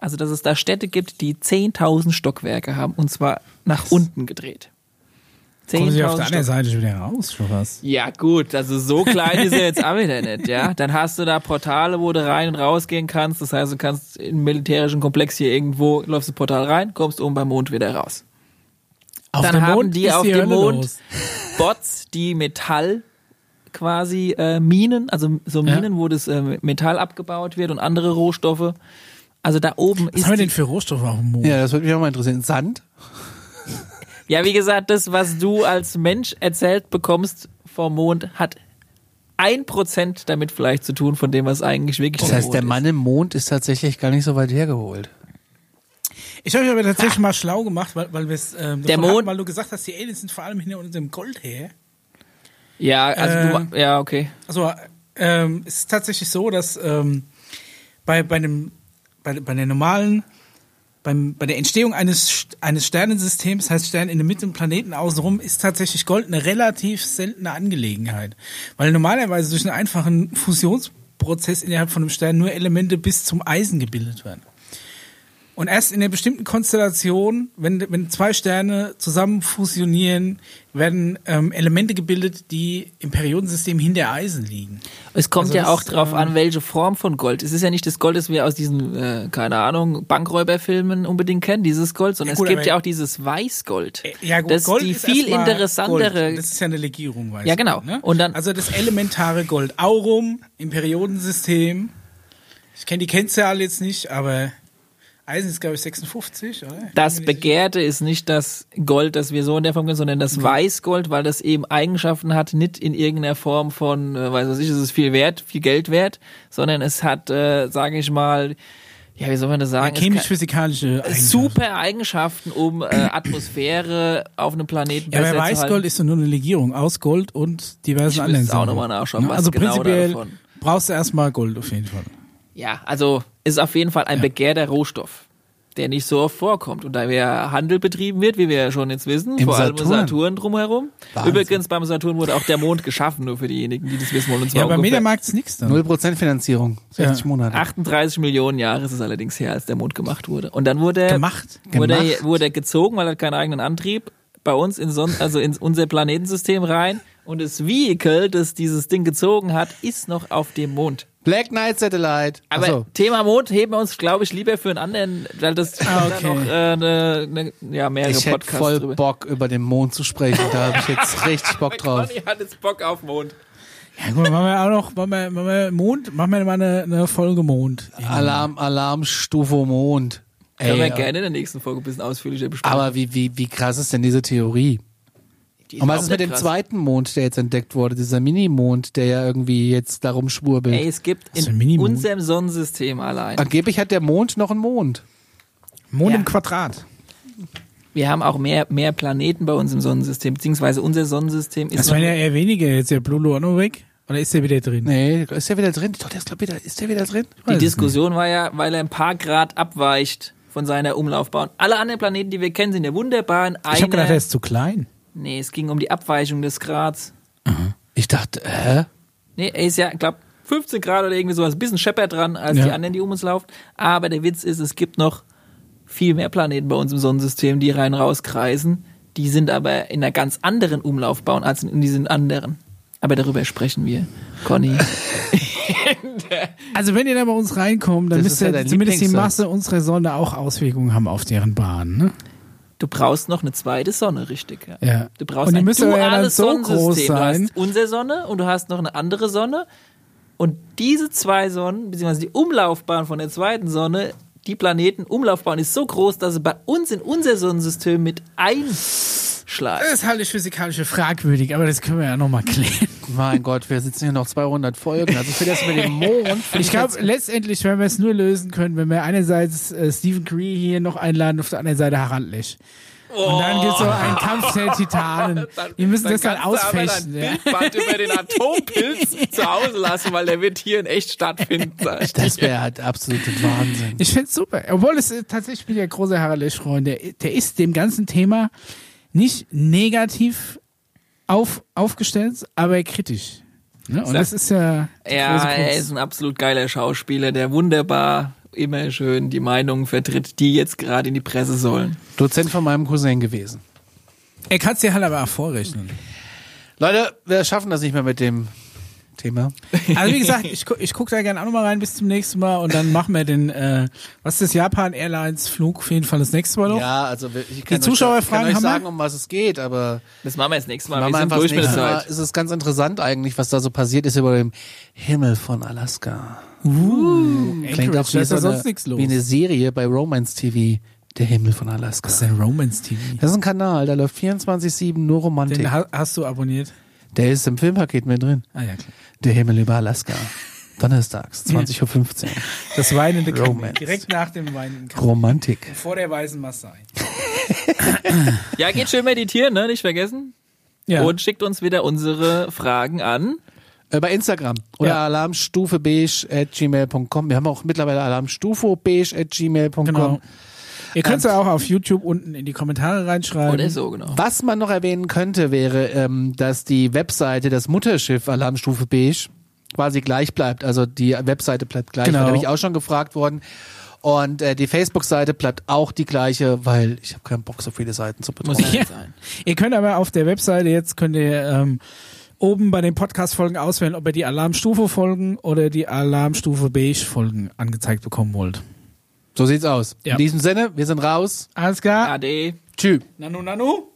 also dass es da Städte gibt, die 10.000 Stockwerke haben und zwar nach unten gedreht. Kommen sie auf der 10.000 anderen Seite schon wieder raus, schon was? ja, gut, also so klein ist er jetzt auch wieder nicht, ja. Dann hast du da Portale, wo du rein und rausgehen kannst. Das heißt, du kannst im militärischen Komplex hier irgendwo, läufst du Portal rein, kommst oben beim Mond wieder raus. Auf Dann haben Mond die auf die dem Hölle Mond los. Bots, die Metall quasi äh, Minen, also so Ja. Minen, wo das äh, Metall abgebaut wird und andere Rohstoffe. Also da oben Was ist haben wir denn für Rohstoffe auf dem Mond? Ja, das würde mich auch mal interessieren. Sand? ja wie gesagt, das, was du als Mensch erzählt bekommst vom Mond, hat ein Prozent damit vielleicht zu tun von dem, was eigentlich wirklich Das heißt, der. Mann im Mond ist tatsächlich gar nicht so weit hergeholt. Ich habe mich aber tatsächlich mal schlau gemacht, weil, weil wir es ähm, Der Mond- hatten, weil du gesagt hast, die Aliens sind vor allem hinter unserem Gold her. Ja, also Äh, du, ja, okay. Also ähm, es ist tatsächlich so, dass ähm, bei, bei, einem, bei, bei der normalen, beim, bei der Entstehung eines, eines Sternensystems, heißt Stern in der Mitte und Planeten außenrum, ist tatsächlich Gold eine relativ seltene Angelegenheit. Weil normalerweise durch einen einfachen Fusionsprozess innerhalb von einem Stern nur Elemente bis zum Eisen gebildet werden. Und erst in einer bestimmten Konstellation, wenn, wenn zwei Sterne zusammen fusionieren, werden ähm, Elemente gebildet, die im Periodensystem hinter Eisen liegen. Es kommt Also ja auch drauf ähm, an, welche Form von Gold. Es ist ja nicht das Gold, das wir aus diesen, äh, keine Ahnung, Bankräuberfilmen unbedingt kennen, dieses Gold, sondern Ja, gut, es gibt ja auch dieses Weißgold. Äh, Ja, gut, das Gold die ist viel interessantere. Gold. Das ist ja eine Legierung, weißt Ja, genau. Ne? Und dann- also das elementare Gold. Aurum im Periodensystem. Ich kenne die Kennzahl jetzt nicht, aber Eisen ist, glaube ich, 56, oder? Das Begehrte ist nicht das Gold, das wir so in der Form kennen, sondern das Mhm. Weißgold, weil das eben Eigenschaften hat, nicht in irgendeiner Form von, äh, weiß was ich, es ist viel wert, viel Geld wert, sondern es hat, äh, sage ich mal, ja, wie soll man das sagen? Es Chemisch-physikalische Eigenschaften. super Eigenschaften, um äh, Atmosphäre auf einem Planeten Ja, besser zu Weißgold ist nur eine Legierung aus Gold und diversen Ich anderen auch Sachen. noch mal nachschauen, Ne? was Also genau prinzipiell davon. brauchst du erstmal Gold auf jeden Fall. Ja, also ist auf jeden Fall ein begehrter Rohstoff, der nicht so oft vorkommt. Und da ja Handel betrieben wird, wie wir ja schon jetzt wissen, Im vor allem Saturn. drumherum. Wahnsinn. Übrigens, beim Saturn wurde auch der Mond geschaffen, nur für diejenigen, die das wissen wollen. Und zwar Ja, bei ungefähr Mediamarkt ist nichts dann. 0% Finanzierung, 60 Ja. Monate. 38 Millionen Jahre ist es allerdings her, als der Mond gemacht wurde. Und dann wurde er, Gemacht. wurde, er, Gemacht. wurde gezogen, weil er keinen eigenen Antrieb, bei uns in Son also in unser Planetensystem rein. Und das Vehicle, das dieses Ding gezogen hat, ist noch auf dem Mond. Black Knight Satellite. Aber Achso. Thema Mond heben wir uns, glaube ich, lieber für einen anderen, weil das Ah, okay. noch äh, ne, ne, ja, mehrere Ich hätte Podcasts voll drüber. Bock, über den Mond zu sprechen. Da habe ich jetzt richtig Bock drauf. Conny hat jetzt Bock auf Mond. Ja, mal, machen wir auch noch, machen wir, machen wir Mond, machen wir mal eine, eine Folge Mond. Alarm, Alarmstufe Mond. Können wir gerne in der nächsten Folge ein bisschen ausführlicher besprechen. aber wie, wie, wie krass ist denn diese Theorie? Und was ist mit nicht dem krass. zweiten Mond, der jetzt entdeckt wurde, dieser Mini-Mond, der ja irgendwie jetzt darum schwurbelt? Ey, es gibt in unserem Sonnensystem allein. Angeblich hat der Mond noch einen Mond. Mond Ja. im Quadrat. Wir haben auch mehr, mehr Planeten bei uns im Sonnensystem, beziehungsweise unser Sonnensystem ist Das waren ja eher weniger. Jetzt ist der auch noch weg. Oder ist der wieder drin? Nee, ist der wieder drin? Doch, der ist glaub wieder, ist der wieder drin? Die Diskussion war ja, weil er ein paar Grad abweicht von seiner Umlaufbahn. Alle anderen Planeten, die wir kennen, sind ja wunderbar in Ich habe gedacht, der ist zu klein. Nee, es ging um die Abweichung des Grads. nicht. Ich dachte, hä? Nee, er ist ja, glaub, 15 Grad oder irgendwie sowas, ein bisschen schepper dran als Ja. die anderen, die um uns laufen. Aber der Witz ist, es gibt noch viel mehr Planeten bei uns im Sonnensystem, die rein rauskreisen. Die sind aber in einer ganz anderen Umlaufbahn als in diesen anderen. Aber darüber sprechen wir, Conny. Also wenn ihr da bei uns reinkommt, dann Das müsste ist ja zumindest die. Masse unserer Sonne auch Auswirkungen haben auf deren Bahn. Ne? Du brauchst noch eine zweite Sonne, richtig? Ja. Ja. Du brauchst Und die ein aber ja dann duales so groß Sonnensystem. sein. Du hast unsere Sonne und du hast noch eine andere Sonne. Und diese zwei Sonnen, beziehungsweise die Umlaufbahn von der zweiten Sonne, die Planetenumlaufbahn ist so groß, dass sie bei uns in unser Sonnensystem mit einschlagen. Das halte ich physikalisch fragwürdig, aber das können wir ja nochmal klären. Mein Gott, wir sitzen hier noch 200 Folgen. Also für das mit dem Mond. Ich glaube, letztendlich werden wir es nur lösen können, wenn wir einerseits äh, Stephen Cree hier noch einladen, auf der anderen Seite Harald Lesch. Und dann gibt es so einen Kampf der Titanen. Die müssen das dann ausfechten. Ja. Bildband über den Atompilz zu Hause lassen, weil der wird hier in echt stattfinden. sag ich das wäre halt absolute Wahnsinn. Ich finde es super. Obwohl es äh, tatsächlich, ich bin ja großer Harald Lesch-Freund. Der, der ist dem ganzen Thema nicht negativ auf, aufgestellt, aber kritisch. Ne? Und das ist ja Ja, er ist ein absolut geiler Schauspieler, der wunderbar immer schön die Meinungen vertritt, die jetzt gerade in die Presse sollen. Dozent von meinem Cousin gewesen. Er kann es dir halt aber auch vorrechnen. Leute, wir schaffen das nicht mehr mit dem Thema. Also wie gesagt, ich, gu- ich gucke da gerne auch nochmal rein bis zum nächsten Mal und dann machen wir den, äh, was ist das, Japan Airlines Flug auf jeden Fall das nächste Mal noch. Ja, also wir- ich kann Die Zuschauerfragen euch, kann euch sagen, um was es geht, aber Das machen wir jetzt nächstes Mal. Wir wir sind einfach durch das mit der nächste Mal. Zeit. Es ist ganz interessant eigentlich, was da so passiert ist über dem Himmel von Alaska. Uh, Klingt auch wie, da ist so sonst nichts los. wie eine Serie bei Romance TV. Der Himmel von Alaska. was ist denn Romance TV? Das ist ein Kanal, da läuft 24-7 nur Romantik. Den ha hast du abonniert? Der ist im Filmpaket mit drin. Ah ja, klar. Der Himmel über Alaska. Donnerstags, 20.15 Uhr. Das weinende Kamel. Romance. Direkt nach dem weinenden Kamel. Romantik. Vor der weißen Maasai. Ja, geht schön meditieren, ne? Nicht vergessen. Ja. Und schickt uns wieder unsere Fragen an. Äh, bei Instagram oder Ja. alarmstufebeige at gmail.com. Wir haben auch mittlerweile alarmstufebeige at gmail.com. genau. Ihr könnt es ja auch auf YouTube unten in die Kommentare reinschreiben. Oder so, genau. Was man noch erwähnen könnte, wäre, ähm, dass die Webseite, das Mutterschiff Alarmstufe Beige quasi gleich bleibt. Also die Webseite bleibt gleich. Genau. Da bin ich auch schon gefragt worden, Und äh, die Facebook-Seite bleibt auch die gleiche, weil ich habe keinen Bock, so viele Seiten zu betreuen. Muss ja sein. Ihr könnt aber auf der Webseite jetzt könnt ihr ähm, oben bei den Podcast-Folgen auswählen, ob ihr die Alarmstufe-Folgen oder die Alarmstufe Beige-Folgen angezeigt bekommen wollt. So sieht's aus. Ja. In diesem Sinne, wir sind raus. Alles klar? Ade. Tschüss. Nanu, nanu.